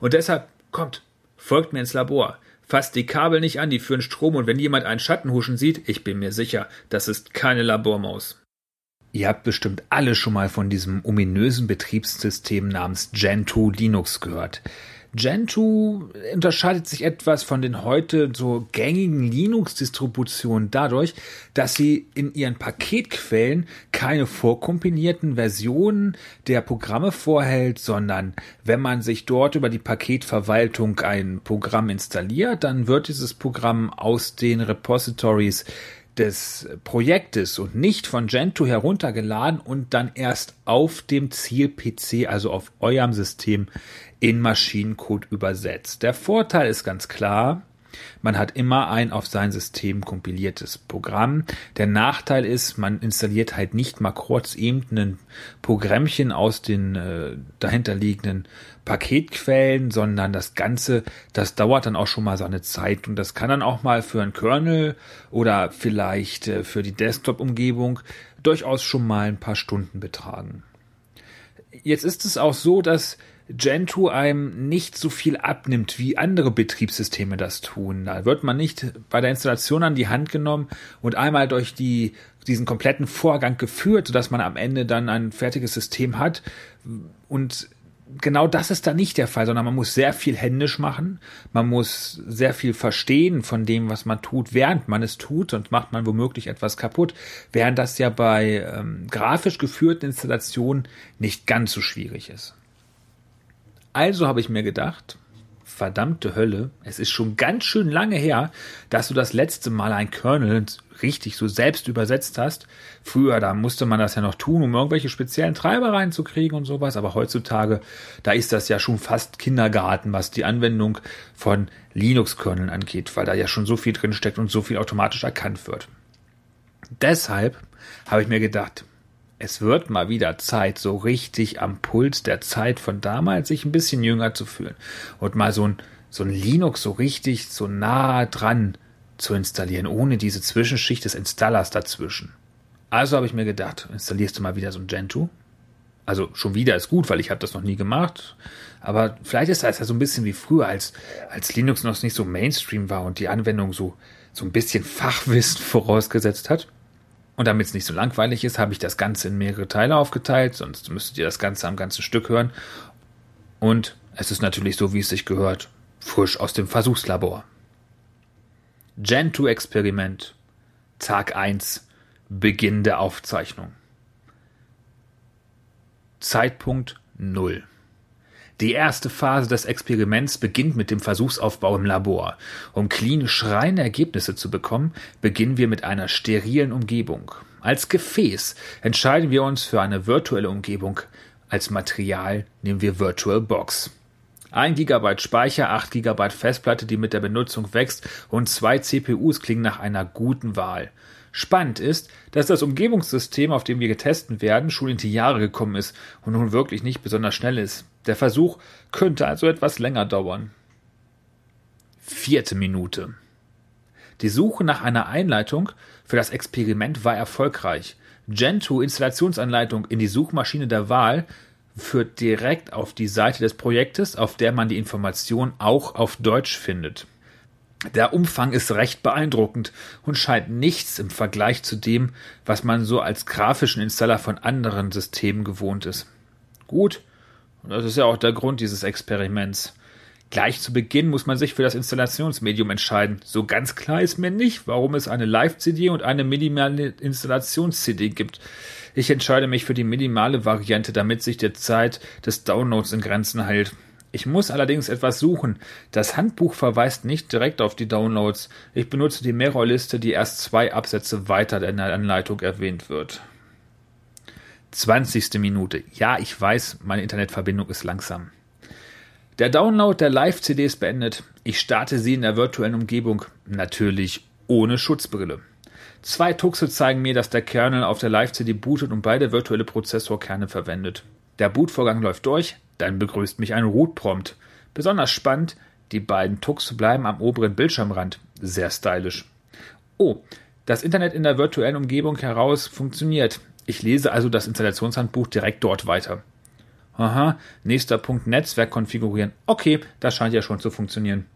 Speaker 2: Und deshalb, kommt, folgt mir ins Labor. Fasst die Kabel nicht an, die führen Strom und wenn jemand einen Schatten huschen sieht, ich bin mir sicher, das ist keine Labormaus. Ihr habt bestimmt alle schon mal von diesem ominösen Betriebssystem namens Gentoo Linux gehört. Gentoo unterscheidet sich etwas von den heute so gängigen Linux-Distributionen dadurch, dass sie in ihren Paketquellen keine vorkompilierten Versionen der Programme vorhält, sondern wenn man sich dort über die Paketverwaltung ein Programm installiert, dann wird dieses Programm aus den Repositories des Projektes und nicht von Gentoo heruntergeladen und dann erst auf dem Ziel-PC, also auf eurem System, in Maschinencode übersetzt. Der Vorteil ist ganz klar, man hat immer ein auf sein System kompiliertes Programm. Der Nachteil ist, man installiert halt nicht mal kurz eben ein Programmchen aus den äh, dahinterliegenden Paketquellen, sondern das Ganze, das dauert dann auch schon mal seine Zeit und das kann dann auch mal für einen Kernel oder vielleicht äh, für die Desktop-Umgebung durchaus schon mal ein paar Stunden betragen. Jetzt ist es auch so, dass Gentoo einem nicht so viel abnimmt, wie andere Betriebssysteme das tun. Da wird man nicht bei der Installation an die Hand genommen und einmal durch die, diesen kompletten Vorgang geführt, sodass man am Ende dann ein fertiges System hat. Und genau das ist da nicht der Fall, sondern man muss sehr viel händisch machen. Man muss sehr viel verstehen von dem, was man tut, während man es tut, sonst macht man womöglich etwas kaputt. Während das ja bei ähm, grafisch geführten Installationen nicht ganz so schwierig ist. Also habe ich mir gedacht, verdammte Hölle, es ist schon ganz schön lange her, dass du das letzte Mal ein Kernel richtig so selbst übersetzt hast. Früher, da musste man das ja noch tun, um irgendwelche speziellen Treiber reinzukriegen und sowas, aber heutzutage, da ist das ja schon fast Kindergarten, was die Anwendung von Linux-Kerneln angeht, weil da ja schon so viel drin steckt und so viel automatisch erkannt wird. Deshalb habe ich mir gedacht, es wird mal wieder Zeit, so richtig am Puls der Zeit von damals sich ein bisschen jünger zu fühlen und mal so ein, so ein Linux so richtig so nah dran zu installieren, ohne diese Zwischenschicht des Installers dazwischen. Also habe ich mir gedacht, installierst du mal wieder so ein Gentoo? Also schon wieder ist gut, weil ich habe das noch nie gemacht. Aber vielleicht ist das ja so ein bisschen wie früher, als, als Linux noch nicht so Mainstream war und die Anwendung so, so ein bisschen Fachwissen vorausgesetzt hat. Und damit es nicht so langweilig ist, habe ich das Ganze in mehrere Teile aufgeteilt, sonst müsstet ihr das Ganze am ganzen Stück hören. Und es ist natürlich so, wie es sich gehört, frisch aus dem Versuchslabor. Gentoo-Experiment. Tag 1. Beginn der Aufzeichnung. Zeitpunkt 0. Die erste Phase des Experiments beginnt mit dem Versuchsaufbau im Labor. Um clean schreiende Ergebnisse zu bekommen, beginnen wir mit einer sterilen Umgebung. Als Gefäß entscheiden wir uns für eine virtuelle Umgebung. Als Material nehmen wir VirtualBox. 1 GB Speicher, 8 GB Festplatte, die mit der Benutzung wächst und zwei CPUs klingen nach einer guten Wahl. Spannend ist, dass das Umgebungssystem, auf dem wir getestet werden, schon in die Jahre gekommen ist und nun wirklich nicht besonders schnell ist. Der Versuch könnte also etwas länger dauern. Vierte Minute. Die Suche nach einer Einleitung für das Experiment war erfolgreich. Gentoo Installationsanleitung in die Suchmaschine der Wahl führt direkt auf die Seite des Projektes, auf der man die Information auch auf Deutsch findet. Der Umfang ist recht beeindruckend und scheint nichts im Vergleich zu dem, was man so als grafischen Installer von anderen Systemen gewohnt ist. Gut, und das ist ja auch der Grund dieses Experiments. Gleich zu Beginn muss man sich für das Installationsmedium entscheiden. So ganz klar ist mir nicht, warum es eine Live-CD und eine minimale Installations-CD gibt. Ich entscheide mich für die minimale Variante, damit sich die Zeit des Downloads in Grenzen hält. Ich muss allerdings etwas suchen. Das Handbuch verweist nicht direkt auf die Downloads. Ich benutze die Mirror-Liste, die erst zwei Absätze weiter in der Anleitung erwähnt wird. 20. Minute. Ja, ich weiß, meine Internetverbindung ist langsam. Der Download der Live-CD ist beendet. Ich starte sie in der virtuellen Umgebung. Natürlich ohne Schutzbrille. Zwei Tuxe zeigen mir, dass der Kernel auf der Live-CD bootet und beide virtuelle Prozessorkerne verwendet. Der Bootvorgang läuft durch, dann begrüßt mich ein Root-Prompt. Besonders spannend, die beiden Tuxe bleiben am oberen Bildschirmrand. Sehr stylisch. Oh, das Internet in der virtuellen Umgebung heraus funktioniert. Ich lese also das Installationshandbuch direkt dort weiter. Aha, nächster Punkt Netzwerk konfigurieren. Okay, das scheint ja schon zu funktionieren.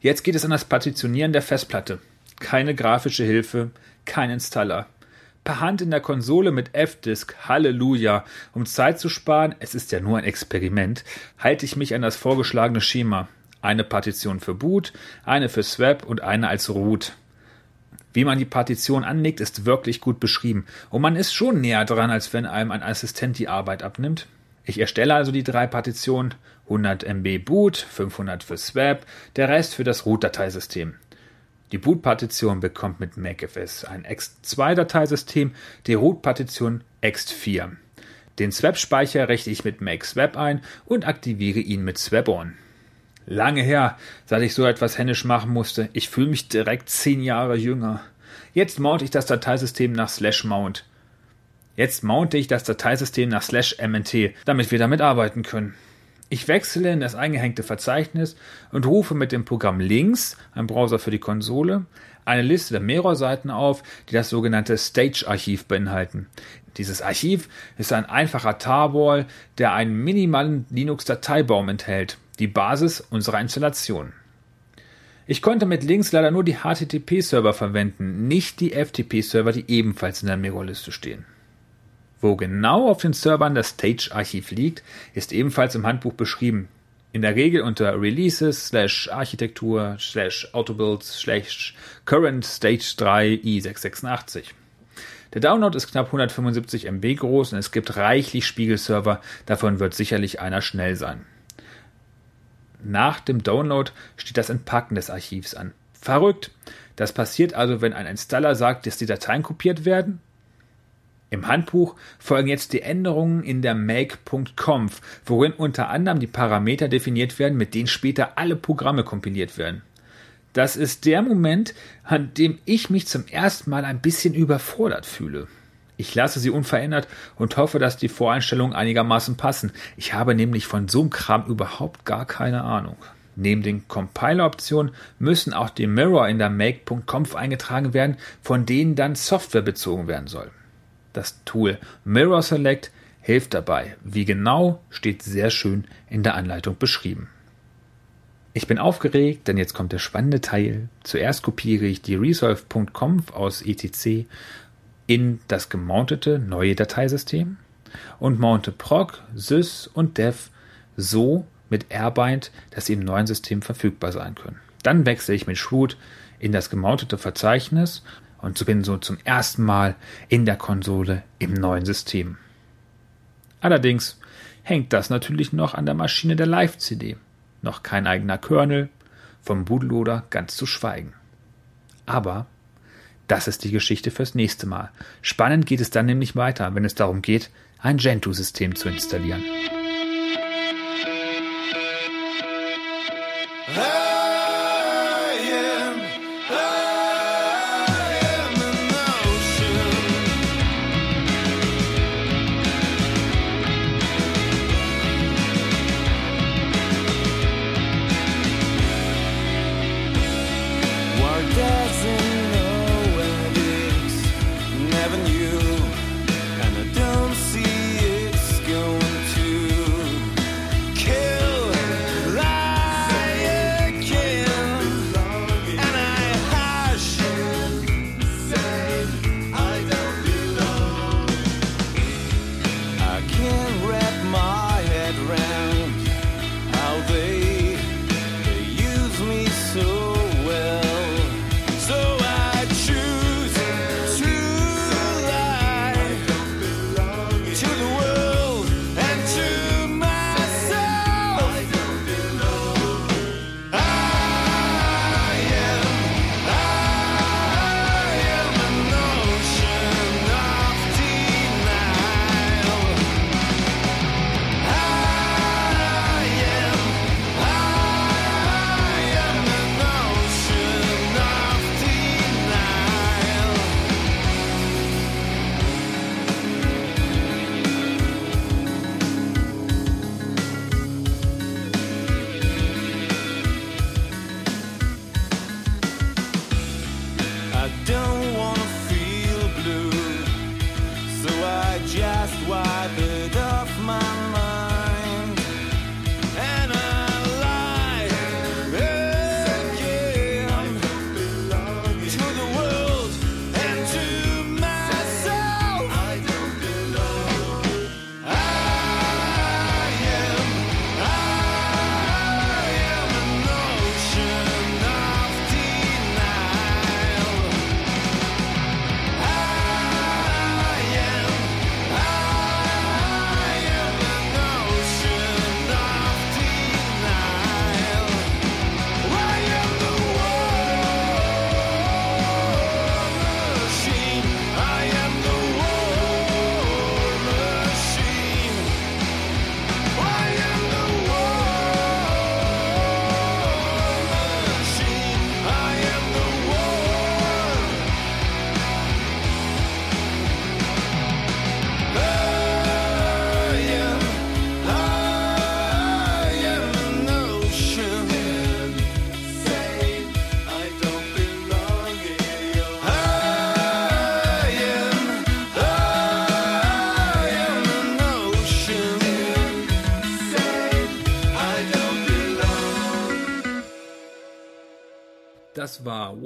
Speaker 2: Jetzt geht es an das Partitionieren der Festplatte. Keine grafische Hilfe, kein Installer. Per Hand in der Konsole mit F-Disk, Halleluja. Um Zeit zu sparen, es ist ja nur ein Experiment, halte ich mich an das vorgeschlagene Schema. Eine Partition für Boot, eine für Swap und eine als Root. Wie man die Partition anlegt, ist wirklich gut beschrieben. Und man ist schon näher dran, als wenn einem ein Assistent die Arbeit abnimmt. Ich erstelle also die drei Partitionen, 100 MB Boot, 500 für Swap, der Rest für das Root-Dateisystem. Die Boot-Partition bekommt mit MacFS ein ext2-Dateisystem, die Root-Partition ext4. Den Swap-Speicher richte ich mit MakeSwap ein und aktiviere ihn mit SwapOn. Lange her, seit ich so etwas händisch machen musste. Ich fühle mich direkt zehn Jahre jünger. Jetzt mounte ich das Dateisystem nach slash mount. Jetzt mounte ich das Dateisystem nach slash mnt, damit wir damit arbeiten können. Ich wechsle in das eingehängte Verzeichnis und rufe mit dem Programm links, ein Browser für die Konsole, eine Liste der Mirror-Seiten auf, die das sogenannte Stage-Archiv beinhalten. Dieses Archiv ist ein einfacher Tarball, der einen minimalen Linux-Dateibaum enthält die Basis unserer Installation. Ich konnte mit Links leider nur die HTTP-Server verwenden, nicht die FTP-Server, die ebenfalls in der Mirror-Liste stehen. Wo genau auf den Servern das Stage-Archiv liegt, ist ebenfalls im Handbuch beschrieben. In der Regel unter Releases slash Architektur slash Autobuilds slash Current Stage 3 i686. Der Download ist knapp 175 MB groß und es gibt reichlich Spiegelserver, davon wird sicherlich einer schnell sein. Nach dem Download steht das Entpacken des Archivs an. Verrückt! Das passiert also, wenn ein Installer sagt, dass die Dateien kopiert werden? Im Handbuch folgen jetzt die Änderungen in der make.conf, worin unter anderem die Parameter definiert werden, mit denen später alle Programme kompiliert werden. Das ist der Moment, an dem ich mich zum ersten Mal ein bisschen überfordert fühle. Ich lasse sie unverändert und hoffe, dass die Voreinstellungen einigermaßen passen. Ich habe nämlich von so einem Kram überhaupt gar keine Ahnung. Neben den Compiler-Optionen müssen auch die Mirror in der make.conf eingetragen werden, von denen dann Software bezogen werden soll. Das Tool Mirror Select hilft dabei. Wie genau, steht sehr schön in der Anleitung beschrieben. Ich bin aufgeregt, denn jetzt kommt der spannende Teil. Zuerst kopiere ich die resolve.conf aus etc in das gemountete neue Dateisystem und mounte proc, sys und dev so mit rbind, dass sie im neuen System verfügbar sein können. Dann wechsle ich mit shroot in das gemountete Verzeichnis und bin so zum ersten Mal in der Konsole im neuen System. Allerdings,
Speaker 6: hängt das natürlich noch an der Maschine der Live-CD. Noch kein eigener Kernel, vom Bootloader ganz zu schweigen. Aber das ist die Geschichte fürs nächste Mal. Spannend geht es dann nämlich weiter, wenn es darum geht, ein Gentoo-System zu installieren.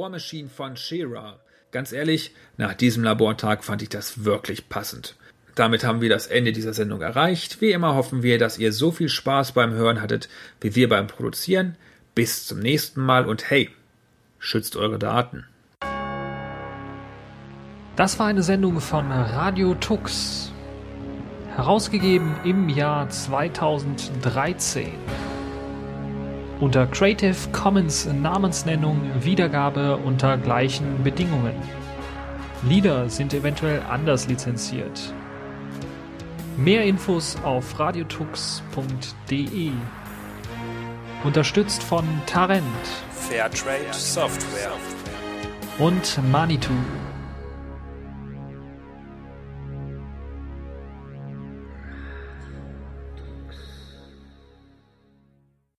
Speaker 6: War Machine von Shira. Ganz ehrlich, nach diesem Labortag fand ich das wirklich passend. Damit haben wir das Ende dieser Sendung erreicht. Wie immer hoffen wir, dass ihr so viel Spaß beim Hören hattet, wie wir beim Produzieren. Bis zum nächsten Mal und hey, schützt eure Daten.
Speaker 5: Das war eine Sendung von Radio Tux. Herausgegeben im Jahr 2013 unter Creative Commons Namensnennung Wiedergabe unter gleichen Bedingungen. Lieder sind eventuell anders lizenziert. Mehr Infos auf radiotux.de. Unterstützt von Tarent,
Speaker 2: Fairtrade Software
Speaker 5: und Manitou.